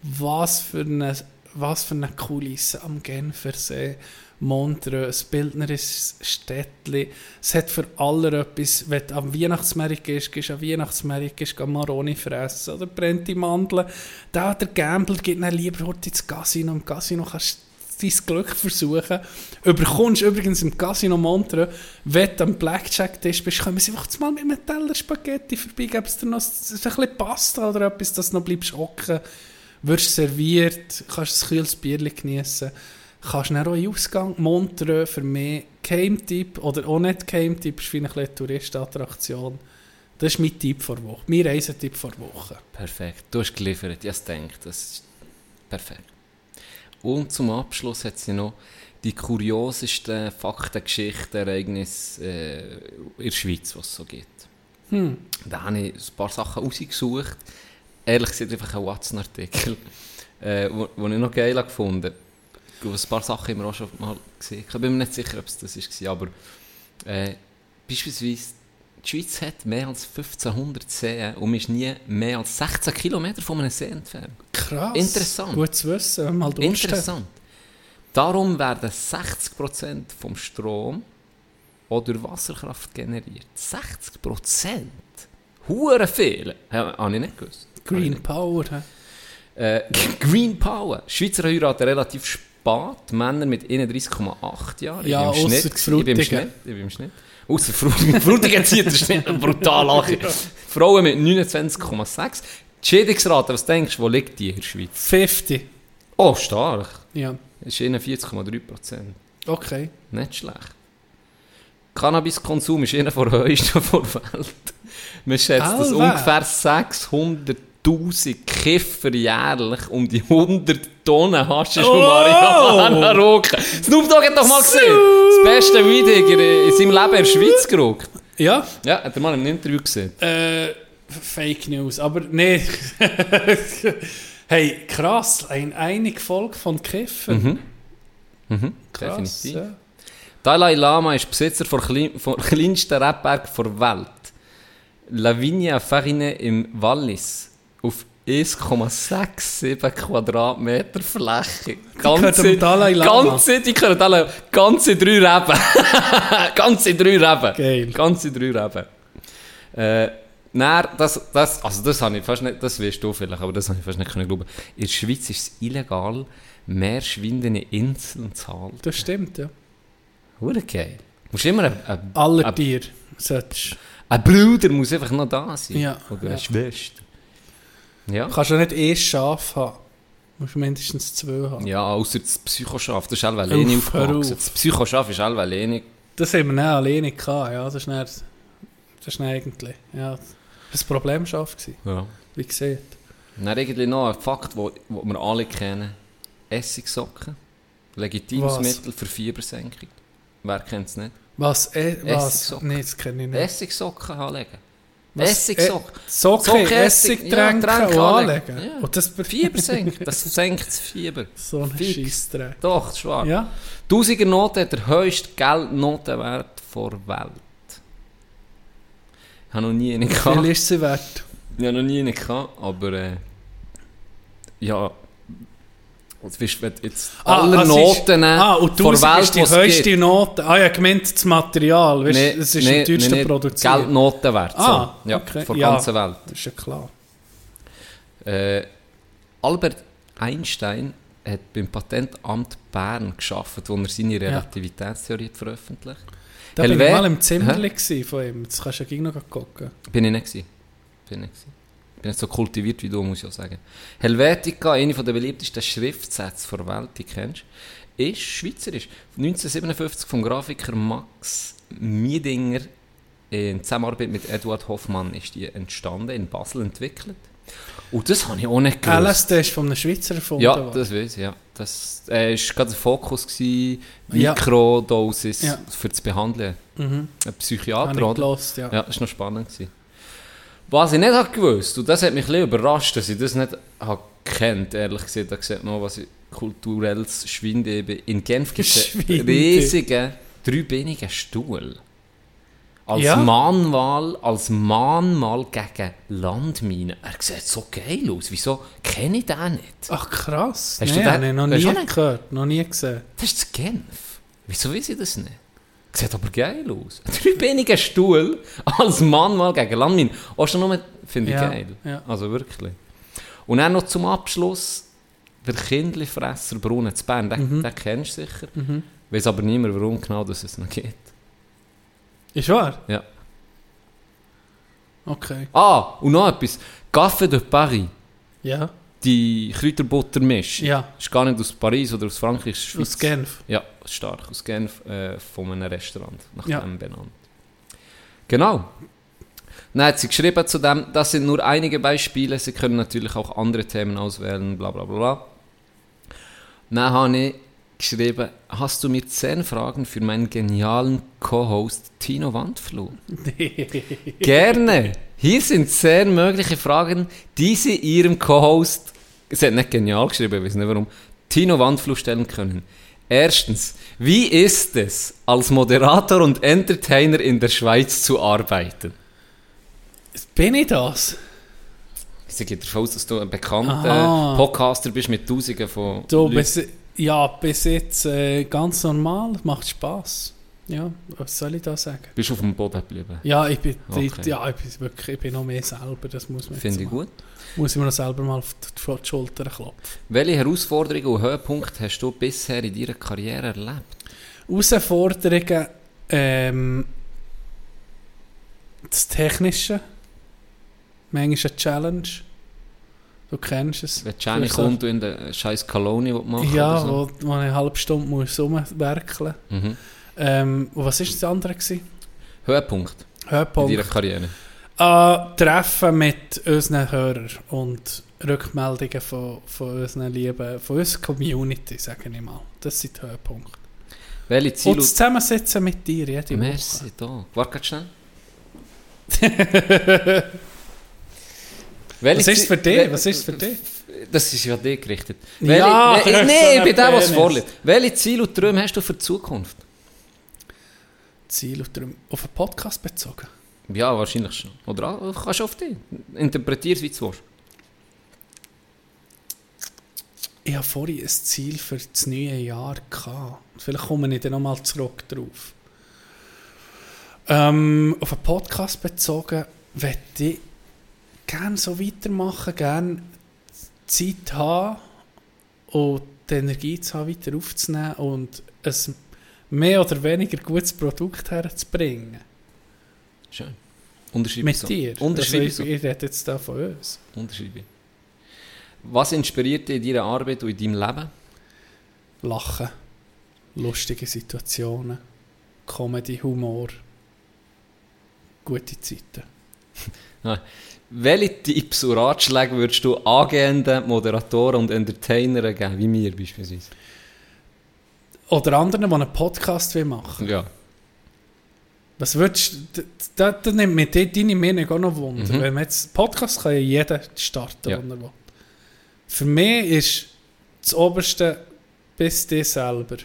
was für eine, was für eine Kulisse am Genfersee, Montreux, ein bildnerisches Städtchen. Es hat für alle etwas, wenn du am Weihnachtsmarkt gehst, gehst du am Weihnachtsmarkt, gehst du Maroni fressen oder brennte Mandeln. Da der Gambler geht dann lieber heute ins Casino. Im Casino kannst du dein Glück versuchen. Überkommst übrigens im Casino Montreux, wenn du am Blackjack-Tisch bist, kommen sie einfach mal mit einem Teller Spaghetti vorbei, geben sie dir noch ein bisschen Pasta oder etwas, dass du noch bleibst hocken. Wirst serviert, kannst ein kühles Bierchen genießen kannst du dann auch in den Ausgang. Montreux für mich Game-Tipp oder auch nicht Game-Tipp, ist vielleicht eine Touristenattraktion. Das ist mein Tipp vor Woche, mein Reisetipp vor Woche. Perfekt, du hast geliefert, ich denke, das ist perfekt. Und zum Abschluss hat sie noch die kuriosesten Fakten, Geschichten, Ereignisse äh, in der Schweiz, was es so gibt. Hm. Da habe ich ein paar Sachen rausgesucht. Ehrlich gesagt einfach ein Watson-Artikel, äh, wo, wo ich noch geil gefunden habe. Ein paar Sachen haben wir auch schon mal gesehen. Ich bin mir nicht sicher, ob es das war, aber äh, beispielsweise die Schweiz hat mehr als 1500 Seen und ist nie mehr als 16 Kilometer von einem See entfernt. Krass. Interessant. Gut zu wissen, wenn mal Durst hat. Interessant. Darum werden 60% vom Strom auch durch Wasserkraft generiert. 60%? Hure viel! Ja, Habe ich nicht gewusst. Green Power. Äh, Green Power. Schweizer heiraten relativ spät spät, Männer mit 31,8 Jahren. Ja, ich bin im Schnitt. Ich bin im Schnitt. Ich bin im Schnitt. Ausser Frutigen. Frutigen zieht der Schnitt brutal an. ja. Frauen mit 29,6. Die Schädigungsrate, was denkst du, wo liegt die in der Schweiz? 50. Oh, stark. Ja. Das ist 41,3%. Okay. Nicht schlecht. Cannabiskonsum ist einer der höchsten der Welt. Man schätzt, dass ungefähr 600 1000 Kiffer jährlich um die 100 Tonnen Haschisch oh! und Marihuana rocken. Snoop Dogg hat doch mal gesehen, das beste Weidiger in seinem Leben in der Schweiz gerockt. Ja? Ja, hat er mal im Interview gesehen. Äh, Fake News, aber nee. hey, krass, ein einig Volk von Kiffern. Mhm. Mhm, krass, definitiv. Ja. Dalai Lama ist Besitzer von, von kleinsten Rapper der Welt. Lavinia Farine im Wallis. Auf 1,67 Quadratmeter Fläche. gehört dem Dalai Lama. Ganze, die können alle, ganze drei Reben. ganze drei Reben. Geil. Ganze drei Reben. Äh, Nein, das, das, also das habe ich fast nicht, das weißt du vielleicht, aber das habe ich fast nicht können glauben. In der Schweiz ist es illegal, mehr schwindende Inseln zu halten. Das stimmt, ja. Hure geil. Du musst immer ein, ein, Aller ein, Tiere solltest ein Bruder muss einfach noch da sein. Ja, Oder ja. eine Schwester. Ja. Du kannst ja nicht ein Schaf haben. Du musst mindestens zwei haben. Ja, außer das Psychoschaf. Das ist Leni Uff, hör aufgewachsen. auf. Das Psychoschaf ist Alva Leni. Das haben wir nicht alleine gehabt, ja. Das ist nicht, das ist nicht eigentlich, ja. Das war ein Problemschaf gewesen, Ja. wie gesagt. Dann irgendwie noch ein Fakt, den wir alle kennen. Essigsocken. Legitimes Was? Mittel für Fiebersenkung. Wer kennt es nicht? Was, äh, was? Essigsocken. Nein, das kenne ich nicht. Essigsocken anlegen. Was? Essigsocken. Äh, Socken, Socken, Essig, Essig, Tränke ja, Tränke anlegen. Ja. Und das Fieber senkt. Das senkt das Fieber. So ein. Scheissdreck. Doch, wahr. Ja? Tausiger Note hat der höchste Geldnotenwert der Welt. Ich habe noch nie einen Wie gehabt. viel ist sie wert? Ich habe noch nie einen gehabt, aber äh, ja. Bist du jetzt Ah, alle ah, es ist- Noten Ah, und der 1000 ist die höchste. Note. Ah ja, gemeint das Material. Weißt, Nee, das ist nee, am teuersten nee, produziert. Geldnotenwert. Ah, so. ja, okay. Ja. der ganzen Welt. Das ist ja klar. Äh, Albert Einstein hat beim Patentamt Bern geschafft, wo er seine Relativitätstheorie hat veröffentlicht Da bin ich mal im Zimmer von ihm. Das kannst du ja gleich noch gucken. Bin ich nicht gewesen. Bin ich nicht gewesen. Bin nicht so kultiviert wie du, muss ich auch sagen. Helvetica, eine der beliebtesten Schriftsätze der Welt, die kennst, ist schweizerisch. 1957 vom Grafiker Max Miedinger in Zusammenarbeit mit Eduard Hoffmann ist die entstanden, in Basel entwickelt. Und das habe ich auch nicht gewusst. LSD ist von einem Schweizer erfunden Ja, worden. das weiß ich, ja. Das äh, ist gerade der Fokus gewesen, Ja. Mikrodosis Ja. für das Behandeln. Mhm. Ein Psychiater, oder? gelost, ja. Ja, das war noch spannend. Gewesen. Was ich nicht habe gewusst, und das hat mich ein überrascht, dass ich das nicht habe gekannt, ehrlich gesagt, da sieht man, was ich kulturelles Schwindeben. In Genf gibt es einen riesigen, dreibeinigen Stuhl. Als Ja. Mahnmal, als Mahnmal gegen Landminen. Er sieht so geil aus. Wieso kenne ich den nicht? Ach krass. Hast Hast du nee, den- ich noch nie gehört, noch nie gesehen. Das ist Genf. Wieso weiß ich das nicht? Sieht aber geil aus. Ein dreibeiniger Stuhl als Mann mal gegen Landmine. Auch schon nur, finde ich Ja, geil. ja. Also wirklich. Und dann noch zum Abschluss, der Kindlifresser Brunnen zu Bern, den, Mhm. den kennst du sicher. Weiß aber niemand, warum genau das es noch gibt. Ist wahr? Ja. Okay. Ah, und noch etwas. Café de Paris, Ja. Die Kräuterbuttermischung. Ja. Ist gar nicht aus Paris oder aus Frankreich, ist Schweiz. Aus Genf. Ja, stark. Aus Genf, äh, von einem Restaurant, nach Ja. dem benannt. Genau. Dann hat sie geschrieben zu dem, das sind nur einige Beispiele, Sie können natürlich auch andere Themen auswählen, bla bla bla. bla. Dann habe ich geschrieben, hast du mir 10 Fragen für meinen genialen Co-Host Tino Wandfluh? Gerne. Hier sind 10 mögliche Fragen, die Sie Ihrem Co-Host, sie hat nicht genial geschrieben, ich weiß nicht warum, Tino Wandfluh stellen können. Erstens, wie ist es, als Moderator und Entertainer in der Schweiz zu arbeiten? Bin ich das? Sie geht davon aus, dass du ein bekannter Aha. Podcaster bist mit Tausenden von Du, Leuten. Ja, bis jetzt äh, ganz normal. Macht Spass. Ja, was soll ich da sagen? Bist du auf dem Boden geblieben? Ja, ich bin, Okay. ja, ich bin wirklich, ich bin noch mehr selber, das muss man Finde ich mal- gut. Muss ich mir noch selber mal auf die, auf die Schulter klopfen. Welche Herausforderungen und Höhepunkte hast du bisher in deiner Karriere erlebt? Herausforderungen, ähm, das Technische, manchmal eine Challenge. Du kennst es. Wenn Jenny kommt und in der scheiß Kolonie machen Ja, so. wo, wo eine halbe Stunde muss rumwerkeln muss. Mhm. Ähm, und was war das andere? Gewesen? Höhepunkt in Höhepunkt. deiner Karriere? Äh, Treffen mit unseren Hörern und Rückmeldungen von, von unseren Lieben, von unserer Community, sage ich mal. Das sind die Höhepunkte. Welche Und Ziele... das Zusammensitzen mit dir jede Woche. Merci, da. Warte schnell. Welche Was ist Zi- für dich? Wel- Was ist für dich? Das ist ja dich gerichtet. Ja, Welche, Nein, ich bin der, was vorliegt. Welche Ziele und Träume hast du für die Zukunft? Ziel auf, den- auf einen Podcast bezogen. Ja, wahrscheinlich schon. Oder auch- kannst du auf dich. Interpretier es, wie du willst. Ich habe vorhin ein Ziel für das neue Jahr gehabt. Vielleicht komme ich dann nochmal zurück drauf. Ähm, auf einen Podcast bezogen, möchte ich gerne so weitermachen, gerne Zeit haben und die Energie zu haben, weiter aufzunehmen und ein mehr oder weniger gutes Produkt herzubringen. Schön. Unterschreibe Mit so. dir. Unterschreibe also, so. ich, ich rede jetzt da von uns. Unterschreibe. Was inspiriert dich in deiner Arbeit und in deinem Leben? Lachen, lustige Situationen, Comedy, Humor, gute Zeiten. Welche Tipps und Ratschläge würdest du angehenden Moderatoren und Entertainern geben, wie mir beispielsweise? Oder anderen, die einen Podcast will machen Ja. Was würdest du, da, da nimmt die- deine Meinung auch noch Wunder. Mhm. Wenn man jetzt, Podcast kann ja jeder starten, Ja. wenn er will. Für mich ist das Oberste bis dir selber,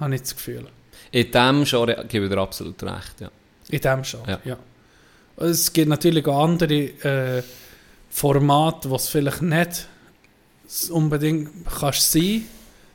habe ich das Gefühl. In dem Genre gebe ich dir absolut recht, ja. In dem schon, Ja. ja. Es gibt natürlich auch andere äh, Formate, was vielleicht nicht unbedingt kannst sein.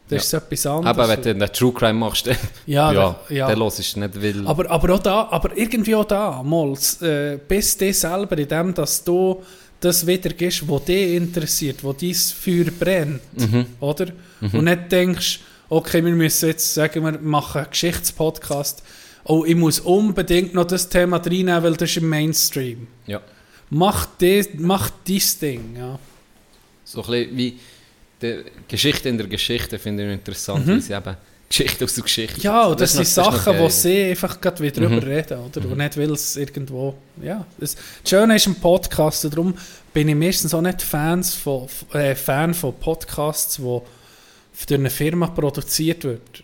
Das ist etwas anderes. Aber wenn du den True Crime machst, dann, ja, ja, ja. dann hörst du nicht will. Aber, aber auch da, aber irgendwie auch da, mal, äh, bist du selber in dem, dass du das wiedergibst, was dich interessiert, wo dein Feuer brennt, Mhm. oder? Und nicht denkst, okay, wir müssen jetzt, sagen wir, machen einen Geschichtspodcast, oh, ich muss unbedingt noch das Thema reinnehmen, weil das ist im Mainstream. ja. Mach, das, mach dein Ding, ja. So ein bisschen wie die Geschichte in der Geschichte finde ich interessant, weil sie eben Geschichte aus der Geschichte. Mhm. Ja, und das, noch- sind Sachen, wo sie einfach gerade wieder drüber Mhm. reden, oder? Und nicht, weil es irgendwo, ja. Das, das Schöne ist im Podcast, darum bin ich meistens auch nicht Fans von, äh, Fan von Podcasts, die durch eine Firma produziert wird.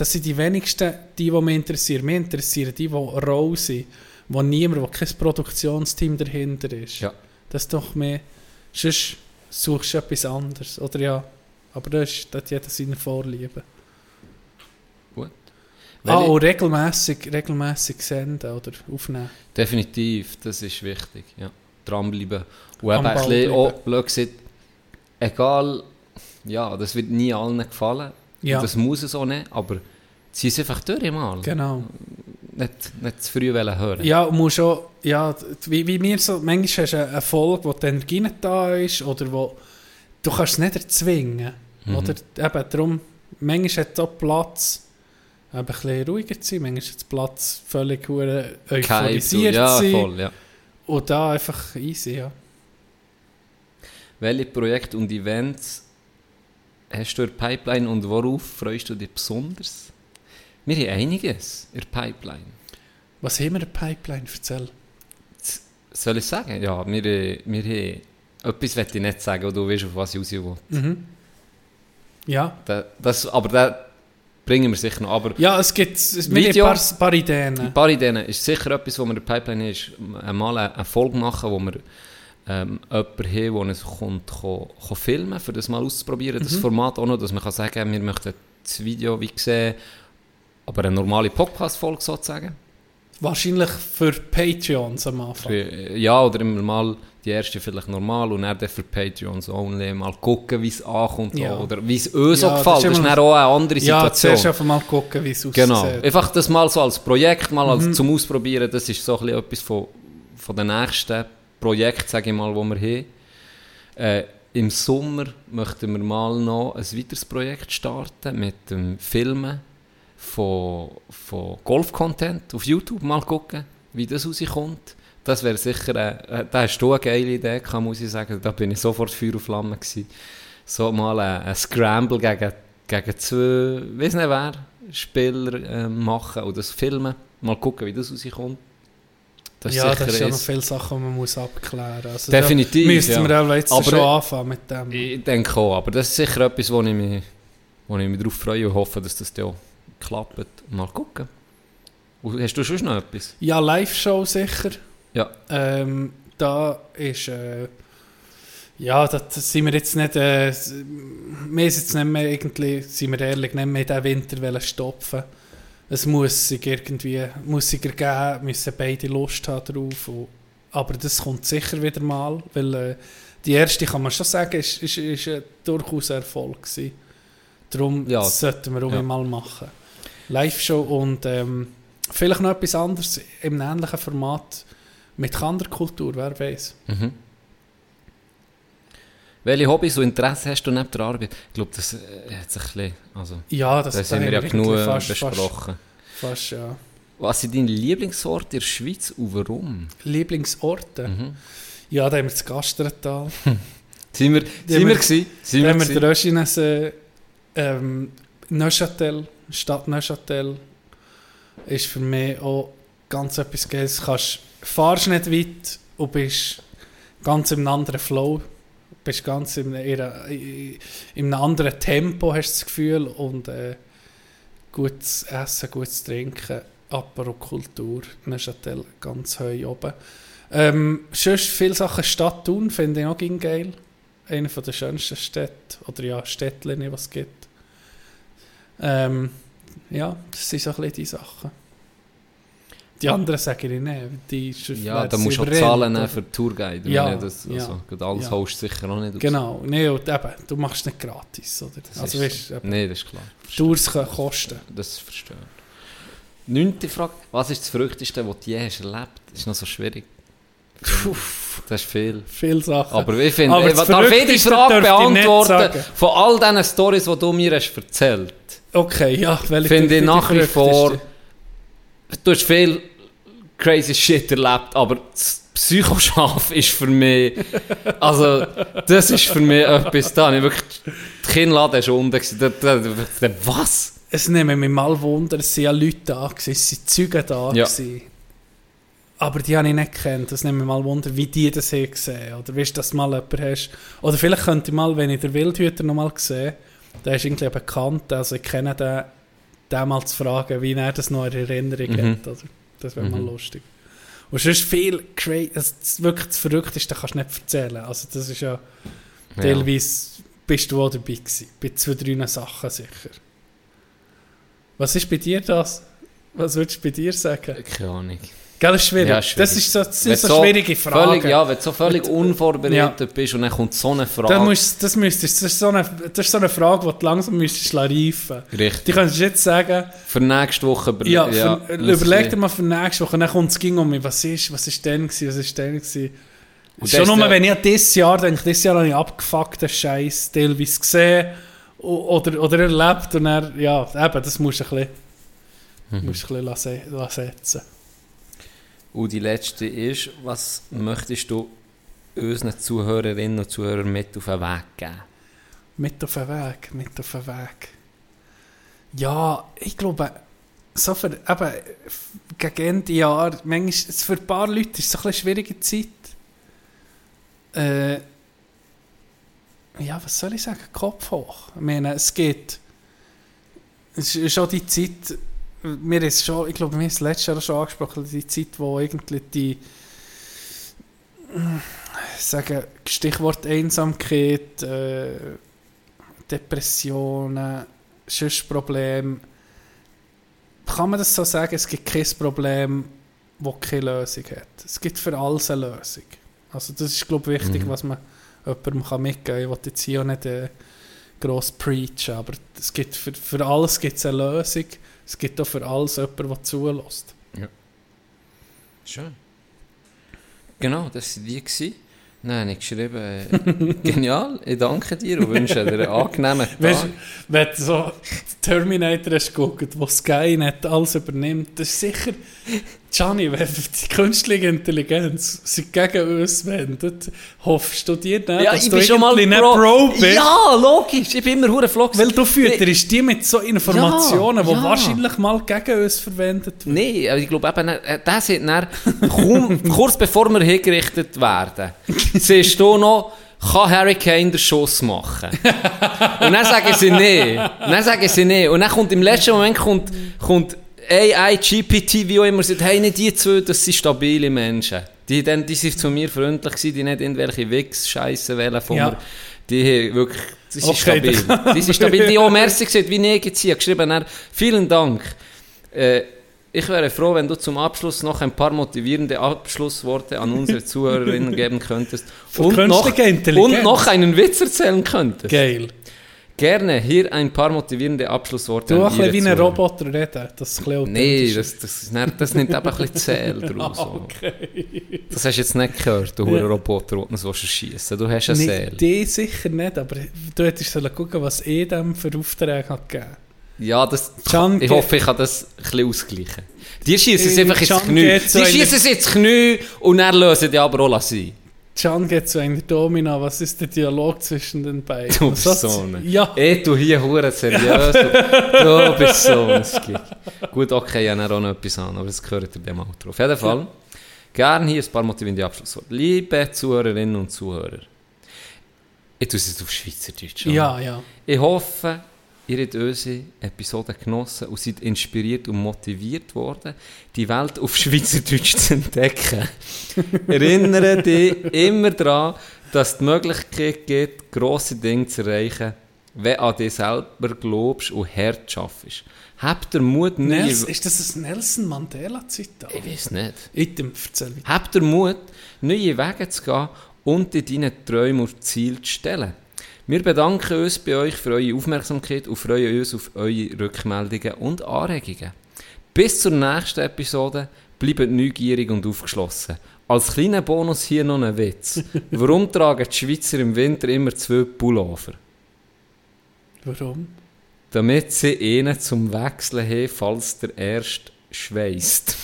Das sind die wenigsten, die, die mich interessieren. Mich interessieren die, die roh sind, wo niemand, wo kein Produktionsteam dahinter ist. Ja. Das ist doch mehr, sonst suchst du etwas anderes, oder ja. Aber das, ist, das hat jeder seine Vorlieben. Gut. Ah, Welche- und regelmässig, regelmässig senden oder aufnehmen. Definitiv, das ist wichtig. Ja. Dranbleiben. Und eben ein bisschen bleiben. blöd gesagt, egal, ja, das wird nie allen gefallen. Ja. Das muss es auch nicht, aber zieh es einfach durch mal. Genau. Nicht, nicht zu früh wollen hören. Ja, musst auch, ja, wie, wie mir so, manchmal hast du eine Folge, wo die Energie nicht da ist, oder wo, du kannst es nicht erzwingen. Mhm. Oder eben darum, manchmal hat es auch Platz, eben ein bisschen ruhiger zu sein, manchmal hat es Platz, völlig euphorisiert ja, zu sein. voll, ja. Und da einfach easy, ja. Welche Projekte und Events hast du in der Pipeline und worauf freust du dich besonders? Wir haben einiges in der Pipeline. Was haben wir in der Pipeline? Erzähl. Soll ich sagen? Ja, wir, äh, wir haben... Etwas will ich nicht sagen, du weißt, auf was ich raus will. Mhm. Ja. Da- Das, aber da bringen wir sicher noch. Aber Ja, es gibt es, Video. ein paar, paar Ideen. ein paar Ideen ist sicher etwas, was wir in der Pipeline ist, einmal eine, eine Folge machen, wo wir ähm, jemanden haben, der uns kommt, kann, kann filmen für das mal auszuprobieren, das Format auch noch, dass man kann sagen, wir möchten das Video wie sehen, aber eine normale Podcast-Folge sozusagen. Wahrscheinlich für Patreons am Anfang. Für, ja, oder immer mal die erste vielleicht normal und dann für Patreons only mal gucken, wie es ankommt Ja. oder wie es uns Ja, auch das gefällt. ist Das ist auch eine andere Ja, Situation. zuerst einfach mal gucken, wie es aussieht. Genau. Einfach das mal so als Projekt, mal Mhm. als zum Ausprobieren, das ist so ein bisschen etwas von, von den nächsten Projekten, sage ich mal, wo wir haben. Äh, Im Sommer möchten wir mal noch ein weiteres Projekt starten mit dem Filmen von, von Golf-Content auf YouTube. Mal gucken, wie das rauskommt. Das wäre sicher, äh, da hast du eine geile Idee gehabt, muss ich sagen. Da bin ich sofort Feuer und Flamme gewesen. So mal ein, ein Scramble gegen, gegen zwei, weiß nicht wer, Spieler äh, machen das filmen. Mal gucken, wie das rauskommt. Das ja, das ist ja noch viele Sachen, die man muss abklären muss. Also Definitiv, Da müssten ja. wir auch jetzt Aber- schon anfangen mit dem. Ich denke auch, aber das ist sicher etwas, wo ich mich, wo ich mich darauf freue und hoffe, dass das auch klappt. Mal gucken. Hast du schon noch etwas? Ja, Live-Show sicher. Ja. Ähm, da ist... Äh, ja, da sind wir jetzt nicht... Äh, wir sind jetzt nicht mehr irgendwie, sind wir ehrlich, nicht mehr diesen Winter wollen stopfen Es muss sich irgendwie... Muss sich ergeben, müssen beide Lust haben drauf. Und, aber das kommt sicher wieder mal, weil... Äh, die erste, kann man schon sagen, ist, ist, ist äh, durchaus ein Erfolg gewesen. Darum Ja. sollten wir auch Ja. mal machen. Live-Show und ähm, vielleicht noch etwas anderes im ähnlichen Format mit Kanderkultur, wer weiß. Mhm. Welche Hobbys und Interessen hast du neben der Arbeit? Ich glaube, das äh, hat sich ein bisschen, also, Ja, das, das da haben wir ja genug fast, besprochen. Fast, fast, ja. Was sind deine Lieblingsorte in der Schweiz und warum? Lieblingsorte? Mhm. Ja, da haben wir das Gastretal. Sind wir, haben sind wir gewesen? Sind Da wir haben wir gewesen? den Röschines, äh, ähm, Neuchâtel, Stadt Neuchâtel, ist für mich auch ganz etwas Geiles. Du fahrst nicht weit und bist ganz einem anderen Flow. Bist ganz in, einer, in einem anderen Tempo, hast du das Gefühl. Und äh, gutes Essen, gutes Trinken, Apero Kultur, Neuchâtel ganz heu oben. Ähm, sonst viele Sachen Stadt Thun finde ich auch geil eine von der schönsten Städte, oder ja, Städtchen, was es gibt. Ähm, ja, das sind so ein bisschen die Sachen. Die anderen sage ich nicht, die sonst Ja, da musst du auch zahlen oder? für die Tourguide. Ja, das, also, ja, alles ja. holst du sicher auch nicht aus. Genau, nee, und eben, du machst es nicht gratis, oder? Das also ist weißt eben, Nein, das ist klar. Tours können kosten. Das verstehe ich. Neunte Frage. Was ist das Verrückteste, was du je hast erlebt? Das ist noch so schwierig. Das ist viel. Viele Sachen. Aber ich finde, Aber ich das darf Verrückteste Frage beantworten sagen. von all diesen Stories, die du mir hast erzählt okay, ja, welche Finde ich nach wie vor, du hast viel crazy shit erlebt, aber das Psychoschaf ist für mich, also das ist für mich etwas, da ich wirklich, die Kinnlade ist unten was? Es nimmt mich mal Wunder, es sind ja Leute da gewesen, es sind Zeugen da Ja. gewesen. Aber die habe ich nicht gekannt. Das nimmt mich mal Wunder, wie die das haben gesehen. Oder weißt du, dass du mal jemanden hast. Oder vielleicht könnte ich mal, wenn ich den Wildhüter noch mal sehe, der ist irgendwie bekannt, also ich kenne den, den mal zu fragen, wie er das noch in Erinnerung Mhm. hat. Also, das wäre mal Mhm. lustig. Und sonst viel crazy, also wirklich das Verrückteste kannst du nicht erzählen. Also das ist ja, Ja. teilweise bist du auch dabei gewesen. Bei zwei, drei Sachen sicher. Was ist bei dir das? Was würdest du bei dir sagen? Keine Ahnung. Gell, ist schwierig. Ja, schwierig. Das, ist so, das sind so, du schwierige Fragen. Völlig, ja, wenn du so völlig unvorbereitet bist und dann kommt so eine Frage. Das, musst, das, müsstest, das, ist so eine, das ist so eine Frage, die du langsam müsstest reifen Richtig. Die kannst du jetzt sagen, Für nächste Woche über ja, für, lass überleg dir mal für nächste Woche, dann kommt es ging um mich, was ist, was ist denn gewesen, was ist denn gewesen. Und Schon das nur, der- wenn ich an dieses Jahr denke, dieses Jahr habe ich abgefuckten Scheiß teilweise gesehen oder, oder erlebt und dann, ja, eben, das musst du ein bisschen, Mhm. musst ein bisschen lassen, lassen setzen. Und die letzte ist, was möchtest du unseren Zuhörerinnen und Zuhörern mit auf den Weg geben? Mit auf den Weg, mit auf den Weg. Ja, ich glaube, so für, eben, gegen Ende Jahr, manchmal, für ein paar Leute ist es so ein bisschen schwierige Zeit. Äh, ja, was soll ich sagen? Kopf hoch. Ich meine, es geht. Es ist schon die Zeit, mir ist schon, ich glaube, wir haben es letztes Jahr schon angesprochen, die Zeit, wo irgendwie die, ich sage, Stichwort Einsamkeit, äh, Depressionen, sonst. Kann man das so sagen, es gibt kein Problem, das keine Lösung hat. Es gibt für alles eine Lösung. Also das ist, glaube ich, wichtig, Mhm. was man jemandem kann mitgeben kann. Ich will jetzt hier auch nicht äh, gross preachen, aber es gibt für, für alles gibt es eine Lösung. Es gibt auch für alles jemanden, der zulässt. Schön. Genau, das waren die. Gewesen. Nein, ich geschrieben, äh, genial, ich danke dir und wünsche dir einen angenehmen Weißt, Tag. du, wenn du so Terminator hast geguckt, wo Sky nicht alles übernimmt, das ist sicher, Gianni, wenn die künstliche Intelligenz sich gegen uns wendet, hoffst du dir nicht, dass du irgendwie nicht Pro bist? Ja, logisch, ich bin immer hure Vlogs. Weil du fütterst die mit so Informationen, die Ja, ja. wahrscheinlich mal gegen uns verwendet werden. Nein, aber ich glaube eben, äh, das hat dann, kurz bevor wir hingerichtet werden, siehst du noch, kann Harry Kane den Schuss machen? und dann sagen sie nee. Dann sagen sie nee. Und dann kommt im letzten Moment kommt, kommt AI, GPT, wie auch immer, sagt, hey, nicht die zwei, das sind stabile Menschen. Die, dann, die sind zu mir freundlich gewesen, die nicht irgendwelche Wix-Scheiße wählen von Ja. mir. Die haben wirklich, die sind Okay, stabil. Die sind stabil. Die haben auch merci gesagt, wie ich sie geschrieben dann, vielen Dank. Äh, ich wäre froh, wenn du zum Abschluss noch ein paar motivierende Abschlussworte an unsere Zuhörerinnen geben könntest. Künstlicher Intelligenz. und noch einen Witz erzählen könntest. Geil. Gerne hier ein paar motivierende Abschlussworte Du ein bisschen wie ein. Roboter reden, das ist ein authentisch. das, das, nicht- das nimmt eben ein bisschen Zähl draus. Ah, so. Das hast du jetzt nicht gehört, du ja. Roboter, den du schießen Du hast eine Nee, Säle. die sicher nicht, aber du hättest gucken, was ich dem für Aufträge hat gegeben Ja, das, Can- ich hoffe, ich kann das ein bisschen ausgleichen. Die schießen es Äh, einfach ins Knie. so Die schießen es ins Knie und dann lösen die aber auch sein. Can geht zu einer Domina, was ist der Dialog zwischen den beiden? Du bist so ein- Ja, Eh, du hier hure seriös. du, bist so ein. Gut, okay, ich habe auch noch etwas an, aber das gehört ihr dem Outro. Auf jeden Fall, gerne hier ein paar motivierende Abschlussworte. Liebe Zuhörerinnen und Zuhörer, ich tue es jetzt auf Schweizerdeutsch. ja, ja. Ich hoffe, ihr habt unsere Episode genossen und seid inspiriert und motiviert worden, die Welt auf Schweizerdeutsch zu entdecken. Erinnere dich immer daran, dass es die Möglichkeit gibt, grosse Dinge zu erreichen, wenn du an dich selber glaubst und hart schaffst. Habt den Mut, neue... Nelson, ist das ein Nelson Mandela-Zitat? Ich weiß nicht. Item, erzähl mir. Habt den Mut, neue Wege zu gehen und dir deine Träume und Ziele zu stellen. Wir bedanken uns bei euch für eure Aufmerksamkeit und freuen uns auf eure Rückmeldungen und Anregungen. Bis zur nächsten Episode. Bleibt neugierig und aufgeschlossen. Als kleiner Bonus hier noch ein Witz. Warum tragen die Schweizer im Winter immer zwei Pullover? Warum? Damit sie einen zum Wechseln haben, falls der erste schweißt.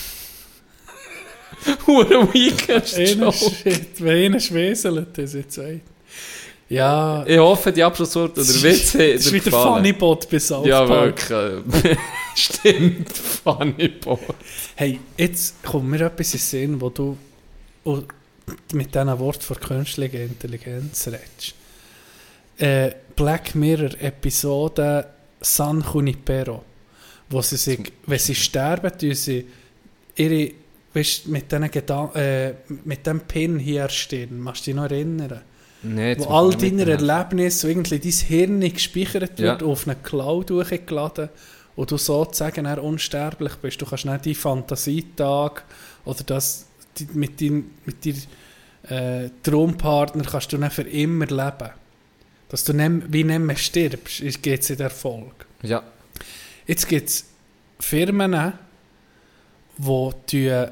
Hure Weekend Einer, sch- wenn einer schweselt, das jetzt ein. Ja, Ich hoffe, die Abschlussworte oder Witze das ist wieder. Funnybot bis South Ja, Park. wirklich. Stimmt, Funnybot. Hey, jetzt kommt mir etwas in den Sinn, wo du oh, mit diesen Worten von künstlicher Intelligenz redest. Äh, Black Mirror Episode San Junipero, wo sie sich, wenn sie sterben, tun sie ihre, weißt, mit diesen Gedan äh, mit dem Pin hier stehen. Machst du dich noch erinnern? Nee, wo all deine. Erlebnisse, so irgendwie dein Hirn gespeichert wird, Ja. auf eine Cloud hochgeladen und du sozusagen dann unsterblich bist. Du kannst nicht die Fantasietag oder das die, mit deinem mit deinem äh, Traumpartner kannst du dann für immer leben. Dass du nicht, wie nicht mehr stirbst, geht es in den Erfolg. Ja. Jetzt gibt es Firmen, wo, die, äh,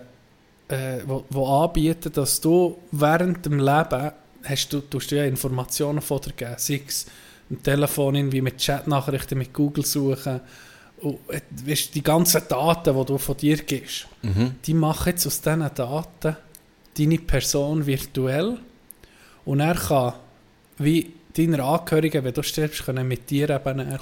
wo, wo anbieten, dass du während dem Leben hast du, tust du ja Informationen von dir geben. Sei es am Telefon, irgendwie mit Chatnachrichten, mit Google suchen. Und, äh, weißt, die ganzen Daten, die du von dir gibst, Mhm. die machen jetzt aus diesen Daten deine Person virtuell und er kann, wie deine Angehörigen, wenn du stirbst, können mit dir eben dann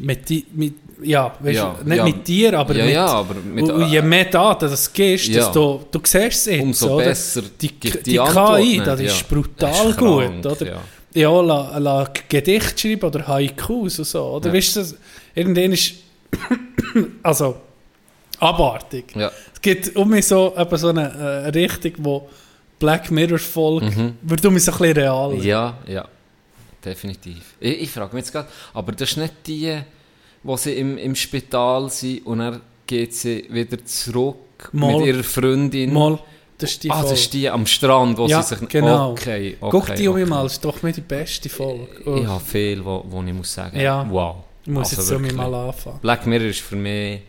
Mit, mit, ja, weißt, Ja, du, nicht ja. mit dir, aber ja, mit, ja, aber mit, und, je mehr Daten das gibst, Ja. desto, du siehst es jetzt, umso oder? besser Die, die, die, KI, das ist brutal Das ist gut, krank, oder? Ja. La, la Gedicht schreiben oder Haikus und so, oder? Ja. Weißt du, irgendwann ist, also, abartig. Es gibt um mich so, eben so eine äh, Richtung, wo Black Mirror folgt, Mhm. wird um mich so ein bisschen real. Ja, ja, definitiv. Ich, ich frage mich jetzt gerade, aber das ist nicht die, wo sie im, im Spital sind und dann geht sie wieder zurück Mal. mit ihrer Freundin. Mal, das ist die ah, das ist die am Strand, wo Ja, sie sich... genau. Okay, okay. Guck die um okay. mal, das ist doch mir die beste Folge. Oh, Ich habe viel, wo, wo ich muss sagen, Ja. wow. ich muss Also jetzt um wirklich. mal anfangen. Black Mirror ist für mich...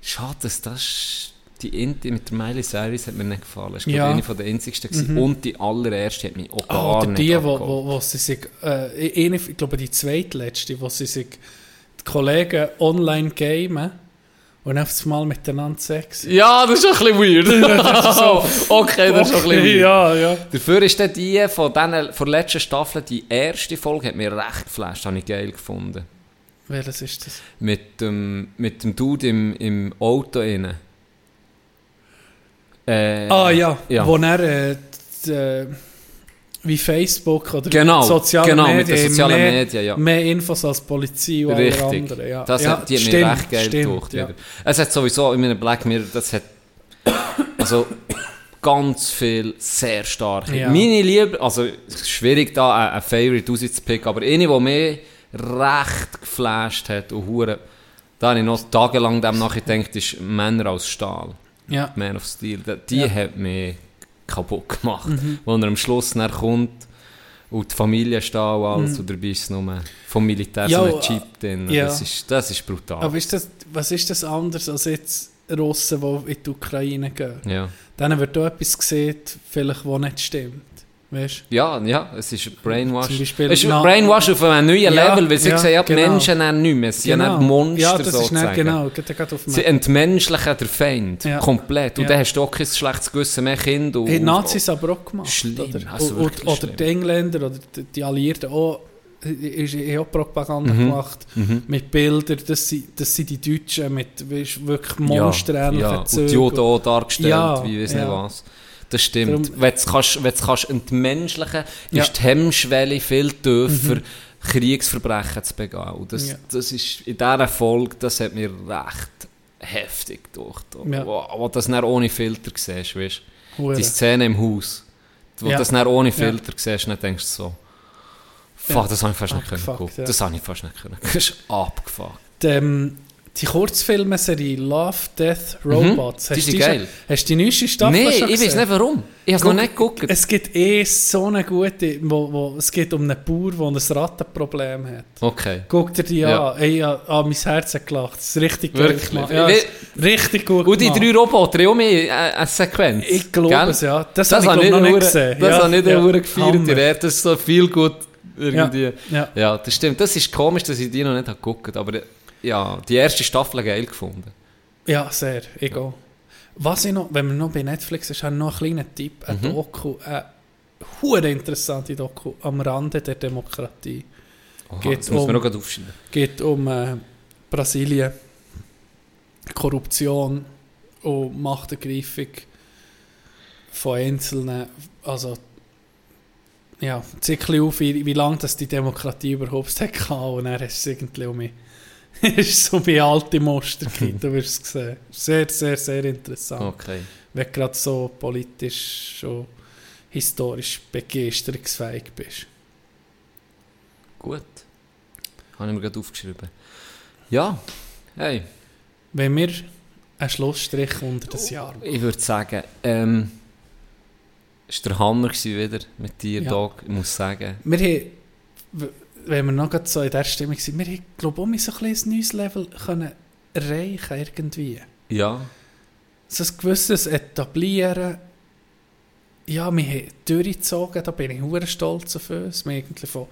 Schade, dass das... Die Inti mit der Miley Cyrus hat mir nicht gefallen. Das war Ja. eine von der einzigsten. Mhm. Und die allererste hat mich auch gar Ah, oder nicht die, wo, wo, wo sie sich, äh, eine, ich glaube die zweitletzte, wo sie sich die Kollegen online gamen und auf einmal miteinander Sex. Ja, das ist ein bisschen weird. okay, das ist ein bisschen weird. Ja, ja. Dafür ist dann die von, denen, von der letzten Staffel, die erste Folge, hat mir recht geflasht, habe ich geil gefunden. Welches ist das? Mit dem, mit dem Dude im, im Auto innen. Äh, Ah ja, ja. wo er äh, die, äh, wie Facebook oder Genau, soziale genau, mit Medien den sozialen mehr, Medien, ja. mehr Infos als Polizei und alle Richtig. anderen. Ja. Das ja, hat, die hat stimmt, mir recht geil stimmt, gedacht. ja. Es hat sowieso in meinem Black Mirror, das hat also ganz viel sehr starke. Ja. Meine Liebe, also es ist schwierig da ein, ein Favorite rauszupicken, aber eine, die mich recht geflasht hat und hure, da habe ich noch tagelang dem nachgedacht, ist Männer aus Stahl. Ja. Man of Steel. Die, Ja. hat mich kaputt gemacht. Mhm. Wo er am Schluss dann kommt und die Familie steht und alles Mhm. und dabei ist nur vom Militär Ja, so ein äh, Chip drin. ja. Das, ist, das ist brutal. Aber ist das, was ist das anders als jetzt Russen, die in die Ukraine gehen? ja. Dann wird da etwas gesehen, vielleicht, was nicht stimmt. Weißt ja, ja, es ist Brainwash. Zum Beispiel es ist Brainwash auf einem neuen Ja, Level, weil sie ja, ja die genau. Menschen dann nicht mehr. Sie Genau. ja Monster Ja, das ist sozusagen. nicht genau. Geht gerade auf Sie entmenschlichen den Feind. Ja. Komplett. Und Ja. dann hast du auch kein schlechtes Gewissen mehr Kind. Und, die Nazis aber auch gemacht. Schlimm, oder, also oder, wirklich oder schlimm. die Engländer oder die, Alliierten auch, ist, haben auch Propaganda Mhm. gemacht Mhm. mit Bildern, das sind, das sind die Deutschen mit weisst, wirklich monsterähnlichen ja, Zügen. die Juden auch dargestellt, Ja, wie weiß ja. nicht was. Das stimmt. Darum- Wenn du kannst, wenn du kannst entmenschlichen, Ja. ist die Hemmschwelle viel tiefer, Kriegsverbrechen zu begehen. Und das, Ja. das ist in dieser Folge, das hat mir recht heftig durch. Ja. Wo, wo das dann ohne Filter siehst, weißt du? Die Szene im Haus, wo Ja. das dann ohne Ja. Filter siehst, dann denkst du so, fuck, Ja. das habe ich fast nicht können ja. Das habe ich fast nicht können. Das ist abgefuckt. Ähm, die Kurzfilmserie Love, Death, Robots. Mhm. Die sind geil. Schon, hast du die neueste Staffel Nein, schon ich weiß gesehen? nicht warum. Ich habe es noch nicht geguckt. Es gibt eh so eine gute, wo, wo, es geht um einen Bauer, der ein Rattenproblem hat. Okay. Guck dir die Ja. an. Ey, ja, ah, mein Herz hat gelacht. Das ist richtig Wirklich? gemacht. Ja, richtig gut Und die drei Roboter haben auch mehr äh, eine Sequenz. Ich glaube Gell? es, ja. Das, Das, habe ich, noch nicht gesehen. Das ja, habe ich nicht ja, ja, gefeiert. Rede ist so viel gut irgendwie. Ja. Ja. das stimmt. Das ist komisch, dass ich die noch nicht habe geguckt Aber äh, ja, die erste Staffel geil gefunden. ja, sehr. Ich auch. Was ich noch, wenn wir noch bei Netflix ist, habe ich noch einen kleinen Tipp. Ein Mhm. Doku, eine hure interessante Doku am Rande der Demokratie. Das muss um- man noch gerade aufschreiben. geht um äh, Brasilien, Korruption und Machtergreifung von Einzelnen. Also, ja, zickli auf, wie, wie lange das die Demokratie überhaupt hat gehabt. Und dann ist es irgendwie um mich, ist so wie alte Muster gibt, du wirst es sehen. Sehr, sehr, sehr interessant. Okay. Wenn du gerade so politisch, so historisch begeisterungsfähig bist. Gut. Habe ich mir gerade aufgeschrieben. Ja, hey, Wenn wir einen Schlussstrich unter das Jahr machen. ich würde sagen, ähm, es war der Hammer wieder mit dir, Ja. Dog, ich muss sagen. Wir haben, wenn wir noch so in dieser Stimmung sind, wir glaube ich, auch so ein bisschen ein neues Level können erreichen irgendwie. Ja, So ein gewisses Etablieren. Ja, wir haben durchgezogen, da bin ich sehr stolz auf uns. Wir eigentlich von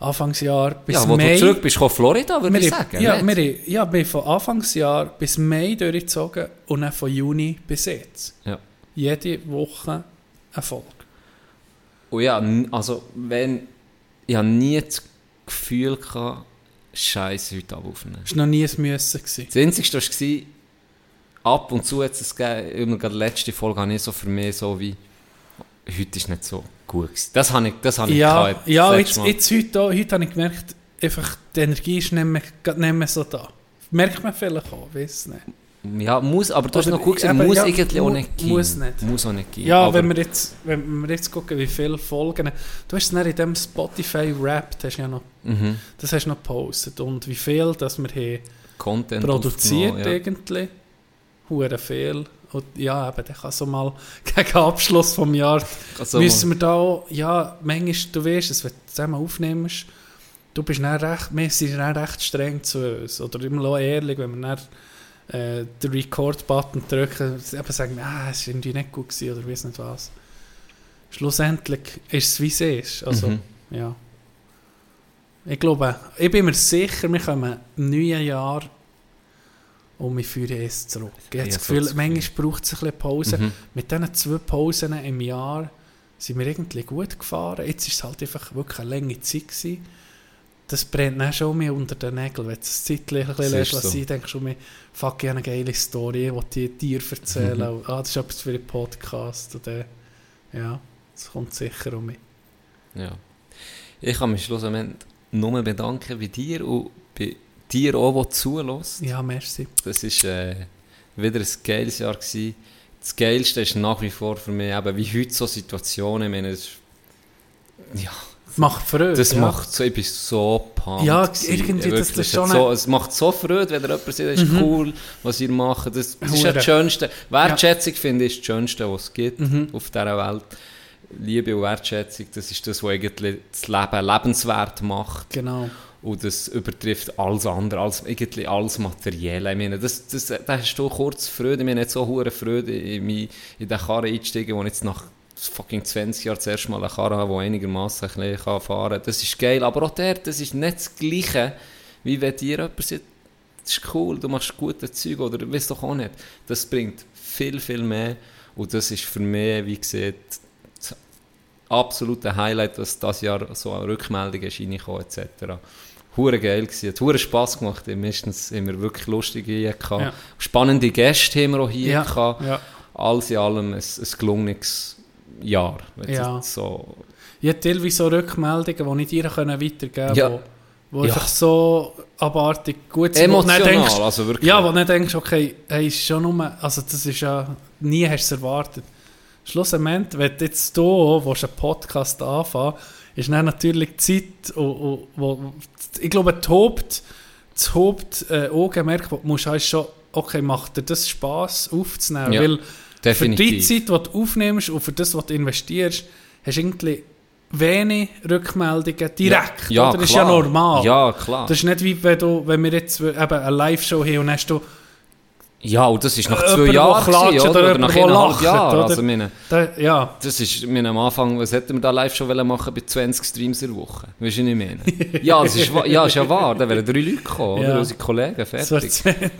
Anfangsjahr bis ja wo Mai... du zurück bist, von Florida, würde ich sagen. ja, nicht? wir ja, wir von Anfangsjahr bis Mai durchgezogen und dann von Juni bis jetzt. Ja. Jede Woche eine Folge. Und ja, also wenn, ich habe nie das Gefühl gehabt, Scheiße heute Abend aufnehmen. Das war noch nie ein Müssen. Gewesen. Das Einzige war, ab und zu hat es gegeben, gerade die letzte Folge habe ich so für mich so wie, heute ist nicht so gut gewesen. Das habe ich, das habe ich Ja, gehabt, ja jetzt, jetzt heute, auch, heute habe ich gemerkt, einfach, die Energie ist nicht mehr, nicht mehr so da. Merkt man vielleicht auch, weiß nicht. Ja, muss, aber du hast noch gut gesagt, eben, muss ja, irgendwie auch nicht gehen. muss nicht. Muss auch nicht gehen. Ja, wenn wir, jetzt, wenn wir jetzt gucken, wie viele Folgen... Du hast es in dem Spotify-Rap, das, hast du ja noch, mhm. das hast du noch gepostet. Und wie viel, dass wir haben Content produziert ja. irgendwie. Hure viel. Und ja, eben, dann kann so mal gegen Abschluss vom Jahr Also, müssen wir da auch, ja, manchmal, du weißt es, wenn du zusammen aufnimmst, du bist dann recht, wir sind dann recht streng zu uns. Oder immer ehrlich, wenn wir dann äh, den Record-Button drücken, eben sagen, ah, es war irgendwie nicht gut gewesen oder weiss nicht was. Schlussendlich ist es, wie es ist. Also, Mhm. ja. Ich glaube, ich bin mir sicher, wir kommen im neuen Jahr und wir führen es zurück. Ich habe das Gefühl. manchmal braucht es ein bisschen Pause. Mhm. Mit diesen zwei Pausen im Jahr sind wir irgendwie gut gefahren. Jetzt war es halt einfach wirklich eine lange Zeit. Gewesen. Das brennt dann schon mehr unter den Nägeln. Wenn du es zeitlich ein bisschen so. so. denkst du schon mehr, fuck, ich habe eine geile Story, die ich dir erzählen. Mhm. Ah, das ist etwas für einen Podcast. Und, äh, ja, das kommt sicher um mich. Ja. Ich kann mich schlussendlich nur bedanken bei dir und bei dir auch, der zulässt. Ja, merci. Das war äh, wieder ein geiles Jahr. Gewesen. Das Geilste ist nach wie vor für mich, eben, wie heute so Situationen, ich meine, ist- ja, Macht Freude. das ja. macht so, ich bin so pumped. Ja, irgendwie, das- Wirklich, das ist schon so, Es macht so Freude, wenn jemand sagt, das ist Mhm. cool, was ihr macht. Das, das ist ja das Schönste. Wertschätzung, finde ich, ist das Schönste, was es gibt Mhm. auf dieser Welt. Liebe und Wertschätzung, das ist das, was eigentlich das Leben lebenswert macht. Genau. Und das übertrifft alles andere, alles, irgendwie alles Materielle. Ich meine, das, das, da hast du kurz Freude, ich meine, nicht so hohe Freude in, mich- in den Karren einsteigen, wo ich jetzt nach fucking 20 Jahren das erste Mal eine Karre habe, die einigermaßen ein bisschen kann fahren kann. Das ist geil, aber auch der, das ist nicht das Gleiche, wie wenn dir jemand sagt, das ist cool, du machst gute Zeug oder weißt doch auch nicht. Das bringt viel, viel mehr und das ist für mich, wie gesagt, das absolute Highlight, dass das Jahr so eine Rückmeldung ist reingekommen etc. Hure geil gewesen, hat hure Spass gemacht. Meistens haben wir wirklich lustige hier gehabt. Ja. Spannende Gäste haben wir auch hier Ja, gehabt. ja. Alles in allem ein, ein gelungenes Jahr. wenn es Ja. So, Ich habe teilweise so Rückmeldungen, die ich dir weitergeben konnte, Ja. wo, wo Ja. einfach so abartig gut sind. wo emotional, denkst, also wirklich. Ja, wo du denkst, okay, hey, ist schon nur, also das ist ja, nie hast du es erwartet. Schlussendlich, wenn du jetzt hier einen Podcast anfangen ist dann natürlich die Zeit, wo, wo, wo ich glaube, das Haupt, das Haupt äh, Augenmerk, das du musst, schon, okay, macht dir das Spass aufzunehmen, Ja, weil definitiv. für die Zeit, die du aufnimmst und für das, was du investierst, hast du irgendwie wenig Rückmeldungen direkt. Ja, oder? Das ist ja normal. Ja, klar. Das ist nicht wie wenn, du, wenn wir jetzt eben eine Live-Show haben und hast du ja, und das ist nach Äh, zwei Jahren, gewesen, oder oder? nach eineinhalb Jahren. oder? Also, meine, Da, ja, Das ist meine, am Anfang, was hätten wir da live schon wollen machen bei 20 Streams in der Woche? Weißt du, was ich meine? ja, das ist, ja, ist ja wahr, da wären drei Leute gekommen, oder? Ja. Unsere Kollegen, so 20, fertig.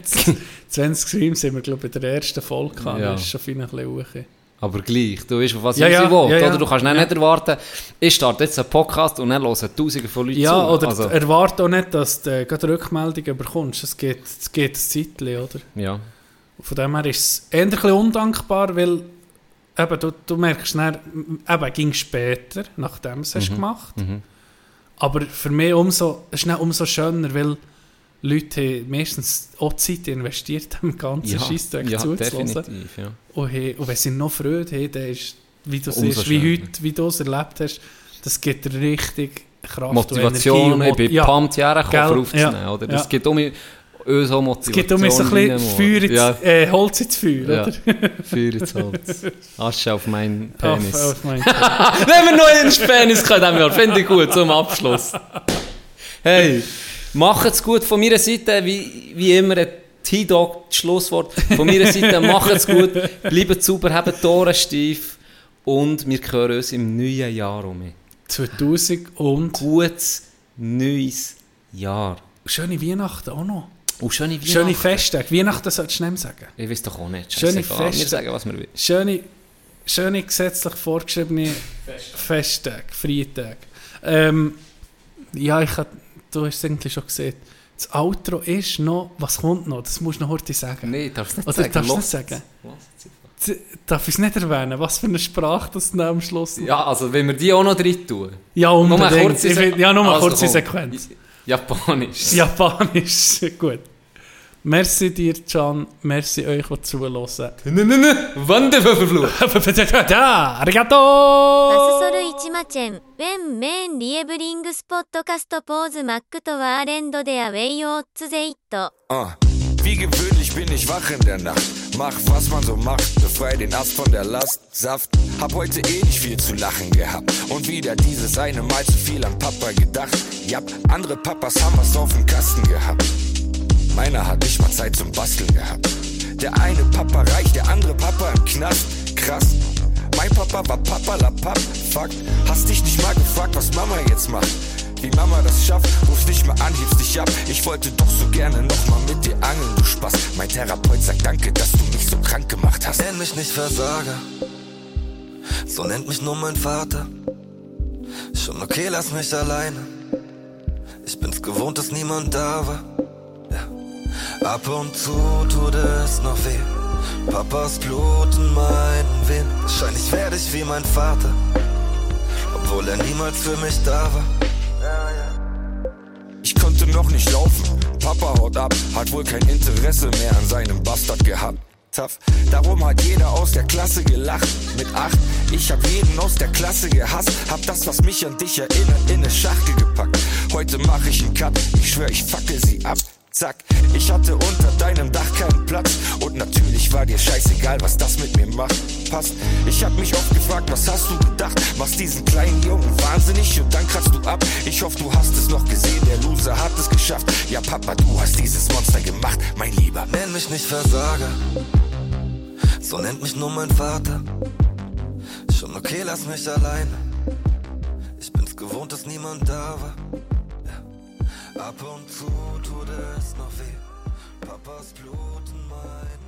20 Streams haben wir, glaube ich, in der ersten Folge gehabt. Ja. Das ist schon fein ein bisschen hoch. Aber gleich, du weißt, auf was Ja, ich ja, will, ja, ja. oder? Du kannst Ja. nicht erwarten, ich starte jetzt einen Podcast und dann hören tausende von Leuten Ja, zu. oder also, erwarte auch nicht, dass du gerade Rückmeldungen bekommst. Es geht, es geht ein Zeitchen, oder? ja. Von dem her ist es eher ein bisschen undankbar, weil eben, du, du merkst dann, eben, ging später, nachdem du es hast gemacht Mhm. Aber für mich umso, es ist dann umso schöner, weil Leute haben meistens auch Zeit investiert, dem ganzen Ja, Scheissdreck ja, zuzulassen. ja. Und, he- und wenn sie noch Freude haben, dann ist, wie du siehst, wie heute, wie du es erlebt hast, das gibt richtig Kraft Motivation, und ich Energie. bin und Mot- ja, pumped, Gell? aufzunehmen, Ja, oder? Das ja. geht um auch Es gibt um so ein bisschen. Feuer ins, Ja, äh, Holz ins Feuer, ja. oder? Feuer ins Holz. Asche auf meinen Auf, Penis. auf mein Wenn wir noch einen Penis können, wir, finde ich gut, zum Abschluss. Hey, macht's gut von meiner Seite, wie, wie immer, ein T-Dog, Schlusswort. Von meiner Seite, macht's gut, bleibt sauber, habt die Ohren steif und wir hören uns im neuen Jahr um. 2000 und Gutes neues Jahr. schöne Weihnachten auch noch. Und schöne Weihnachten. Schöne Festtage. Weihnachten solltest du nicht mehr sagen. Ich weiß doch auch nicht. Schöne. Wir sagen, was wir wollen. Schöne, schöne gesetzlich vorgeschriebene Festtage, Freitage. Ähm, ja, ich hab, du hast es eigentlich schon gesehen. Das Outro ist noch, was kommt noch? Das musst du noch heute sagen. Nein, darfst du nicht Oder sagen. darfst nicht sagen? Z- Darf ich es nicht erwähnen? Was für eine Sprache das dann am Schluss Ja, also wenn wir die auch noch drin tun. ja Nur unbedingt. eine kurze Ich Sequ- ja, nur eine Also kurze. Sequenz. Japanisch. Japanisch, gut. Merci dir, Can. Merci euch, die zuhören. Nö, nö, nö. Wanderverfluch. Arigato! Ah wie gewöhnlich bin ich wach in der Nacht. Mach, was man so macht, befrei den Ast von der Last. Saft, hab heute eh nicht viel zu lachen gehabt. Und wieder dieses eine Mal zu viel an Papa gedacht. Jap, andere Papas haben was auf dem Kasten gehabt. Meiner hat nicht mal Zeit zum Basteln gehabt. Der eine Papa reich, der andere Papa im Knast. Krass. Mein Papa war Papa la Papp. Fakt. Hast dich nicht mal gefragt, was Mama jetzt macht. Wie Mama das schafft, rufst nicht mehr an, hebst dich ab. Ich wollte doch so gerne noch mal mit dir angeln, du Spaß. Mein Therapeut sagt danke, dass du mich so krank gemacht hast. Nenn mich nicht Versager, so nennt mich nur mein Vater. Schon okay, lass mich alleine. Ich bin's gewohnt, dass niemand da war. Ja. Ab und zu tut es noch weh. Papas Blut in meinen Venen. Wahrscheinlich werde ich wie mein Vater, obwohl er niemals für mich da war. Ich konnte noch nicht laufen. Papa haut ab, hat wohl kein Interesse mehr an seinem Bastard gehabt. Darum hat jeder aus der Klasse gelacht. Mit acht, ich hab jeden aus der Klasse gehasst. Hab das, was mich an dich erinnert, in eine Schachtel gepackt. Heute mach ich einen Cut, ich schwör, ich fackel sie ab. Zack, ich hatte unter deinem Dach keinen Platz. Und natürlich war dir scheißegal, was das mit mir macht. Passt, ich hab mich oft gefragt, was hast du gedacht? Machst diesen kleinen Jungen wahnsinnig und dann kratzt du ab. Ich hoffe, du hast es noch gesehen, der Loser hat es geschafft. Ja, Papa, du hast dieses Monster gemacht, mein Lieber. Nenn mich nicht Versager, so nennt mich nur mein Vater. Schon okay, lass mich alleine. Ich bin's gewohnt, dass niemand da war. Ab und zu tut es noch weh. Papas Blut in meinen